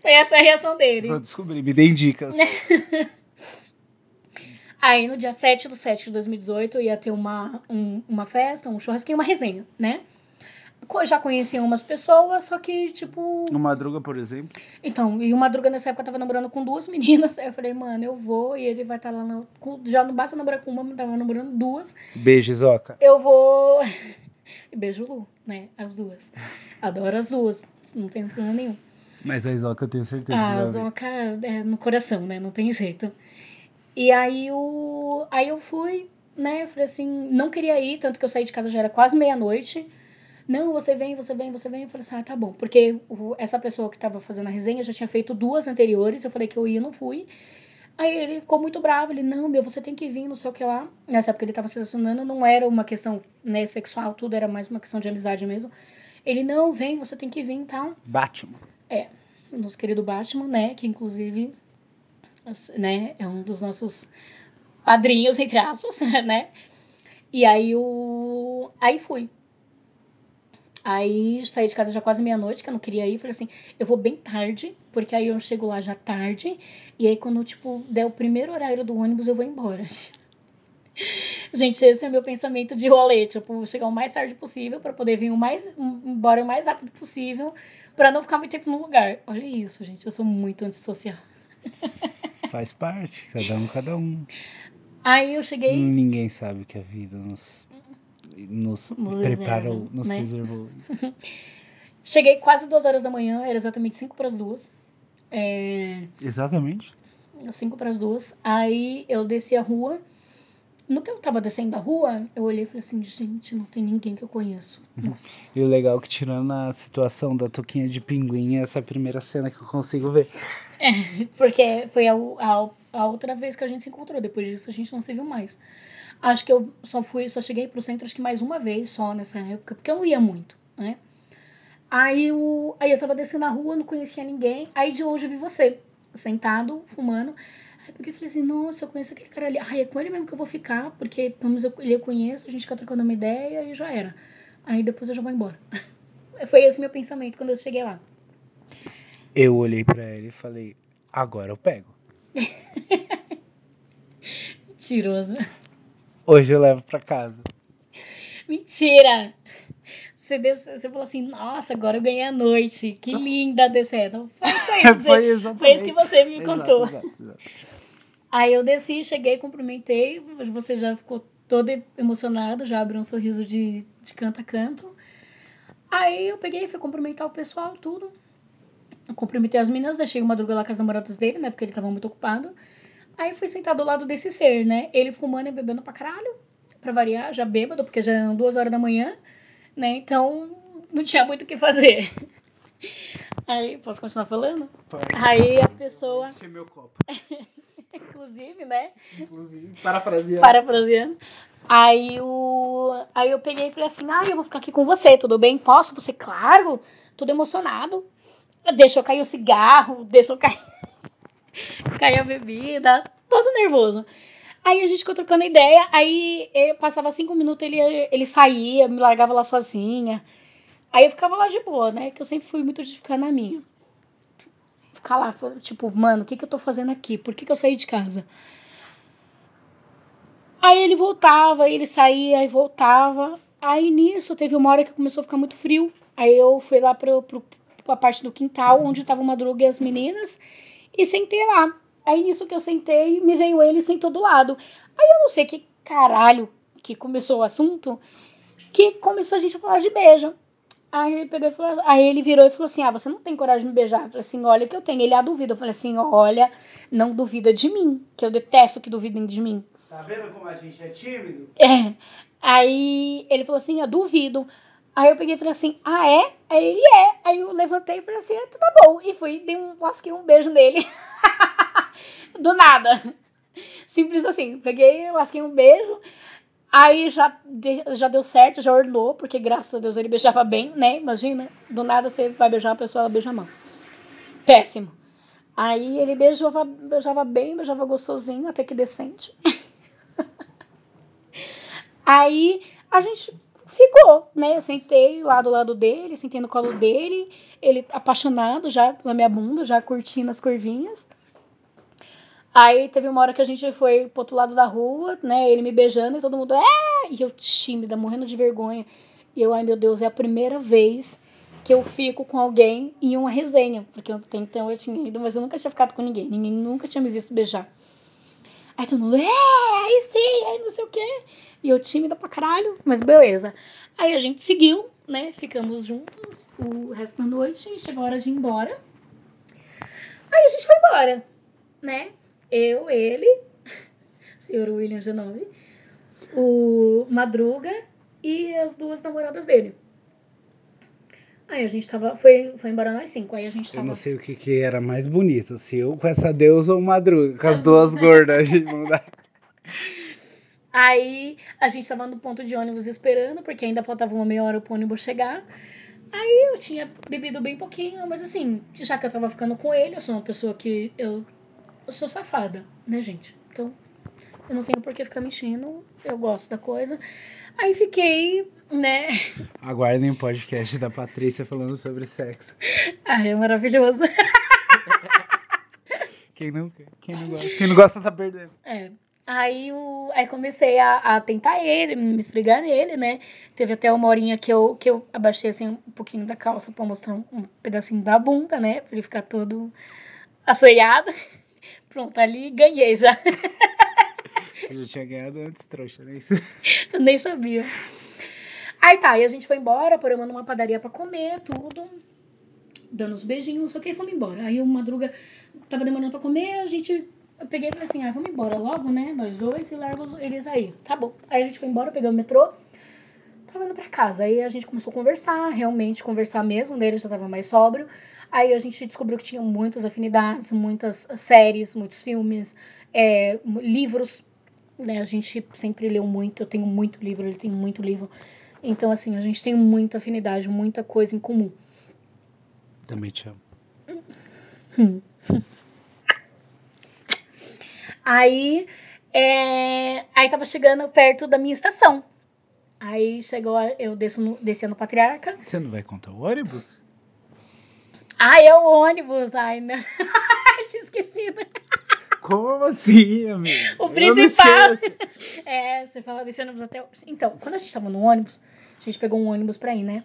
Foi essa a reação dele. Vou descobrir, me deem dicas. Aí no dia 7 do 7 de 2018 ia ter uma, um- uma festa, um churrasquinho, uma resenha, né? Já conhecia umas pessoas, só que, tipo. No Madruga, por exemplo. Então, e o Madruga nessa época tava namorando com duas meninas. Aí eu falei, mano, eu vou e ele vai estar lá. No, já não basta namorar com uma, tava namorando duas. Beijo, Zoca. Eu vou. E beijo Lu, né? As duas. Adoro as duas. Não tenho problema nenhum. Mas a Zoca eu tenho certeza que a. Zoca é no coração, né? Não tem jeito. E aí, o... aí eu fui, né? Eu falei assim, não queria ir, tanto que eu saí de casa já era quase meia-noite. Não, você vem, você vem, você vem. Eu falei assim, ah, tá bom. Porque essa pessoa que tava fazendo a resenha já tinha feito duas anteriores. Eu falei que eu ia e não fui. Aí ele ficou muito bravo. Ele, não, meu, você tem que vir, não sei o que lá. Nessa época ele tava selecionando, não era uma questão né, sexual, tudo era mais uma questão de amizade mesmo. Ele, não, vem, você tem que vir e tal Batman. o nosso querido Batman, né? Que inclusive né, é um dos nossos padrinhos, entre aspas, né? E aí o. Aí fui. Aí saí de casa já quase meia-noite, que eu não queria ir. Falei assim, eu vou bem tarde, porque aí eu chego lá já tarde. E aí, quando, tipo, der o primeiro horário do ônibus, eu vou embora. Gente, esse é meu pensamento de rolê. Tipo, vou chegar o mais tarde possível pra poder vir o mais, embora o mais rápido possível, pra não ficar muito tempo no lugar. Olha isso, gente. Eu sou muito antissocial. Faz parte, cada um, cada um. Aí eu cheguei. Ninguém sabe o que a vida nos, nos, Nos preparou, reserva, nos né? reservou. Cheguei quase duas horas da manhã, era exatamente cinco para as duas. É, Exatamente. cinco para as duas. Aí eu desci a rua. No que eu tava descendo a rua, eu olhei e falei assim, gente, não tem ninguém que eu conheço. Nossa. E o legal é que tirando a situação da toquinha de pinguim, essa é a primeira cena que eu consigo ver. Porque foi a, a, a outra vez que a gente se encontrou. Depois disso a gente não se viu mais. Acho que eu só fui, só cheguei pro centro acho que mais uma vez só nessa época, porque eu não ia muito, né? Aí, o, aí eu tava descendo a rua, não conhecia ninguém. Aí de longe eu vi você, sentado, fumando. Aí porque eu falei assim, nossa, eu conheço aquele cara ali. Ai, é com ele mesmo que eu vou ficar, porque pelo menos eu, ele eu conheço, a gente fica trocando uma ideia e já era. Aí depois eu já vou embora. Foi esse meu pensamento quando eu cheguei lá. Eu olhei pra ele e falei, agora eu pego. Mentiroso. Hoje eu levo pra casa. Mentira! Você, desce, você falou assim, nossa, agora eu ganhei a noite. Que linda descendo. Foi, foi isso, Foi exatamente. foi isso que você me Exato, contou. exato, exato. Aí eu desci, cheguei, cumprimentei. Você já ficou todo emocionado, já abriu um sorriso de, de canto a canto. Aí eu peguei, fui cumprimentar o pessoal, tudo. Eu cumprimentei as meninas, deixei o Madruga lá com as namoradas dele, né? Porque ele tava muito ocupado. Aí fui sentar do lado desse ser, né? Ele fumando e bebendo pra caralho. Pra variar, já bêbado, porque já eram duas horas da manhã, né? Então não tinha muito o que fazer. Aí, posso continuar falando? Pode. Aí a pessoa. Encher meu copo. inclusive, né? Inclusive, parafraseando. Parafraseando. Aí, o... aí eu peguei e falei assim: ah, eu vou ficar aqui com você, tudo bem? Posso? Você, claro, tudo emocionado. Deixa eu cair o cigarro, deixa eu cair, cair a bebida, todo nervoso. Aí a gente ficou trocando ideia, aí passava cinco minutos, ele, ele saía, me largava lá sozinha. Aí eu ficava lá de boa, né? Que eu sempre fui muito de ficar na minha. Ficar lá, tipo, mano, o que, que eu tô fazendo aqui? Por que, que eu saí de casa? Aí ele voltava, ele saía e voltava. Aí nisso teve uma hora que começou a ficar muito frio. Aí eu fui lá pro, pro, pra parte do quintal, onde tava uma madruga e as meninas, e sentei lá. Aí nisso que eu sentei, me veio ele e sentou do lado. Aí eu não sei que caralho que começou o assunto, que começou a gente a falar de beijo. Aí ele pegou e falou, aí ele virou e falou assim: Ah, você não tem coragem de me beijar? Eu falei assim, olha que eu tenho. Ele a duvida. Eu falei assim, olha, não duvida de mim, que eu detesto que duvidem de mim. Tá vendo como a gente é tímido? É. Aí ele falou assim, eu duvido. Aí eu peguei e falei assim, ah, é? Aí ele é. Aí eu levantei e falei assim, tudo tá bom. E fui, dei um, lasquei um beijo nele. Do nada. Simples assim. Peguei, lasquei um beijo. Aí já, já deu certo, já ornou, porque graças a Deus ele beijava bem, né? Imagina, do nada você vai beijar uma pessoa, ela beija a mão. Péssimo. Aí ele beijava, beijava bem, beijava gostosinho, até que decente. Aí a gente ficou, né? Eu sentei lá do lado dele, sentei no colo dele, ele apaixonado já pela minha bunda, já curtindo as curvinhas. Aí teve uma hora que a gente foi pro outro lado da rua, né? Ele me beijando e todo mundo, é! E eu tímida, morrendo de vergonha. E eu, ai meu Deus, é a primeira vez que eu fico com alguém em uma resenha. Porque eu, então eu tinha ido, mas eu nunca tinha ficado com ninguém. Ninguém nunca tinha me visto beijar. Aí todo mundo, é, aí sim, aí não sei o quê. E eu tímida pra caralho, mas beleza. Aí a gente seguiu, né? Ficamos juntos o resto da noite e chegou a hora de ir embora. Aí a gente foi embora, né? Eu, ele, o senhor William Genove, o Madruga e as duas namoradas dele. Aí a gente tava. Foi, foi embora nós cinco. Aí a gente tava. Eu não sei o que, que era mais bonito, se eu com essa deusa ou madruga, com as duas gordas de mudar. Aí a gente tava no ponto de ônibus esperando, porque ainda faltava uma meia hora pro ônibus chegar. Aí eu tinha bebido bem pouquinho, mas assim, já que eu tava ficando com ele, eu sou uma pessoa que eu, eu sou safada, né, gente? Então, eu não tenho por que ficar mexendo, eu gosto da coisa. Aí fiquei, né? Aguardem o podcast da Patrícia falando sobre sexo. Ah, é maravilhoso. quem, não, quem não gosta? Quem não gosta tá perdendo. É. Aí, o, aí comecei a, a tentar ele, me esfregar nele, né? Teve até uma horinha que eu, que eu abaixei assim um pouquinho da calça pra mostrar um, um pedacinho da bunda, né? Pra ele ficar todo assoiado. Pronto, ali ganhei já. Você já tinha ganhado antes, trouxa, nem Nem sabia. Aí tá, e a gente foi embora, paramos numa padaria pra comer, tudo. Dando os beijinhos, só que fomos embora. Aí o Madruga tava demorando pra comer, a gente. Eu peguei e falei assim, ah, vamos embora logo, né? Nós dois e largo eles aí. Tá bom. Aí a gente foi embora, pegamos o metrô. Tava indo pra casa. Aí a gente começou a conversar, realmente conversar mesmo, né? Ele já tava mais sóbrio. Aí a gente descobriu que tinha muitas afinidades, muitas séries, muitos filmes, é, livros né? A gente sempre leu muito, eu tenho muito livro, ele tem muito livro. Então, assim, a gente tem muita afinidade, muita coisa em comum. Também te amo. Aí, é... aí tava chegando perto da minha estação. Aí chegou, eu desço no, descia no Patriarca. Você não vai contar o ônibus? Ah, é o ônibus. Ai, não. Tinha esquecido. Como assim, amigo? O principal. é, você fala desse ônibus até. Então, quando a gente tava no ônibus, a gente pegou um ônibus pra ir, né?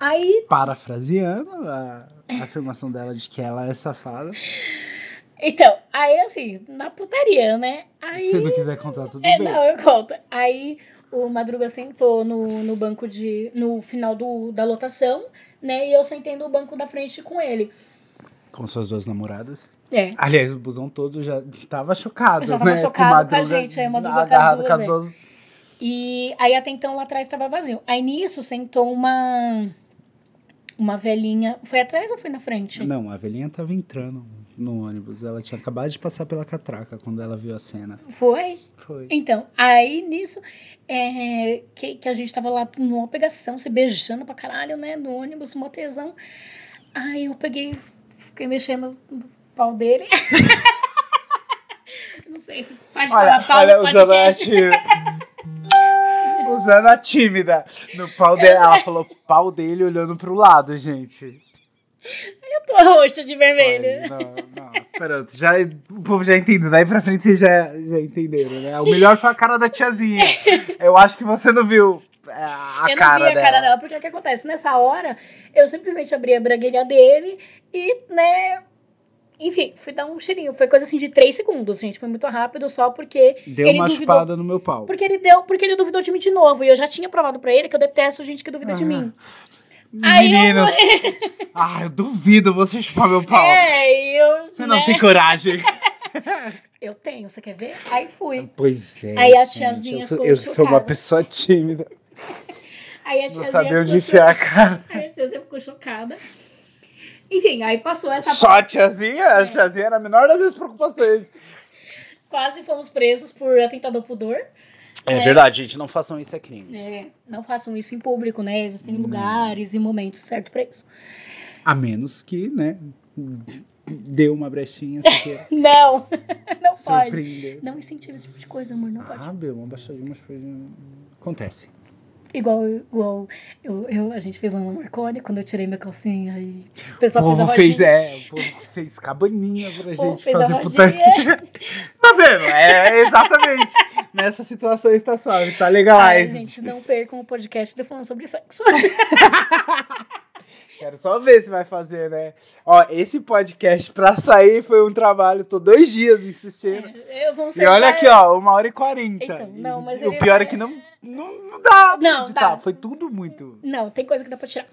Aí. Parafraseando a, a afirmação dela de que ela é safada. Então, aí assim, na putaria, né? Aí... Se não quiser contar tudo é, bem. Não, eu conto. Aí o Madruga sentou no, no banco de. no final do, da lotação, né? E eu sentei no banco da frente com ele. Com suas duas namoradas? É. Aliás, o busão todo já tava chocado, já tava né? chocado com, com a gente, aí dupla agarrado com as duas. É. E aí até então lá atrás estava vazio. Aí nisso sentou uma uma velhinha. Foi atrás ou foi na frente? Não, a velhinha tava entrando no ônibus. Ela tinha acabado de passar pela catraca quando ela viu a cena. Foi? Foi. Então, aí nisso, é, que, que a gente tava lá numa pegação, se beijando pra caralho, né? No ônibus, mó tesão. Aí eu peguei, fiquei mexendo no pau dele. Não sei se pode Olha, falar pau olha no usando a podcast. tímida. usando a tímida. No pau dele, ela falou pau dele olhando pro lado, gente. Eu tô roxa de vermelho. Olha, Não, não. Pronto, já, o povo já entendeu. Daí pra frente vocês já, já entenderam, né? O melhor foi a cara da tiazinha. Eu acho que você não viu é, a eu cara não vi a dela. cara dela, porque o que acontece? Nessa hora, eu simplesmente abri a braguilha dele e, né. Enfim, fui dar um cheirinho. Foi coisa assim de 3 segundos, gente. Foi muito rápido, só porque. Deu uma duvidou- chupada no meu pau. Porque ele deu, porque ele duvidou de mim de novo. E eu já tinha provado pra ele que eu detesto gente que duvida de mim. Aí eu- Meninos. Ah, eu duvido você chupar meu pau. É, eu. Você não né? tem coragem. Eu tenho, você quer ver? Aí fui. Pois é. Aí a gente, tiazinha Eu sou, eu sou uma pessoa tímida. Aí a Não tiazinha sabia onde enfiar a cara. Aí a tiazinha ficou chocada. Enfim, aí passou essa Só a tiazinha? É. A tiazinha era a menor das minhas preocupações. Quase fomos presos por atentado ao pudor. É, É. verdade, gente. Não façam isso, é crime. É, não façam isso em público, né? Existem Hum. lugares e momentos certos pra isso. A menos que, né, dê uma brechinha se queira Não, não pode. Não incentive esse tipo de coisa, amor, não pode. Ah, Bel, uma baixadinha, umas coisas... Acontece. Igual, igual eu, eu, a gente fez lá no Marconi, quando eu tirei minha calcinha e o O pessoal fez a povo rodinha. fez, é, o povo fez cabaninha pra O povo gente fazer putaria. Tá vendo? É, exatamente. Nessa situação está suave, tá legal. Ai, gente, não percam o podcast de falando sobre sexo. Quero só ver se vai fazer, né? Ó, esse podcast pra sair foi um trabalho, tô dois dias insistindo. É, E olha aqui, ó, uma hora e quarenta. Então, não, mas o pior é que não, não, não dá Não, editar. dá. Foi tudo muito. Não, tem coisa que dá pra tirar.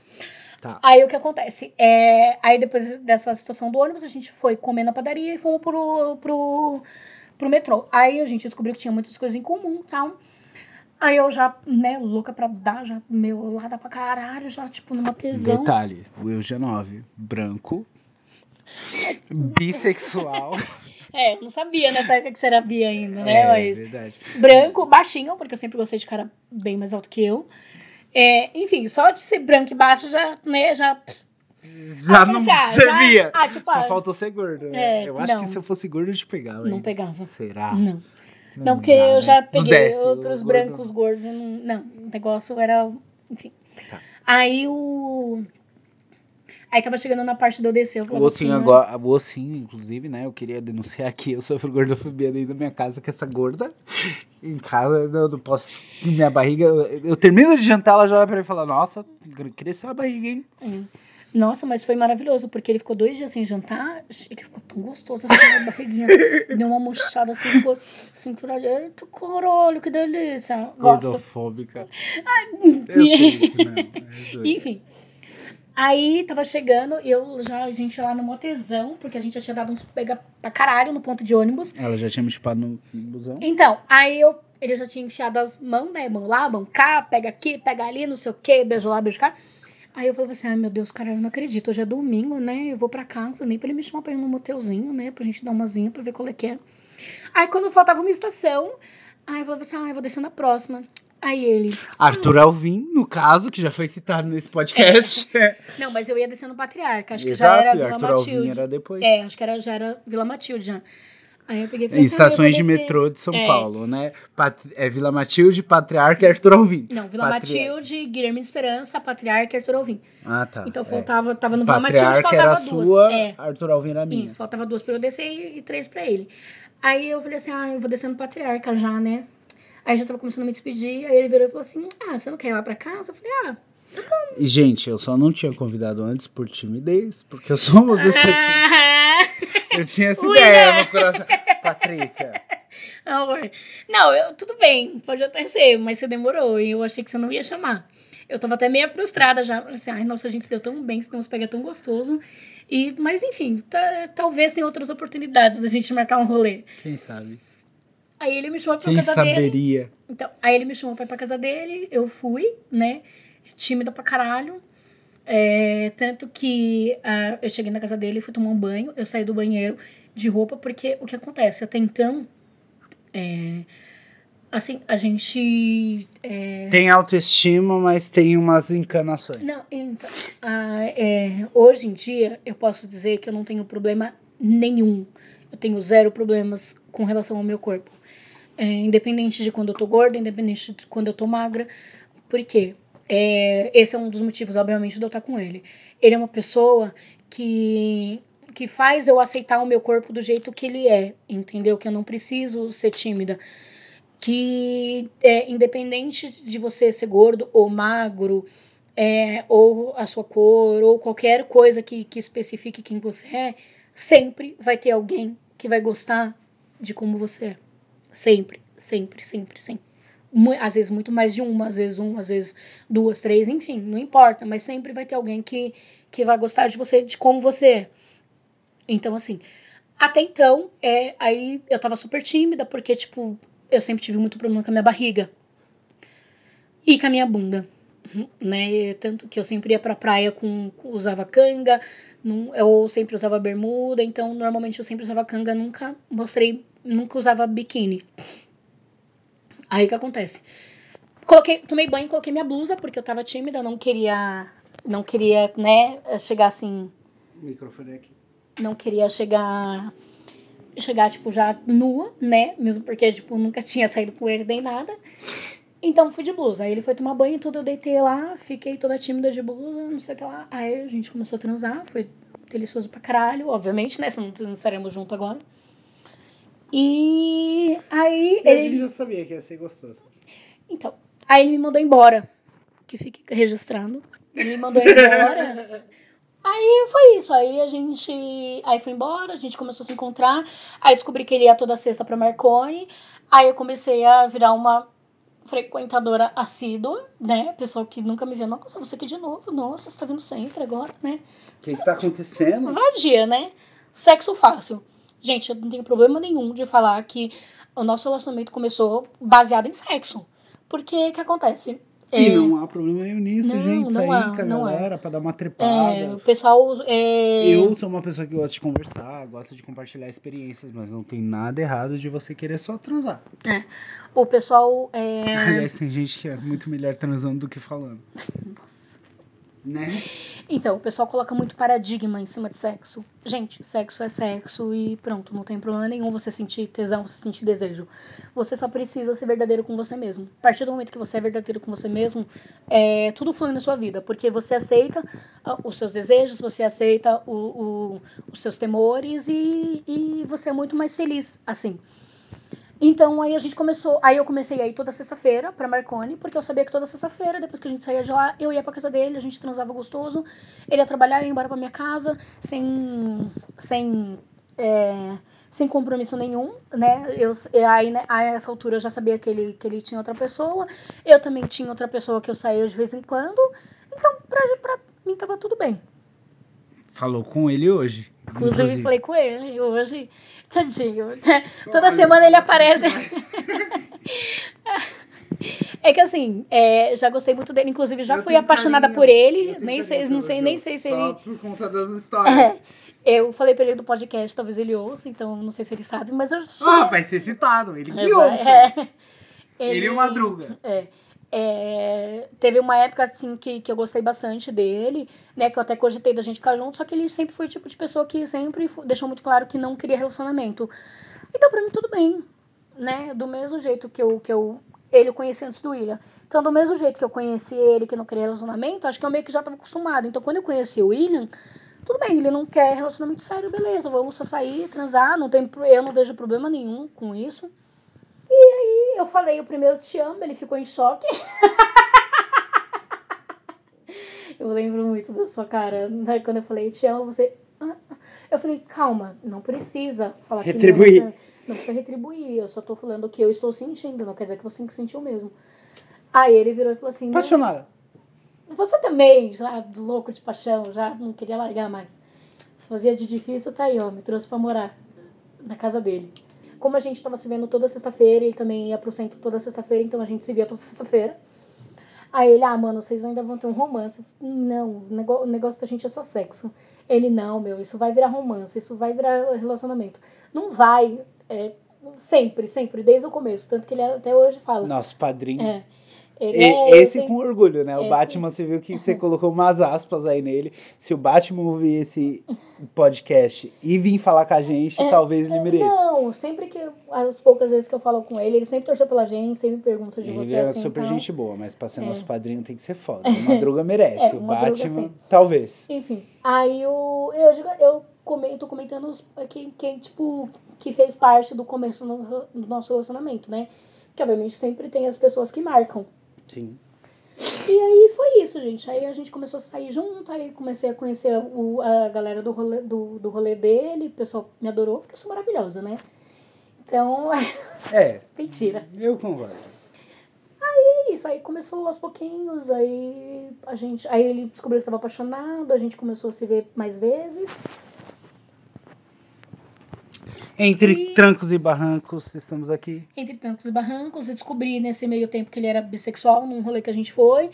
Tá. Aí o que acontece? É, aí depois dessa situação do ônibus, a gente foi comer na padaria e fomos pro, pro, pro metrô. Aí a gente descobriu que tinha muitas coisas em comum e tal. Aí eu já, né, louca pra dar, já melada pra caralho, já, tipo, numa tesão. Detalhe, o Eu G9, branco, bissexual. É, eu não sabia nessa época que você era bi ainda, né? é, Mas verdade. branco, baixinho, porque eu sempre gostei de cara bem mais alto que eu. É, enfim, só de ser branco e baixo já, né, já. Já não já- servia. já- ah, tipo, Só ah, faltou ser gordo, né? É, eu acho não. que se eu fosse gordo eu te pegava. Não hein? pegava. Será? Não. Não, porque dá, eu né? já Não peguei desce, outros gordo- brancos gordos. Não, não, o negócio era. Enfim. Tá. Aí o. Aí tava chegando na parte do eu descer. Eu O ossinho assim, agora, o ossinho, inclusive, né? Eu queria denunciar aqui, eu sofro gordofobia dentro da minha casa, que essa gorda em casa, eu não posso. Minha barriga, eu, eu termino de jantar, ela já olha pra mim e fala, nossa, cresceu a barriga, hein? Hum. Nossa, mas foi maravilhoso, porque ele ficou dois dias sem jantar, ele ficou tão gostoso assim, na barriguinha. Deu uma murchada assim, ficou cintura de. Eita, caralho, que delícia. Gosto. Gordofóbica. Não. é doido. Enfim. Aí tava chegando, eu já, a gente lá no motezão, porque a gente já tinha dado uns pega pra caralho no ponto de ônibus. Ela já tinha me chupado no busão. Então, aí eu, ele já tinha enfiado as mãos, né? Mão lá, mão cá, pega aqui, pega ali, não sei o quê, beijo lá, beijo cá. Aí eu falei assim, ai meu Deus, cara, eu não acredito, hoje é domingo, né? Eu vou pra casa, nem pra ele me chamar pra ir no motelzinho, né? Pra gente dar umazinha pra ver qual é que é. Aí quando faltava uma estação, aí eu falei assim, ah, eu vou descer na próxima. Aí ele, Arthur Alvim, no caso, que já foi citado nesse podcast. não, mas eu ia descer no Patriarca, acho que já era Exato, Vila Arthur Alvim Matilde. era depois. É, acho que era, já era Vila Matilde já. Aí eu peguei falei ah, Estações de metrô de São É. Paulo, né? Pat- É Vila Matilde, Patriarca e Arthur Alvim. Não, Vila Patri- Matilde, Guilherme de Esperança, Patriarca e Arthur Alvim. Ah, tá. Então é. faltava, tava no Vila Matilde, Patriarca era faltava a duas. sua, É, Arthur Alvim era minha. isso, faltava duas pra eu descer e, e três pra ele. Aí eu falei assim, ah, eu vou descer no Patriarca já, né? Aí já tava começando a me despedir, aí ele virou e falou assim, ah, você não quer ir lá pra casa? Eu falei, ah, E, gente, eu só não tinha convidado antes por timidez, porque eu sou uma pessoa tímida. Eu tinha essa Ui, ideia né? no coração. Patrícia, amor. Não, eu, tudo bem, pode até ser, mas você demorou e eu achei que você não ia chamar. Eu tava até meio frustrada já, assim, ai, nossa, a gente se deu tão bem, se deu uns pega tão gostoso. E, mas enfim, tá- talvez tenha outras oportunidades da gente marcar um rolê. quem sabe? Aí ele me chamou pra Quem casa dele. saberia? Então, aí ele me chamou pra ir pra casa dele, eu fui, né? Tímida pra caralho. É, tanto que ah, eu cheguei na casa dele, fui tomar um banho, eu saí do banheiro de roupa, porque o que acontece? Até então, é, assim, a gente. é, Tem autoestima, mas tem umas encanações. Não, então, ah, é, hoje em dia eu posso dizer que eu não tenho problema nenhum. Eu tenho zero problemas com relação ao meu corpo. É, independente de quando eu tô gorda, independente de quando eu tô magra. Por quê? É, esse é um dos motivos, obviamente, de eu estar com ele. Ele é uma pessoa que, que faz eu aceitar o meu corpo do jeito que ele é, entendeu? Que eu não preciso ser tímida. Que é, independente de você ser gordo ou magro, é, ou a sua cor, ou qualquer coisa que, que especifique quem você é, sempre vai ter alguém que vai gostar de como você é. Sempre, sempre, sempre, sempre. Às vezes muito mais de uma, às vezes um, às vezes duas, três, enfim, não importa, mas sempre vai ter alguém que, que vai gostar de você, de como você é. Então, assim, até então, é, aí eu tava super tímida, porque, tipo, eu sempre tive muito problema com a minha barriga e com a minha bunda, né? Tanto que eu sempre ia pra praia com- usava canga, não, eu sempre usava bermuda, então normalmente eu sempre usava canga, nunca mostrei, nunca usava biquíni. Aí o que acontece? Coloquei, tomei banho, coloquei minha blusa, porque eu tava tímida, não queria, não queria, né, chegar assim, O microfone é aqui. não queria chegar chegar tipo já nua, né? Mesmo porque tipo nunca tinha saído com ele nem nada. Então fui de blusa. Aí ele foi tomar banho e tudo, eu deitei lá, fiquei toda tímida de blusa, não sei o que lá. Aí a gente começou a transar, foi delicioso pra caralho, obviamente, né? Senão não estaremos juntos agora. E aí E a ele gente já sabia que ia ser gostoso. então, aí ele me mandou embora. Que fique registrando. Ele me mandou embora. Aí foi isso. Aí a gente. Aí foi embora, a gente começou a se encontrar. Aí descobri que ele ia toda sexta pra Marconi. Aí eu comecei a virar uma frequentadora assídua, né? Pessoa que nunca me viu. Nossa, você aqui de novo. Nossa, você tá vindo sempre agora, né? O que, que tá acontecendo? Vadia, né? Sexo fácil. Gente, eu não tenho problema nenhum de falar que o nosso relacionamento começou baseado em sexo. Porque o que acontece? E É, não há problema nenhum nisso, Não, gente. não Sair com a galera pra dar uma é, trepada. o pessoal. é, Eu sou uma pessoa que gosta de conversar, gosta de compartilhar experiências, mas não tem nada errado de você querer só transar. O pessoal. É... Aliás, tem gente que é muito melhor transando do que falando. Nossa. Né? Então, o pessoal coloca muito paradigma em cima de sexo. Gente, sexo é sexo e pronto, não tem problema nenhum você sentir tesão, você sentir desejo. Você só precisa ser verdadeiro com você mesmo. A partir do momento que você é verdadeiro com você mesmo, é, tudo flui na sua vida, porque você aceita ah, os seus desejos, você aceita o- o- os seus temores e, e você é muito mais feliz assim. Então aí a gente começou, aí eu comecei a ir toda sexta-feira pra Marconi, porque eu sabia que toda sexta-feira, depois que a gente saía de lá, eu ia pra casa dele, a gente transava gostoso, ele ia trabalhar, eu ia embora pra minha casa, sem sem é, sem compromisso nenhum, né? Eu e aí né, a essa altura eu já sabia que ele que ele tinha outra pessoa, eu também tinha outra pessoa que eu saía de vez em quando. Então, pra, pra mim tava tudo bem. Falou com ele hoje. Inclusive, falei com ele hoje. Tadinho. Toda semana ele aparece. É que assim, é, já gostei muito dele, inclusive já Eu fui apaixonada carinho, por ele. Nem sei, não sei nem sei se Só ele. por conta das histórias. Eu falei pra ele do podcast, talvez ele ouça, então não sei se ele sabe, mas eu Ah, vai ser citado. Ele que É, ouça. é. Ele e o Madruga. É. É, teve uma época assim que, que eu gostei bastante dele, né? Que eu até cogitei da gente ficar junto, só que ele sempre foi o tipo de pessoa que sempre deixou muito claro que não queria relacionamento. Então, pra mim, tudo bem, né? Do mesmo jeito que eu, que eu ele eu conheci antes do William. Então, do mesmo jeito que eu conheci ele, que não queria relacionamento, acho que eu meio que já tava acostumada. Então, quando eu conheci o William, tudo bem, ele não quer relacionamento sério, beleza, vamos só sair, transar, não tem, eu não vejo problema nenhum com isso. E aí eu falei o primeiro te amo, ele ficou em choque. eu lembro muito da sua cara, né? Quando eu falei te amo, você. "Ah, ah." Eu falei, calma, não precisa falar Retribuir. que não. Não precisa retribuir, eu só tô falando o que eu estou sentindo, não quer dizer que você tem que sentir o mesmo. Aí ele virou e falou assim, Apaixonada. você também, já louco de paixão, já não queria largar mais. Fazia de difícil, tá aí, ó, me trouxe pra morar na casa dele. Como a gente tava se vendo toda sexta-feira, ele também ia pro centro toda sexta-feira, então a gente se via toda sexta-feira. Aí ele, ah, mano, vocês ainda vão ter um romance. Não, o negócio da gente é só sexo. Ele, não, meu, isso vai virar romance, isso vai virar relacionamento. Não vai, é, sempre, sempre, desde o começo. Tanto que ele até hoje fala. Nosso padrinho. É, ele é, esse com orgulho, né? O esse- Batman, você viu que você colocou umas aspas aí nele. Se o Batman ouvir esse podcast e vir falar com a gente, É, talvez ele mereça. Não, sempre que, as poucas vezes que eu falo com ele, ele sempre torceu pela gente, sempre pergunta de Ele você é assim. super então, gente boa, mas pra ser É. nosso padrinho tem que ser foda. O Madruga merece. É, o Batman, talvez. Enfim, aí o, eu, digo- eu comento, comentando os, quem, quem, tipo, que fez parte do começo do nosso relacionamento, né? Que obviamente sempre tem as pessoas que marcam. Sim. E aí foi isso, gente. Aí a gente começou a sair junto, aí comecei a conhecer o, a galera do rolê, do, do rolê dele, o pessoal me adorou, porque eu sou maravilhosa, né? Então, É, mentira. eu concordo. É isso, aí começou aos pouquinhos, aí a gente. Aí ele descobriu que tava apaixonado, a gente começou a se ver mais vezes. Entre E- trancos e barrancos, estamos aqui. entre trancos e barrancos, eu descobri nesse meio tempo que ele era bissexual num rolê que a gente foi.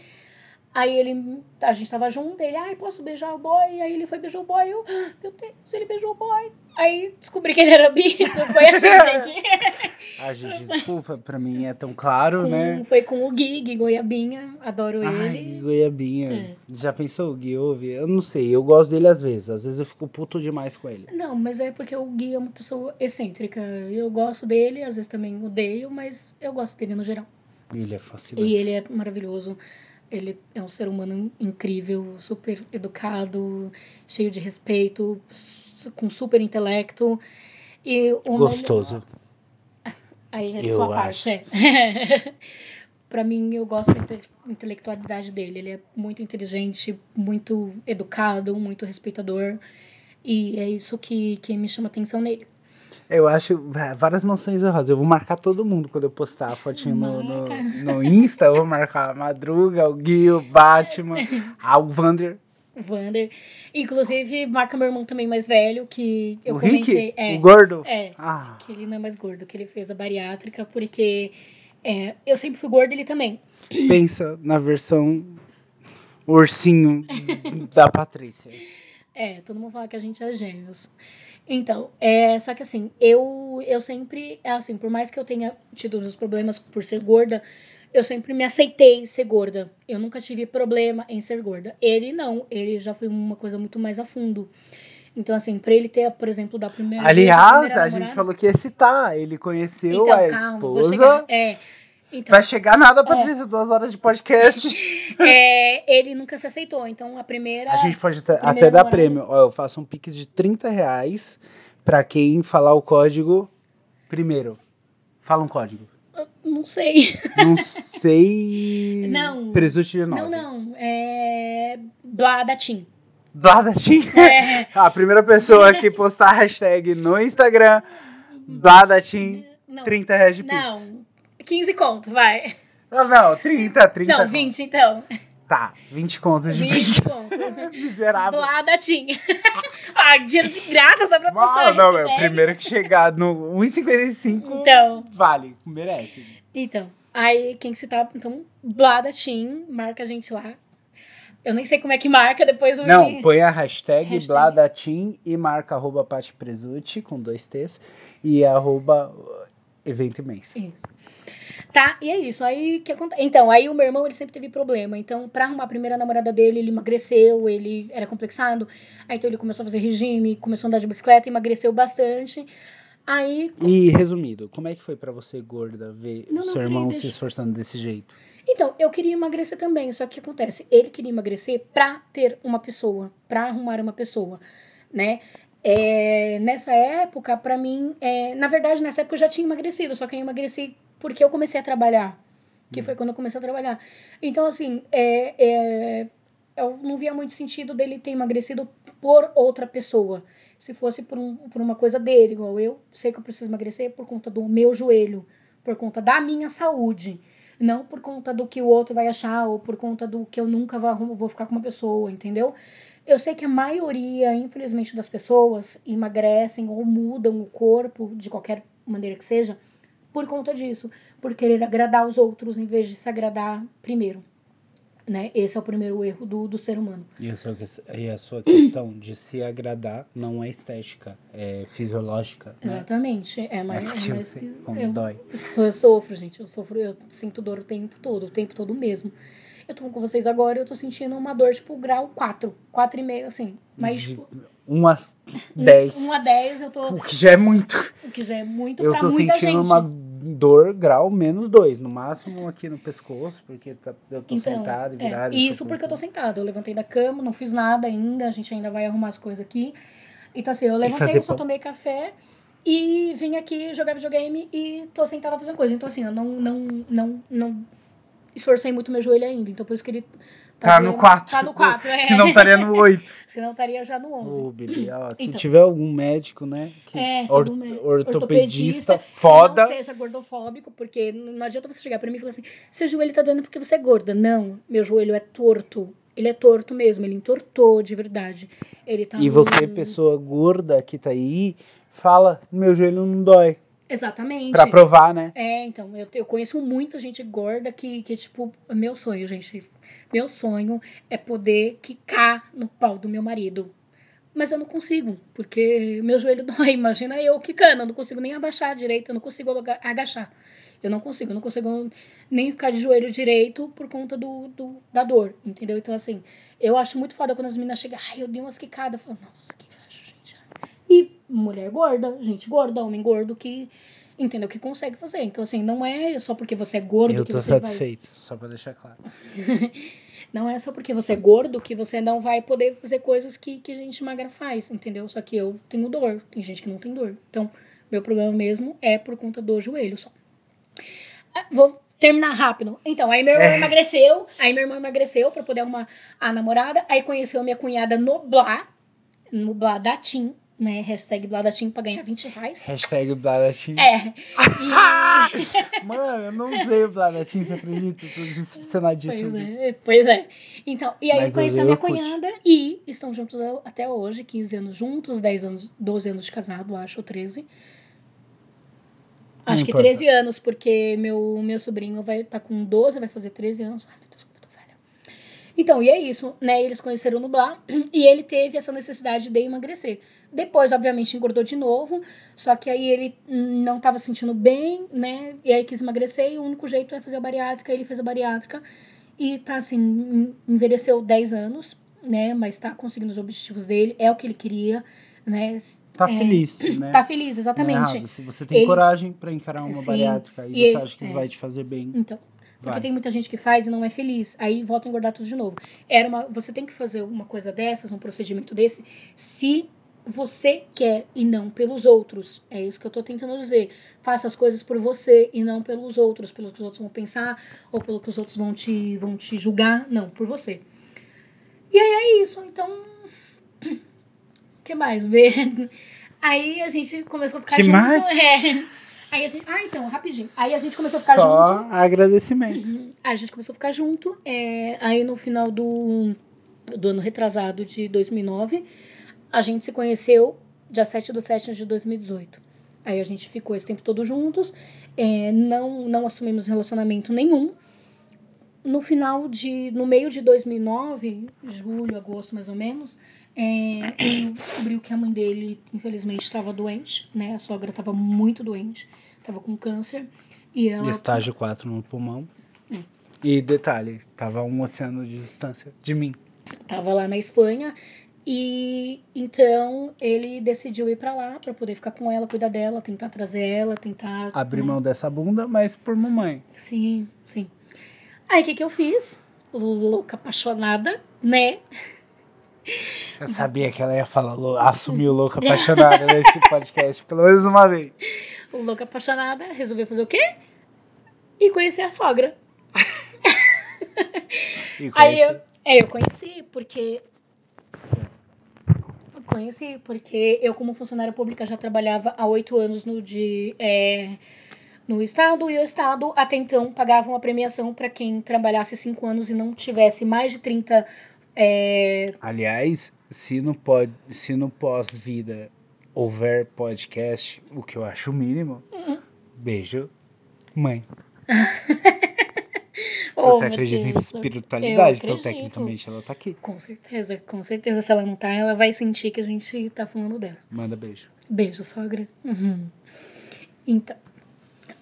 Aí ele, a gente tava junto, ele, ai, posso beijar o boy? Aí ele foi beijar o boy, eu, "Ah, meu Deus, ele beijou o boy. Aí descobri que ele era bi, então foi assim, gente. Ah, gente, desculpa, pra mim é tão claro, Com- né? Foi com o Gui, Gui Goiabinha, adoro Ai, ele. goiabinha. É. Já pensou o Gui ouve? Eu não sei, eu gosto dele às vezes. Às vezes eu fico puto demais com ele. Não, mas é porque o Gui é uma pessoa excêntrica. Eu gosto dele, às vezes também odeio, mas eu gosto dele no geral. Ele é fascinante. E ele é maravilhoso. Ele é um ser humano incrível, super educado, cheio de respeito, com super intelecto. E Gostoso. melhor- Aí é Eu sua parte, é. pra mim, eu gosto da inte- intelectualidade dele. Ele é muito inteligente, muito educado, muito respeitador. E é isso que, que me chama atenção nele. Eu acho várias mansões honrosas. Eu vou marcar todo mundo quando eu postar a fotinho no, no, no Insta. Eu vou marcar a Madruga, o Gui, o Batman, a o Vander, O Vander. Inclusive, marca meu irmão também mais velho, que eu o comentei. Rick, é, o gordo. é, Ah, que ele não é mais gordo, que ele fez a bariátrica, porque é, eu sempre fui gordo, ele também. pensa na versão ursinho da Patrícia. É, todo mundo fala que a gente é gêmeos. Então, é, só que assim, eu, eu sempre, é assim, por mais que eu tenha tido os problemas por ser gorda, eu sempre me aceitei ser gorda. Eu nunca tive problema em ser gorda. Ele não, ele já foi uma coisa muito mais a fundo. Então, assim, pra ele ter, por exemplo, da primeira vez, Aliás, primeira a gente namorada- falou que ia citar. Ele conheceu Então, a calma, esposa. chegar. É, então, Vai chegar nada, Patrícia, duas horas de podcast. é, ele nunca se aceitou. Então, a primeira. A gente pode até, até dar prêmio. Ó, eu faço um pix de 30 reais pra quem falar o código primeiro. Fala um código. eu Não sei. Não sei. Não. Presunto de nove. Não, não. É. Bladatim. Bladatim. É. A primeira pessoa que postar a hashtag no Instagram, Bladatim, Não. 30 reais de pix. Não. 15 conto, vai. Não, não, 30, 30. Não, 20 então. Tá, 20 contos de 20 conto. Miserável. Bladatim. ah, dinheiro de graça só pra pessoa. Não, não, meu, hashtag. primeiro que chegar no 1,55 Então. vale, merece. Então, aí quem que se tá. Então, Bladatim, marca a gente lá. Eu nem sei como é que marca, depois o. Não, põe a hashtag, Hashtag. Bladatim e marca arroba Pati Presutti com dois T's e arroba evento imenso. Isso. Tá, e é isso. Aí que acontece? Então, aí o meu irmão ele sempre teve problema. Então, pra arrumar a primeira namorada dele, ele emagreceu, ele era complexado. Aí então ele começou a fazer regime, começou a andar de bicicleta, emagreceu bastante. Aí, E resumido, como é que foi pra você, gorda, ver Não, o não, seu irmão se esforçando desse jeito? então, eu queria emagrecer também, só que o que acontece? Ele queria emagrecer pra ter uma pessoa, pra arrumar uma pessoa, né? É, nessa época, pra mim, é, na verdade, nessa época eu já tinha emagrecido, só que eu emagreci porque eu comecei a trabalhar, que Hum. foi quando eu comecei a trabalhar. Então, assim, é, é, eu não via muito sentido dele ter emagrecido por outra pessoa. Se fosse por, um, por uma coisa dele, igual eu sei que eu preciso emagrecer por conta do meu joelho, por conta da minha saúde. Não por conta do que o outro vai achar ou por conta do que eu nunca vou, vou ficar com uma pessoa, entendeu? Eu sei que a maioria, infelizmente, das pessoas emagrecem ou mudam o corpo, de qualquer maneira que seja, por conta disso. Por querer agradar os outros em vez de se agradar primeiro. né? Esse é o primeiro erro do, do ser humano. E a, sua, que- e a sua questão de se agradar não é estética, é fisiológica, né? Exatamente. É mais. É mais como eu, dói. eu eu sofro, gente. Eu sofro, eu sinto dor o tempo todo, o tempo todo mesmo. Eu tô com vocês agora e eu tô sentindo uma dor, tipo, grau 4, 4,5, assim. Mas, tipo, 1 a 10. 1 a 10 eu tô. O que já é muito. O que já é muito Eu pra tô muita sentindo gente. uma dor grau menos 2, no máximo aqui no pescoço, porque tá- eu tô Então, sentado e é, virado. e isso porque eu tô sentada. Eu levantei da cama, não fiz nada ainda. A gente ainda vai arrumar as coisas aqui. Então, assim, eu levantei, só tomei café e vim aqui jogar videogame e tô sentada fazendo coisa. Então, assim, eu não, não, não, não esforcei muito meu joelho ainda. Então, por isso que ele Tá no doendo. 4. Tá no 4, é. Se não estaria no 8. Senão estaria já no 11. Ô, Billy, ó, se Então. tiver algum médico, né? Que É, or- ortopedista, que foda. Não seja gordofóbico, porque não adianta você chegar pra mim e falar assim: seu joelho tá doendo porque você é gorda. Não, meu joelho é torto. Ele é torto mesmo, ele entortou de verdade. Ele tá E você, pessoa gorda que tá aí, fala: meu joelho não dói. Exatamente. Pra provar, né? É, então, eu, eu conheço muita gente gorda que, que, tipo, meu sonho, gente. Meu sonho é poder quicar no pau do meu marido. Mas eu não consigo, porque meu joelho dói. Imagina eu quicando, eu não consigo nem abaixar direito, eu não consigo aga- agachar. Eu não consigo, eu não consigo nem ficar de joelho direito por conta do, do- da dor, entendeu? Então, assim, eu acho muito foda quando as meninas chegam, ai, eu dei umas quicadas. Eu falo, nossa, que mulher gorda, gente gorda, homem gordo que, entendeu? Que consegue fazer. Então, assim, não é só porque você é gordo Eu que tô você vai satisfeito, só pra deixar claro. não é só porque você é gordo que você não vai poder fazer coisas que, que a gente magra faz, entendeu? Só que eu tenho dor, tem gente que não tem dor. Então, meu problema mesmo é por conta do joelho só. Ah, Vou terminar rápido. Então, aí meu irmão É. emagreceu, aí meu irmão emagreceu pra poder arrumar a namorada, aí conheceu minha cunhada no Blá, no Blá da Tim, né? Hashtag Blá da Tim pra ganhar 20 reais. Hashtag Bladatim. É. E... Mano, eu não usei o Bladatim, você acredita? Eu tô decepcionadíssimo. Pois é, pois é. Então, e aí Mas conheci usei a minha cunhada e estão juntos até hoje, 15 anos juntos, 10 anos, 12 anos de casado, acho, ou 13. Não Acho que importa. 13 anos, porque meu, meu sobrinho vai estar com 12, vai fazer 13 anos. Ai, meu Deus, como eu tô velha. Então, e é isso, né? Eles conheceram no Blá e ele teve essa necessidade de emagrecer. Depois, obviamente, engordou de novo, só que aí ele hum, não tava se sentindo bem, né? E aí quis emagrecer e o único jeito é fazer a bariátrica. Ele fez a bariátrica e tá assim, en- envelheceu 10 anos, né? Mas tá conseguindo os objetivos dele, é o que ele queria, né? Tá É, feliz, né? Tá feliz, é exatamente. Se você tem Ele- coragem pra encarar uma Sim, bariátrica e, e você ele- acha que isso é. vai te fazer bem, Então, porque vai. tem muita gente que faz e não é feliz. Aí volta a engordar tudo de novo. Era uma, você tem que fazer uma coisa dessas, um procedimento desse, se você quer e não pelos outros. É isso que eu tô tentando dizer. Faça as coisas por você e não pelos outros, pelo que os outros vão pensar ou pelo que os outros vão te, vão te julgar. Não, por você. E aí é isso. Então, o que mais? Ver. Aí a gente começou a ficar Que junto. mais? É. Aí a gente, ah, então, rapidinho. Aí a gente começou a ficar Só junto. agradecimento. Uhum. A gente começou a ficar junto. é, aí no final do, do ano retrasado de 2009, a gente se conheceu dia 7 de 7 de 2018. Aí a gente ficou esse tempo todo juntos, é, não, não assumimos relacionamento nenhum. No final de. No meio de 2009, julho, agosto mais ou menos, é, ele descobriu que a mãe dele, infelizmente, estava doente, né? A sogra estava muito doente, estava com câncer. E ela. Estágio 4 no pulmão. Hum. E detalhe, tava a um oceano de distância de mim. Tava lá na Espanha e então ele decidiu ir pra lá pra poder ficar com ela, cuidar dela, tentar trazer ela, tentar Abrir né? mão dessa bunda, mas por mamãe. Sim, sim. Aí o que que eu fiz? Louca apaixonada, né? Eu sabia que ela ia falar, lou- assumiu louca apaixonada nesse podcast, pelo menos uma vez. Louca apaixonada, resolveu fazer o quê? E conhecer a sogra. E Aí eu, é, eu conheci porque eu conheci porque eu como funcionária pública já trabalhava há oito anos no de é, no estado e o estado até então pagava uma premiação para quem trabalhasse cinco anos e não tivesse mais de 30 é, Aliás, se no, pod, se no pós-vida houver podcast, o que eu acho o mínimo, Uhum. beijo, mãe. Oh, Você acredita em espiritualidade, então tecnicamente ela tá aqui. Com certeza, com certeza. Se ela não tá, ela vai sentir que a gente tá falando dela. Manda beijo. Beijo, sogra. Uhum. Então.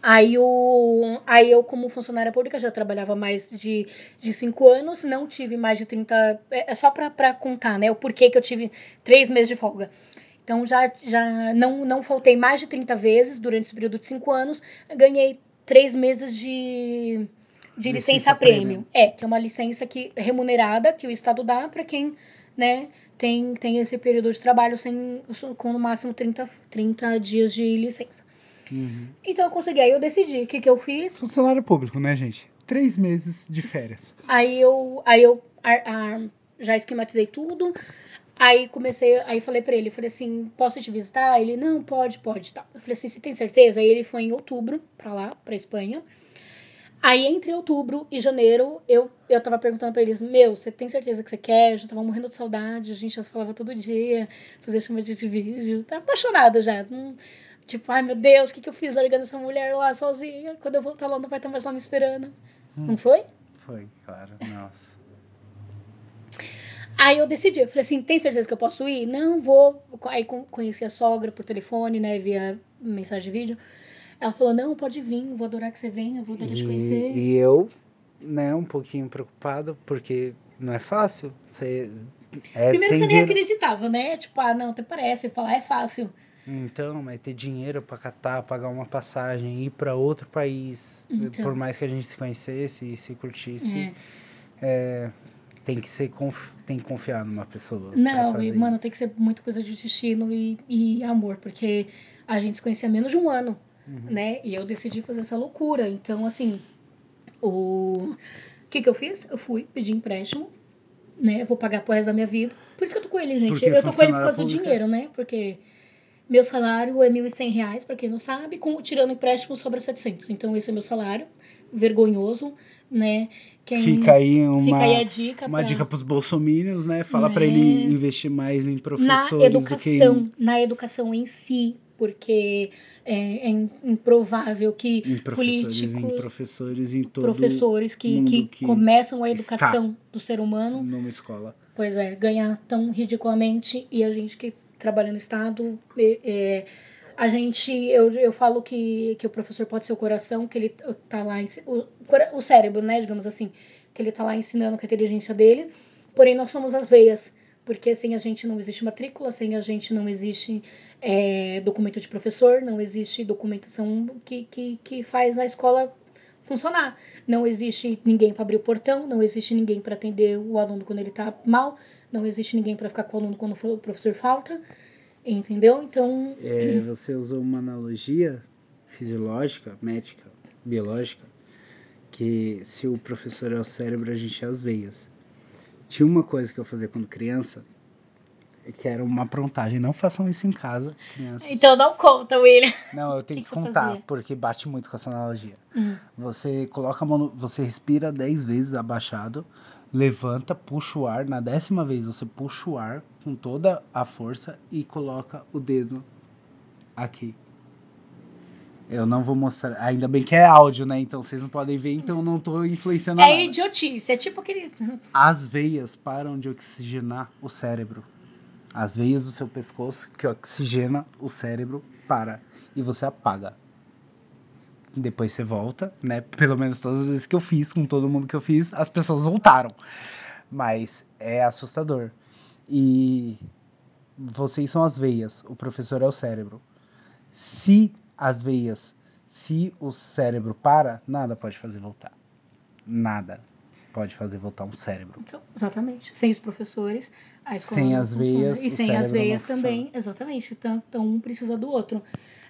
Aí, o, aí eu, como funcionária pública, já trabalhava mais de, de cinco anos, não tive mais de 30. É é só pra contar, né? O porquê que eu tive três meses de folga. Então já, já não, não faltei mais de 30 vezes durante esse período de cinco anos. Ganhei três meses de, de Licença licença, prêmio. prêmio. É, que é uma licença que, remunerada que o Estado dá para quem né, tem, tem esse período de trabalho sem, com no máximo 30, 30 dias de licença. Uhum. Então eu consegui, aí eu decidi o que, que eu fiz. Funcionário público, né, gente? Três meses de férias. Aí eu, aí eu a- a- já esquematizei tudo. Aí comecei, aí falei pra ele, falei assim, posso te visitar? Ele, não, pode, pode, tá. Eu falei assim, você tem certeza? Aí ele foi em outubro pra lá, pra Espanha. Aí entre outubro e janeiro, eu, eu tava perguntando pra eles, meu, você tem certeza que você quer? Eu já tava morrendo de saudade, a gente já se falava todo dia, fazia chamada de vídeo, tava apaixonada já. Hum, Tipo, ai meu Deus, o que, que eu fiz largando essa mulher lá sozinha? Quando eu voltar lá, não vai estar mais lá me esperando. Hum. Não foi? Foi, claro. Nossa. Aí eu decidi, eu falei assim, tem certeza que eu posso ir? Não, vou. Aí con- conheci a sogra por telefone, né, via mensagem de vídeo. Ela falou, não, pode vir, vou adorar que você venha, vou adorar te conhecer. E, e eu, né, um pouquinho preocupado, porque não é fácil. Você, é, Primeiro você nem dinheiro... acreditava, né? Tipo, ah, não, até parece, falar é fácil. Então, mas ter dinheiro pra catar, pagar uma passagem, ir pra outro país, Então. por mais que a gente se conhecesse e se curtisse, É. é, tem que ser conf- tem que confiar numa pessoa. Não, e, mano, isso. tem que ser muita coisa de destino e, e amor, porque a gente se conhecia há menos de um ano, Uhum. né? E eu decidi fazer essa loucura. Então, assim, o, que que eu fiz? Eu fui pedir empréstimo, né? Vou pagar pro resto da minha vida. Por isso que eu tô com ele, gente. Porque eu tô com ele por causa do pública- dinheiro, né? Porque meu salário é 1.100 reais, pra quem não sabe, com, tirando empréstimo sobra 700. Então, esse é meu salário, vergonhoso, né? Quem, Fica aí uma, fica aí a dica uma pra- dica pros bolsominions, né? Fala Né? pra ele investir mais em na professores do que educação, em, na educação em si, porque é, é im- improvável que em professores, em políticos, professores em todo professores que, que, que começam a educação do ser humano, numa escola. pois é, ganhar tão ridiculamente e a gente que trabalha no Estado, é, a gente, eu, eu falo que, que o professor pode ser o coração, que ele tá lá, o, o cérebro, né, digamos assim, que ele tá lá ensinando com a inteligência dele, porém nós somos as veias, porque sem a gente não existe matrícula, sem a gente não existe é, documento de professor, não existe documentação que, que, que faz a escola funcionar. Não existe ninguém para abrir o portão, não existe ninguém para atender o aluno quando ele tá mal, não existe ninguém para ficar com o aluno quando o professor falta, entendeu? Então, É, você usou uma analogia fisiológica, médica, biológica, que se o professor é o cérebro, a gente é as veias. Tinha uma coisa que eu fazia quando criança, que era uma aprontagem. Não façam isso em casa, crianças. então não conta, William. Não, eu tenho que que, contar, fazia? porque bate muito com essa analogia. Hum. Você coloca a mão, no- você respira 10 vezes abaixado, levanta, puxa o ar, na décima vez você puxa o ar com toda a força e coloca o dedo aqui. Eu não vou mostrar, ainda bem que é áudio, né? Então vocês não podem ver, então eu não tô influenciando É nada. idiotice, é tipo aquele. As veias param de oxigenar o cérebro. As veias do seu pescoço que oxigena o cérebro para e você apaga. Depois você volta, né? Pelo menos todas as vezes que eu fiz, com todo mundo que eu fiz, as pessoas voltaram. Mas é assustador. E vocês são as veias, o professor é o cérebro. Se as veias, se o cérebro para, nada pode fazer voltar. Nada pode fazer voltar um cérebro. Então, exatamente. Sem os professores, a escola Sem não as funciona. veias, E sem as veias funciona. também, exatamente. Tanto um precisa do outro.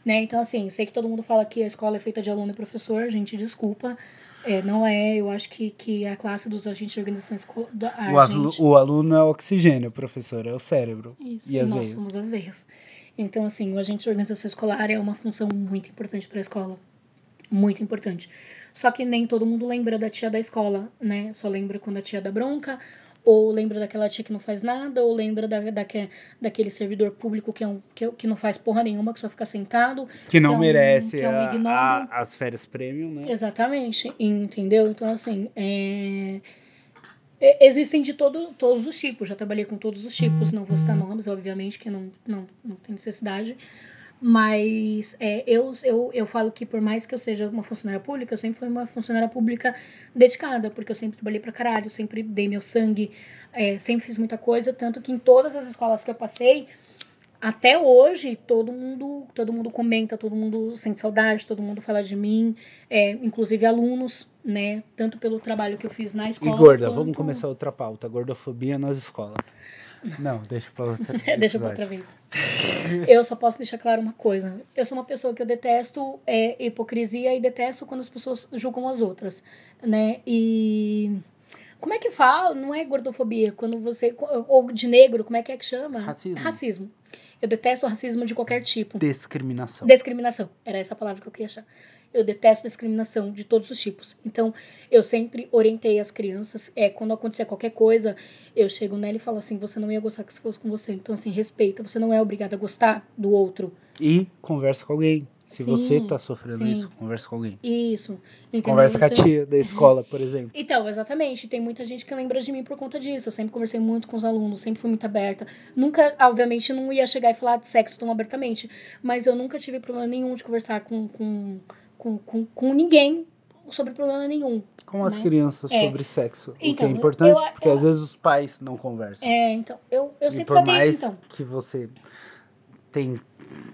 Né? Então, assim, sei que todo mundo fala que a escola é feita de aluno e professor, gente, desculpa. É, não é, eu acho que, que a classe dos agentes de organização escolar. O, alu- o aluno é o oxigênio, o professor é o cérebro. Isso, E e as nós veias? somos as veias. Então, assim, o agente de organização escolar é uma função muito importante para a escola. Muito importante. Só que nem todo mundo lembra da tia da escola, né? Só lembra quando a tia dá bronca, ou lembra daquela tia que não faz nada, ou lembra da, daque, daquele servidor público que, é um, que, que, não faz porra nenhuma, que só fica sentado. Que não que é um, merece que é um a, a, as férias premium, né? Exatamente, entendeu? Então, assim, é... Existem de todo, todos os tipos, já trabalhei com todos os tipos, não vou citar nomes, obviamente, que não, não, não tem necessidade, mas é, eu, eu, eu falo que por mais que eu seja uma funcionária pública, eu sempre fui uma funcionária pública dedicada, porque eu sempre trabalhei pra caralho, sempre dei meu sangue, é, sempre fiz muita coisa, tanto que em todas as escolas que eu passei, até hoje, todo mundo, todo mundo comenta, todo mundo sente saudade, todo mundo fala de mim, é, inclusive alunos, né? Tanto pelo trabalho que eu fiz na escola. E gorda, quanto... vamos começar outra pauta, gordofobia nas escolas. Não, deixa pra outra vez. deixa pra outra vez. eu só posso deixar claro uma coisa. Eu sou uma pessoa que eu detesto é, hipocrisia e detesto quando as pessoas julgam as outras, né? E como é que fala? Não é gordofobia. Quando você. Ou de negro, como é que é que chama? Racismo. Racismo. Eu detesto racismo de qualquer tipo. Discriminação. Discriminação. Era essa palavra que eu queria achar. Eu detesto discriminação de todos os tipos. Então, eu sempre orientei as crianças. É, quando acontecer qualquer coisa, eu chego nela e falo assim: você não ia gostar que se fosse com você. Então, assim, respeita. Você não é obrigada a gostar do outro. E conversa com alguém. Se sim, você tá sofrendo sim. isso, conversa com alguém. Isso. Entendeu? Conversa com a tia da escola, por exemplo. Então, exatamente. Tem muita gente que lembra de mim por conta disso. Eu sempre conversei muito com os alunos, sempre fui muito aberta. Nunca, obviamente, não ia chegar e falar de sexo tão abertamente. Mas eu nunca tive problema nenhum de conversar com, com, com, com, com ninguém sobre problema nenhum. Com as né? crianças é. sobre sexo. Então, o que é então, importante, eu, porque eu, às vezes os pais não conversam. É, então, eu, eu sempre por mais então. que você tem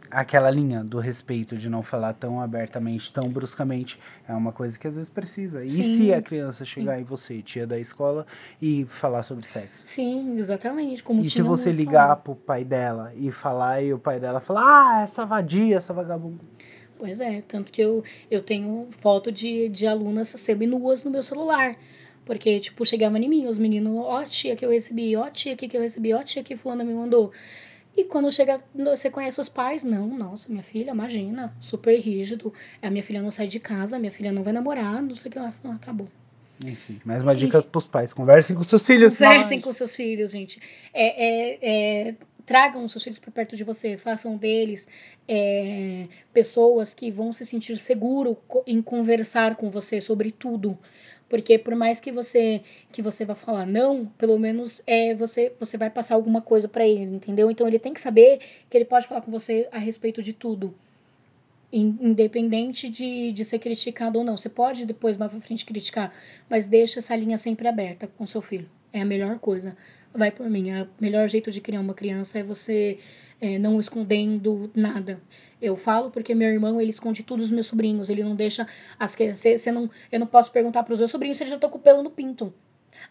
aquela linha do respeito de não falar tão abertamente, tão bruscamente, é uma coisa que às vezes precisa. E Sim. se a criança chegar Sim. em você, tia da escola, e falar sobre sexo? Sim, exatamente. Como e se você ligar falar. pro pai dela e falar, e o pai dela falar, ah, essa vadia, essa vagabunda. Pois é, tanto que eu, eu tenho foto de, de alunas semi-nuas no meu celular. Porque, tipo, chegava em mim, os meninos, ó, oh, tia que eu recebi, ó, oh, tia que eu recebi, ó, oh, tia que fulana me mandou. E quando chega, você conhece os pais? Não, nossa, minha filha, imagina, super rígido. A minha filha não sai de casa, minha filha não vai namorar, não sei o que lá. Ah, tá bom. Enfim, mais uma dica para os pais: conversem com seus filhos. Conversem com seus filhos, gente. É, é, é, tragam os seus filhos para perto de você, façam deles é, pessoas que vão se sentir seguro em conversar com você sobre tudo. Porque por mais que você que você vá falar não, pelo menos é você você vai passar alguma coisa para ele, entendeu? Então ele tem que saber que ele pode falar com você a respeito de tudo. Independente de, de ser criticado ou não. Você pode depois mais pra frente criticar, mas deixa essa linha sempre aberta com seu filho. É a melhor coisa vai por mim. O melhor jeito de criar uma criança é você é, não escondendo nada. Eu falo porque meu irmão, ele esconde tudo dos meus sobrinhos. Ele não deixa as crianças... Não, eu não posso perguntar para os meus sobrinhos se eles já estão com pelo no pinto.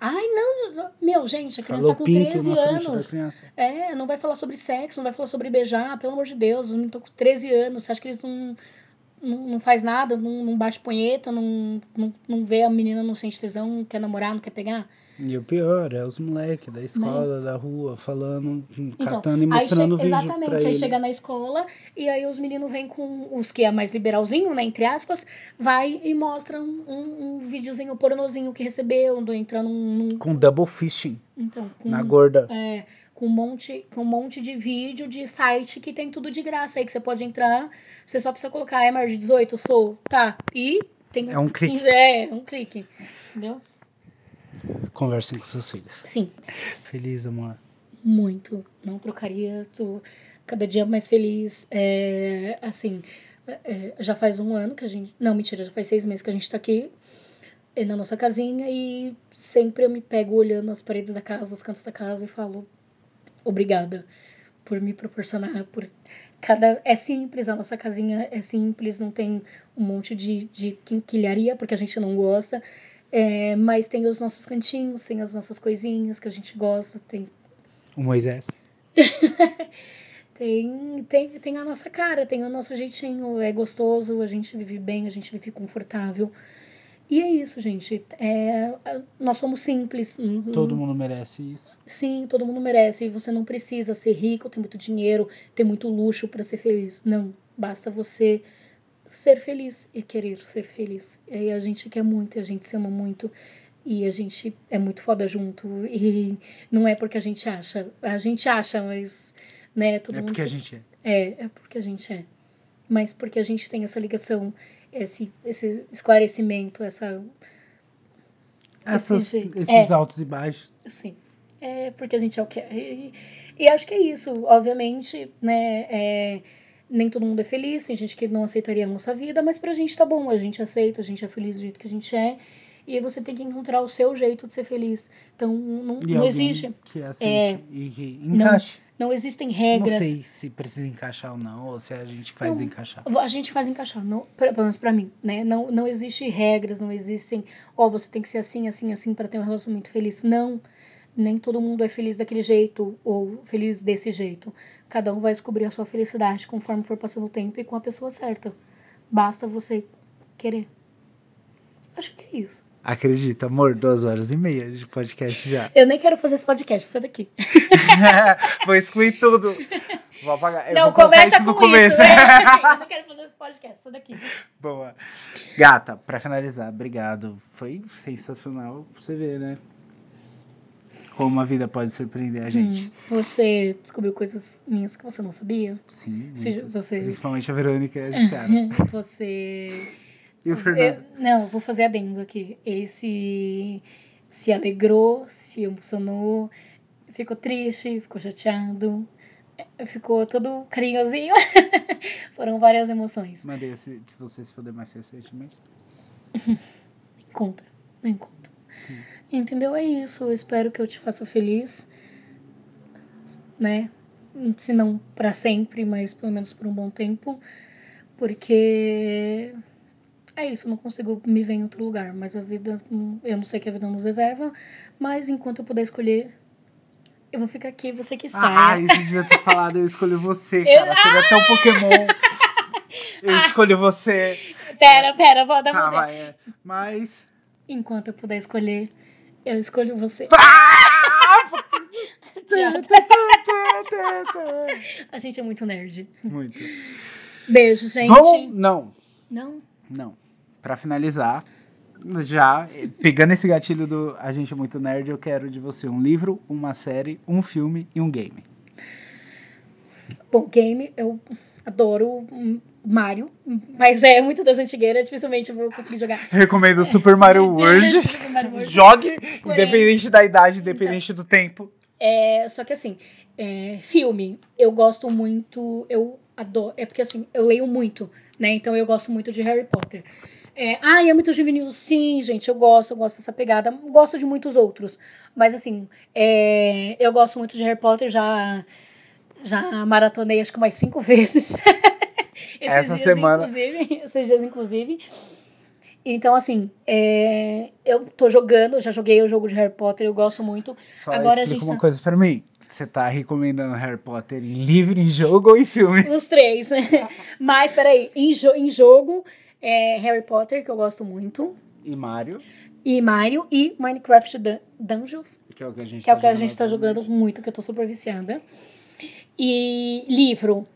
Ai, não, meu, gente, a criança Falou tá com 13 anos. É, não vai falar sobre sexo, não vai falar sobre beijar, pelo amor de Deus, os meninos estão com 13 anos, você acha que eles não, não, não faz nada, não, não bate punheta, não, não, não vê a menina, não sente tesão, não quer namorar, não quer pegar? E o pior é os moleques da escola, né? da rua, falando, então, catando e mostrando vídeo Exatamente, aí ele. chega na escola e aí os meninos vêm com os que é mais liberalzinho, né, entre aspas, vai e mostra um, um, um videozinho pornozinho que recebeu, entrando num... Com double fishing. Então, com, na gorda. É, com um monte, com um monte de vídeo de site que tem tudo de graça aí que você pode entrar. Você só precisa colocar é maior de 18, sou, tá. E tem É um clique. É, um clique. Entendeu? Conversem com seus filhos. Sim. Feliz, amor. Muito. Não trocaria. Tô cada dia mais feliz. É, assim, é, já faz um ano que a gente. Não, mentira, já faz seis meses que a gente tá aqui é, na nossa casinha e sempre eu me pego olhando as paredes da casa, os cantos da casa e falo obrigada por me proporcionar, por cada é simples, a nossa casinha é simples, não tem um monte de, de quinquilharia, porque a gente não gosta. É, mas tem os nossos cantinhos, tem as nossas coisinhas que a gente gosta, tem. O Moisés. tem, tem, tem a nossa cara, tem o nosso jeitinho, é gostoso, a gente vive bem, a gente vive confortável. E é isso, gente. É, nós somos simples. Todo mundo merece isso. Sim, todo mundo merece. E você não precisa ser rico, ter muito dinheiro, ter muito luxo para ser feliz. Não. Basta você ser feliz e querer ser feliz. E a gente quer muito, a gente se ama muito. E a gente é muito foda junto. E não é porque a gente acha. A gente acha, mas. Né, todo É mundo. porque a gente é. É, é porque a gente é. Mas porque a gente tem essa ligação, esse, esse esclarecimento, essa. Essas, Esse esses altos e baixos. Assim. É porque a gente é o que é. E, e acho que é isso. Obviamente, né? é, nem todo mundo é feliz, tem gente que não aceitaria a nossa vida, mas pra gente tá bom, a gente aceita, a gente é feliz do jeito que a gente é. E você tem que encontrar o seu jeito de ser feliz. Então, não, E não existe. que aceite É. e que encaixe. Não existem Não, regras. sei se precisa encaixar ou não, ou se a gente faz Não. encaixar. A gente faz encaixar, não, pelo menos pra mim, né? Não, não existe regras, não existem, ó, você tem que ser assim, assim, assim pra ter um relacionamento feliz. Não, nem todo mundo é feliz daquele jeito ou feliz desse jeito. Cada um vai descobrir a sua felicidade conforme for passando o tempo e com a pessoa certa. Basta você querer. Acho que é isso. Acredita, amor, duas horas e meia de podcast já. Eu nem quero fazer esse podcast, sai daqui. vou excluir tudo. Vou apagar. Eu não, vou começa isso com começo. isso. né? Eu não quero fazer esse podcast, sai daqui. Boa. Gata, pra finalizar, obrigado. Foi sensacional você ver, né? Como a vida pode surpreender a gente. Hum, você descobriu coisas minhas que você não sabia? Sim, Se você- principalmente a Verônica e a Jussara. Você E o Fernando. Eu- não, vou fazer adendo aqui. Esse se alegrou, se emocionou, ficou triste, ficou chateado, eh, ficou todo carinhosinho. Foram várias emoções. Mandei se, se você se fuder mais recentemente. Conta, nem conta. Entendeu? É isso. Eu espero que eu te faça feliz, né? Se não pra sempre, mas pelo menos por um bom tempo. Porque é isso, eu não consigo me ver em outro lugar. Mas a vida, eu não sei o que a vida nos reserva. Mas enquanto eu puder escolher, eu vou ficar aqui, você que Ah, saia. você devia ter falado, eu escolhi você, Eu- cara. Seria tão Pokémon. Eu escolhi você. Pera, pera, vou dar Tá, você. vai. é. Mas. Enquanto eu puder escolher, eu escolho você. Ah! A gente é muito nerd. Muito. Beijo, gente. Não, Não? não. Pra finalizar, já pegando esse gatilho do A gente é muito nerd, eu quero de você um livro, uma série, um filme e um game. Bom, game, eu adoro Mario, mas é muito das antigueiras, dificilmente eu vou conseguir jogar. Recomendo Super Mario World. Super Mario World. Jogue, Porém- independente da idade, independente do tempo. É, só que assim, é, filme, eu gosto muito, eu adoro, é porque assim, eu leio muito, né? Então eu gosto muito de Harry Potter. É, ah, e é muito juvenil, sim, gente, eu gosto, eu gosto dessa pegada, gosto de muitos outros, mas assim, é, eu gosto muito de Harry Potter, já, já maratonei acho que mais cinco vezes. Essa dias, semana. Inclusive, esses dias, inclusive. Então, assim, é, eu tô jogando, já joguei o jogo de Harry Potter, eu gosto muito. Só Agora a gente uma tá- coisa pra mim. Você tá recomendando Harry Potter em livro, em jogo ou em filme? Os três. Mas, peraí, em, jo em jogo, é Harry Potter, que eu gosto muito, E Mario, e Mario, e Minecraft Dun- Dungeons, que é o que a gente que é tá o que a gente tá jogando muito, que eu tô super viciada. E livro.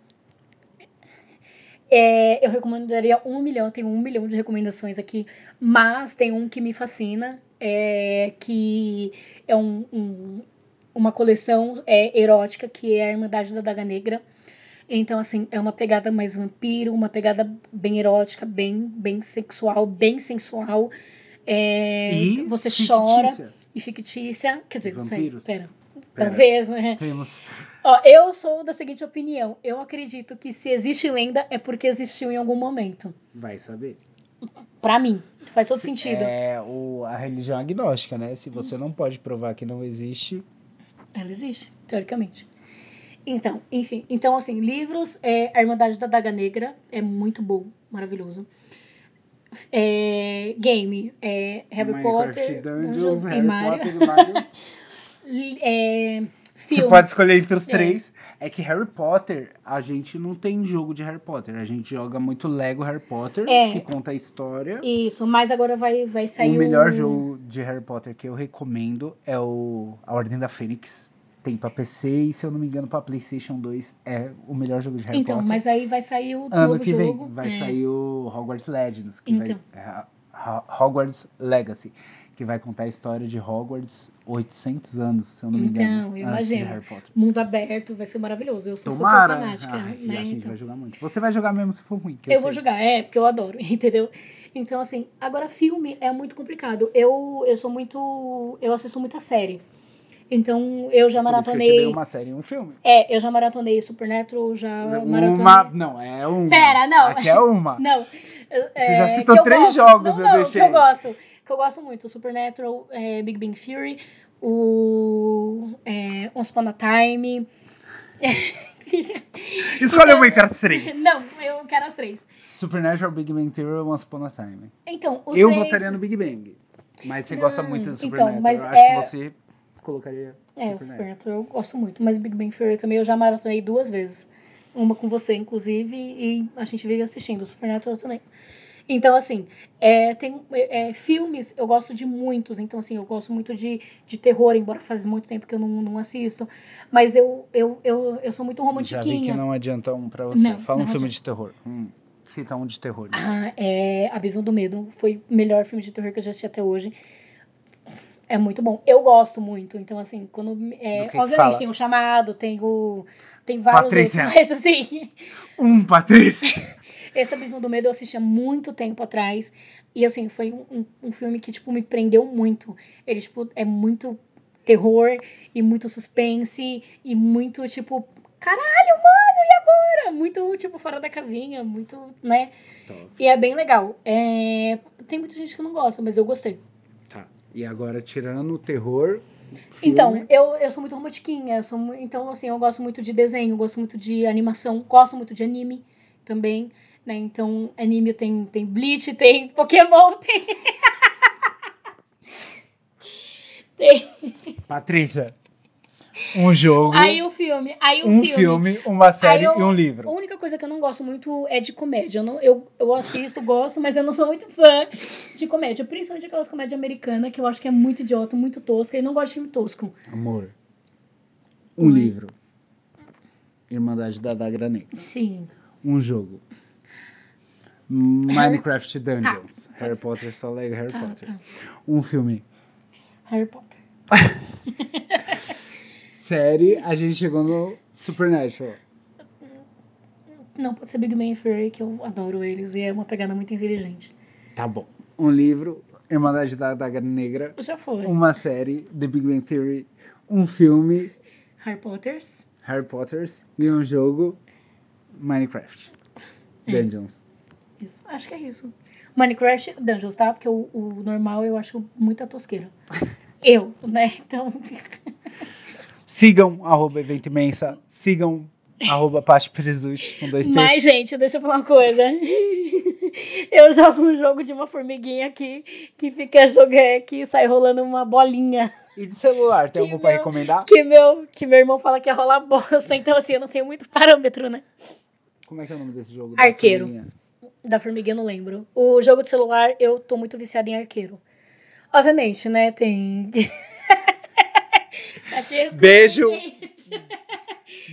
É, eu recomendaria um milhão, tem um milhão de recomendações aqui, mas tem um que me fascina, é, que é um, um- uma coleção é, erótica, que é a Irmandade da Daga Negra. Então, assim, é uma pegada mais vampiro, uma pegada bem erótica, bem, bem sexual, bem sensual. É, E você chora fictícia. e fictícia. Quer dizer, não sei, Vampiros? pera. Talvez, né? Temos. Ó, eu sou da seguinte opinião. Eu acredito que se existe lenda é porque existiu em algum momento. Vai saber. Pra mim. Faz todo sentido. É o, a religião agnóstica, né? Se você não pode provar que não existe, Ela existe, teoricamente. Então, enfim. Então, assim, livros, é, A Irmandade da Daga Negra é muito bom, maravilhoso. É, game, é Harry Minecraft Potter, Dungeons, Dungeons Harry e Mario. Potter e Mario. É, Você filme. pode escolher entre os É. três. É que Harry Potter, a gente não tem jogo de Harry Potter. A gente joga muito Lego Harry Potter, É. que conta a história. Isso, mas agora vai, vai O sair melhor um- jogo de Harry Potter que eu recomendo é o A Ordem da Fênix. Tem pra PC e, se eu não me engano, pra PlayStation 2 é o melhor jogo de Harry Então, Potter. mas aí vai sair o Ano novo que jogo. vem vai é. sair o Hogwarts Legends, que Então. vai, é, Hogwarts Legacy, que vai contar a história de Hogwarts 800 anos, se eu não me engano, Então, eu Potter. Mundo aberto, vai ser maravilhoso. Eu sou Tomara! super fanática, Ai, e né? a gente então. vai jogar muito. Você vai jogar mesmo se for ruim. Eu sei. vou jogar, é, porque eu adoro, entendeu? Então, assim, agora filme é muito complicado. Eu, eu sou muito. Eu assisto muita série. Então, eu já que eu maratonei. uma série e um filme. É, eu já maratonei Supernatural, já maratonei. Uma. Não, é uma. Pera, não. Aqui é uma. Não. eu- Você já é, citou que eu três gosto. jogos, não, eu não, deixei. Que eu gosto. Que eu gosto muito. Supernatural, é, Big Bang Theory, o. É, Once Upon a Time. Escolhe uma entre as três. não, eu quero as três. Supernatural, Big Bang Theory ou Once Upon a Time. Então, os eu três... votaria no Big Bang. Mas você gosta muito do então, Supernatural. mas eu acho é- que você colocaria É, o Supernatural. Supernatural eu gosto muito, mas Big Bang Theory também eu já maratonei duas vezes. Uma com você, inclusive, e a gente veio assistindo o Supernatural também. Então, assim, é, tem é, filmes, eu gosto de muitos. Então, assim, eu gosto muito de, de terror, embora faz muito tempo que eu não, não assisto. Mas eu, eu, eu, eu sou muito Já vi que romantiquinha. não adianta um pra você. Não, Fala um não filme adianta. de terror. Hum, cita um de terror. Ah, é Abismo do Medo. Foi o melhor filme de terror que eu já assisti até hoje. É muito bom. Eu gosto muito. Então, assim, quando. É, que que obviamente, fala? tem o chamado, tem o. Tem vários Patrícia. outros, mas assim. Um, Patrícia! Esse Abismo do Medo eu assisti há muito tempo atrás. E assim, foi um, um- filme que, tipo, me prendeu muito. Ele, tipo, é muito terror e muito suspense e muito, tipo, caralho, mano, e agora? Muito, tipo, fora da casinha, muito, né? Top. E é bem legal. É, Tem muita gente que não gosta, mas eu gostei. Tá. E agora, tirando o terror. Então, filme, eu, eu sou muito romantiquinha. eu Sou, então, assim, eu gosto muito de desenho, gosto muito de animação, gosto muito de anime também. Né? Então, anime tem, tem Bleach, tem Pokémon, tem. tem. Patrícia. Um jogo, Aí o filme. Aí o um filme. filme, uma série eu- e um A livro. única coisa que eu não gosto muito é de comédia. Eu, não, eu, eu assisto, gosto, mas eu não sou muito fã de comédia. Principalmente aquelas comédias americanas que eu acho que é muito idiota, muito tosca. E não gosto de filme tosco. Amor. Um Oi. livro. Irmandade da Dagra Negra. Sim. Um jogo. Minecraft Dungeons. Tá. Harry Potter só Lego Harry Tá, Potter. tá. Um filme. Harry Potter. Série, a gente chegou no Supernatural. Não, pode ser Big Bang Theory, que eu adoro eles e é uma pegada muito inteligente. Tá bom. Um livro, Irmandade da Daga Negra. Já foi. Uma série, The Big Bang Theory. Um filme, Harry Potters. Harry Potters. E um jogo, Minecraft. É. Isso, acho que é isso. Minecraft Dungeons, tá? Porque o, o normal eu acho muita tosqueira. eu, né? Então. Sigam, arroba Evento Imensa. Sigam, arroba Paty Presuch, com dois T's. Mas, gente, deixa eu falar uma coisa. Eu jogo um jogo de uma formiguinha aqui que fica jogando, que sai rolando uma bolinha. E de celular, tem Que algum pra recomendar? Que meu, que meu irmão fala que é rolar bosta. Então, assim, eu não tenho muito parâmetro, né? Como é que é o nome desse jogo? Arqueiro. Da formiguinha eu não lembro. O jogo de celular, eu tô muito viciada em arqueiro. Obviamente, né? Tem. Catisco, Beijo.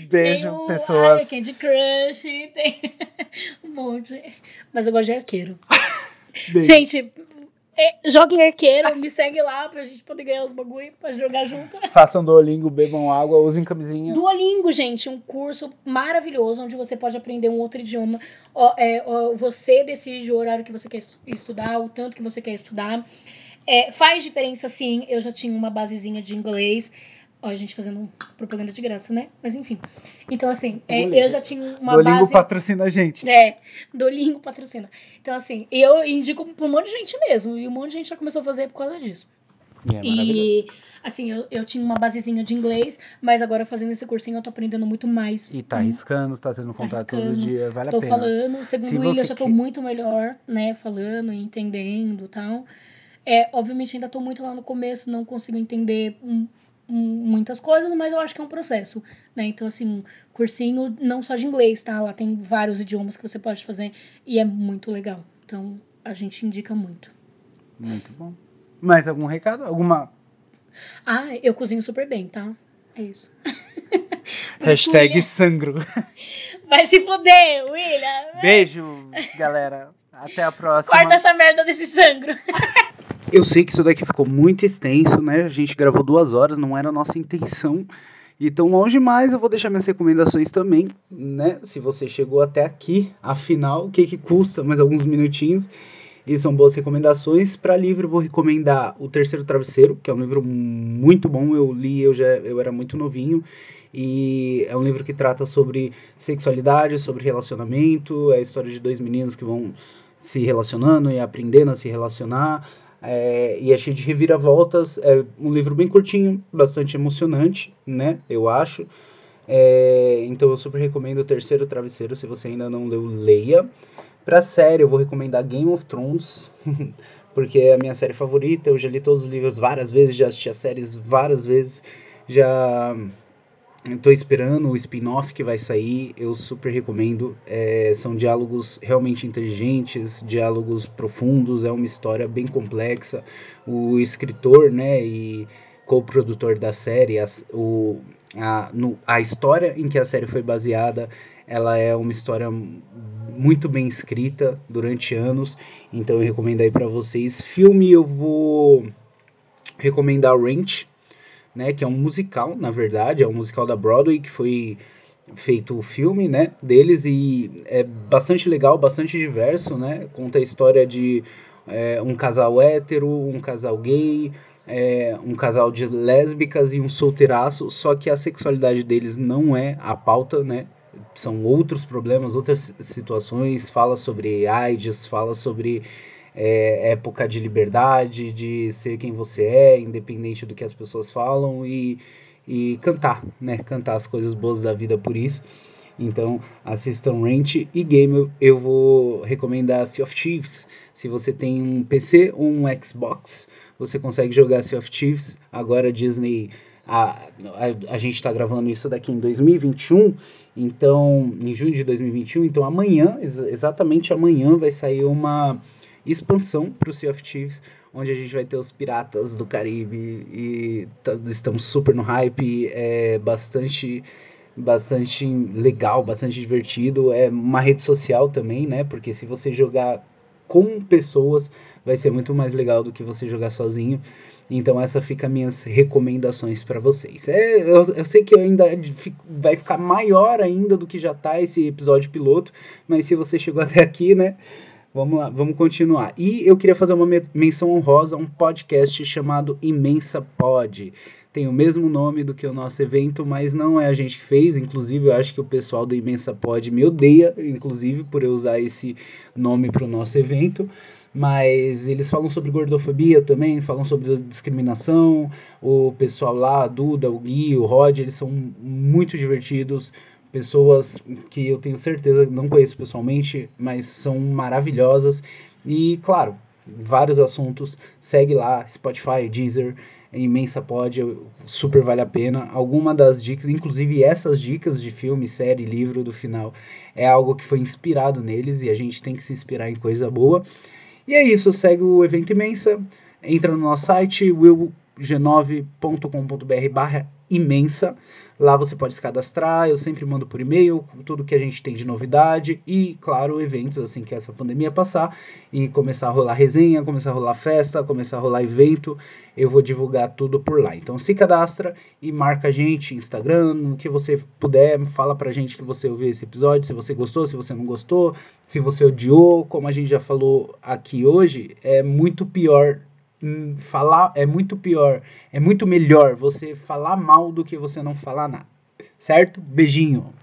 Beijo, tem o, pessoas. Ai, Candy Crush, tem um monte. Mas eu gosto de arqueiro. Beijo. Gente, é, joguem arqueiro, me segue lá pra gente poder ganhar os bagulho pra jogar junto. Façam Duolingo, bebam água, usem camisinha. Duolingo, gente, um curso maravilhoso onde você pode aprender um outro idioma. Ó, é, ó, você decide o horário que você quer estu- estudar, o tanto que você quer estudar. É, faz diferença, sim. Eu já tinha uma basezinha de inglês. Ó, a gente fazendo propaganda de graça, né? Mas enfim. Então, assim, é, eu já tinha uma Duolingo base. patrocina a gente. É, Duolingo patrocina. Então, assim, eu indico pra um monte de gente mesmo. E um monte de gente já começou a fazer por causa disso. E é maravilhoso. E, assim, eu, eu tinha uma basezinha de inglês, mas agora fazendo esse cursinho eu tô aprendendo muito mais. E tá arriscando, tá tendo contato todo arriscando, dia, vale Tô a pena. falando, segundo Se ele, eu já tô que- muito melhor, né? Falando, e entendendo e tal. É, obviamente, ainda tô muito lá no começo, não consigo entender muitas coisas, mas eu acho que é um processo, né? Então, assim, cursinho não só de inglês, tá? Lá tem vários idiomas que você pode fazer e é muito legal. Então, a gente indica muito. Muito bom. Mais algum recado? Alguma Ah, eu cozinho super bem, tá? É isso. hashtag sangro? Vai se fuder, William! Beijo, galera. Até a próxima. Corta essa merda desse sangro. Eu sei que isso daqui ficou muito extenso, né? A gente gravou duas horas, não era a nossa intenção ir tão longe, mas eu vou deixar minhas recomendações também, né? Se você chegou até aqui, afinal, o que que custa mais alguns minutinhos? E são boas recomendações. Para livro, vou recomendar O Terceiro Travesseiro, que é um livro muito bom. Eu li, eu já eu era muito novinho. E é um livro que trata sobre sexualidade, sobre relacionamento. É a história de dois meninos que vão se relacionando e aprendendo a se relacionar. É, e é cheio de reviravoltas. É um livro bem curtinho, bastante emocionante, né? Eu acho. É, então eu super recomendo o Terceiro Travesseiro. Se você ainda não leu, leia. Pra série, eu vou recomendar Game of Thrones, porque é a minha série favorita. Eu já li todos os livros várias vezes, já assisti as séries várias vezes, já estou esperando o spin-off que vai sair. Eu super recomendo. É, são diálogos realmente inteligentes, diálogos profundos. É uma história bem complexa. O escritor, né, e co-produtor da série, a, o, a, no, a história em que a série foi baseada, ela é uma história muito bem escrita durante anos, então eu recomendo aí para vocês. Filme eu vou recomendar Ranch, né, que é um musical, na verdade, é um musical da Broadway que foi feito o filme, né, deles e é bastante legal, bastante diverso, né, conta a história de é, um casal hétero, um casal gay, é, um casal de lésbicas e um solteiraço, só que a sexualidade deles não é a pauta, né, são outros problemas, outras situações, fala sobre AIDS, fala sobre é, época de liberdade, de ser quem você é, independente do que as pessoas falam, e, e cantar, né? Cantar as coisas boas da vida por isso. Então, assistam Rent e Game. Eu vou recomendar Sea of Thieves. Se você tem um PC ou um Xbox, você consegue jogar Sea of Thieves. Agora a Disney a, a, a gente está gravando isso daqui em 2021, então, em junho de 2021, então amanhã, ex exatamente amanhã, vai sair uma expansão para o Sea of Thieves, onde a gente vai ter os piratas do Caribe e estamos super no hype, é bastante bastante legal, bastante divertido, é uma rede social também, né? Porque se você jogar com pessoas, vai ser muito mais legal do que você jogar sozinho. Então essa fica minhas recomendações para vocês. É, eu, eu, sei que ainda vai ficar maior ainda do que já tá esse episódio piloto, mas se você chegou até aqui, né? Vamos lá, vamos continuar. E eu queria fazer uma menção honrosa a um podcast chamado Imensa Pod. Tem o mesmo nome do que o nosso evento, mas não é a gente que fez. Inclusive, eu acho que o pessoal do Imensa Pod me odeia, inclusive, por eu usar esse nome para o nosso evento mas eles falam sobre gordofobia também, falam sobre discriminação. O pessoal lá, a Duda, o Gui, o Rod, eles são muito divertidos. Pessoas que eu tenho certeza não conheço pessoalmente, mas são maravilhosas. E, claro, vários assuntos. Segue lá, Spotify, Deezer, imensa pod, super vale a pena. Alguma das dicas, inclusive essas dicas de filme, série, livro do final, é algo que foi inspirado neles e a gente tem que se inspirar em coisa boa. E é isso, segue o evento imensa, entra no nosso site willg9.com.br barra imensa. Lá você pode se cadastrar, eu sempre mando por e-mail tudo que a gente tem de novidade e, claro, eventos assim que essa pandemia passar e começar a rolar resenha, começar a rolar festa, começar a rolar evento, eu vou divulgar tudo por lá. Então se cadastra e marca a gente, Instagram, o que você puder, fala pra gente que você ouviu esse episódio, se você gostou, se você não gostou, se você odiou, como a gente já falou aqui hoje, é muito pior falar é muito pior, é muito melhor você falar mal do que você não falar nada. Certo? Beijinho.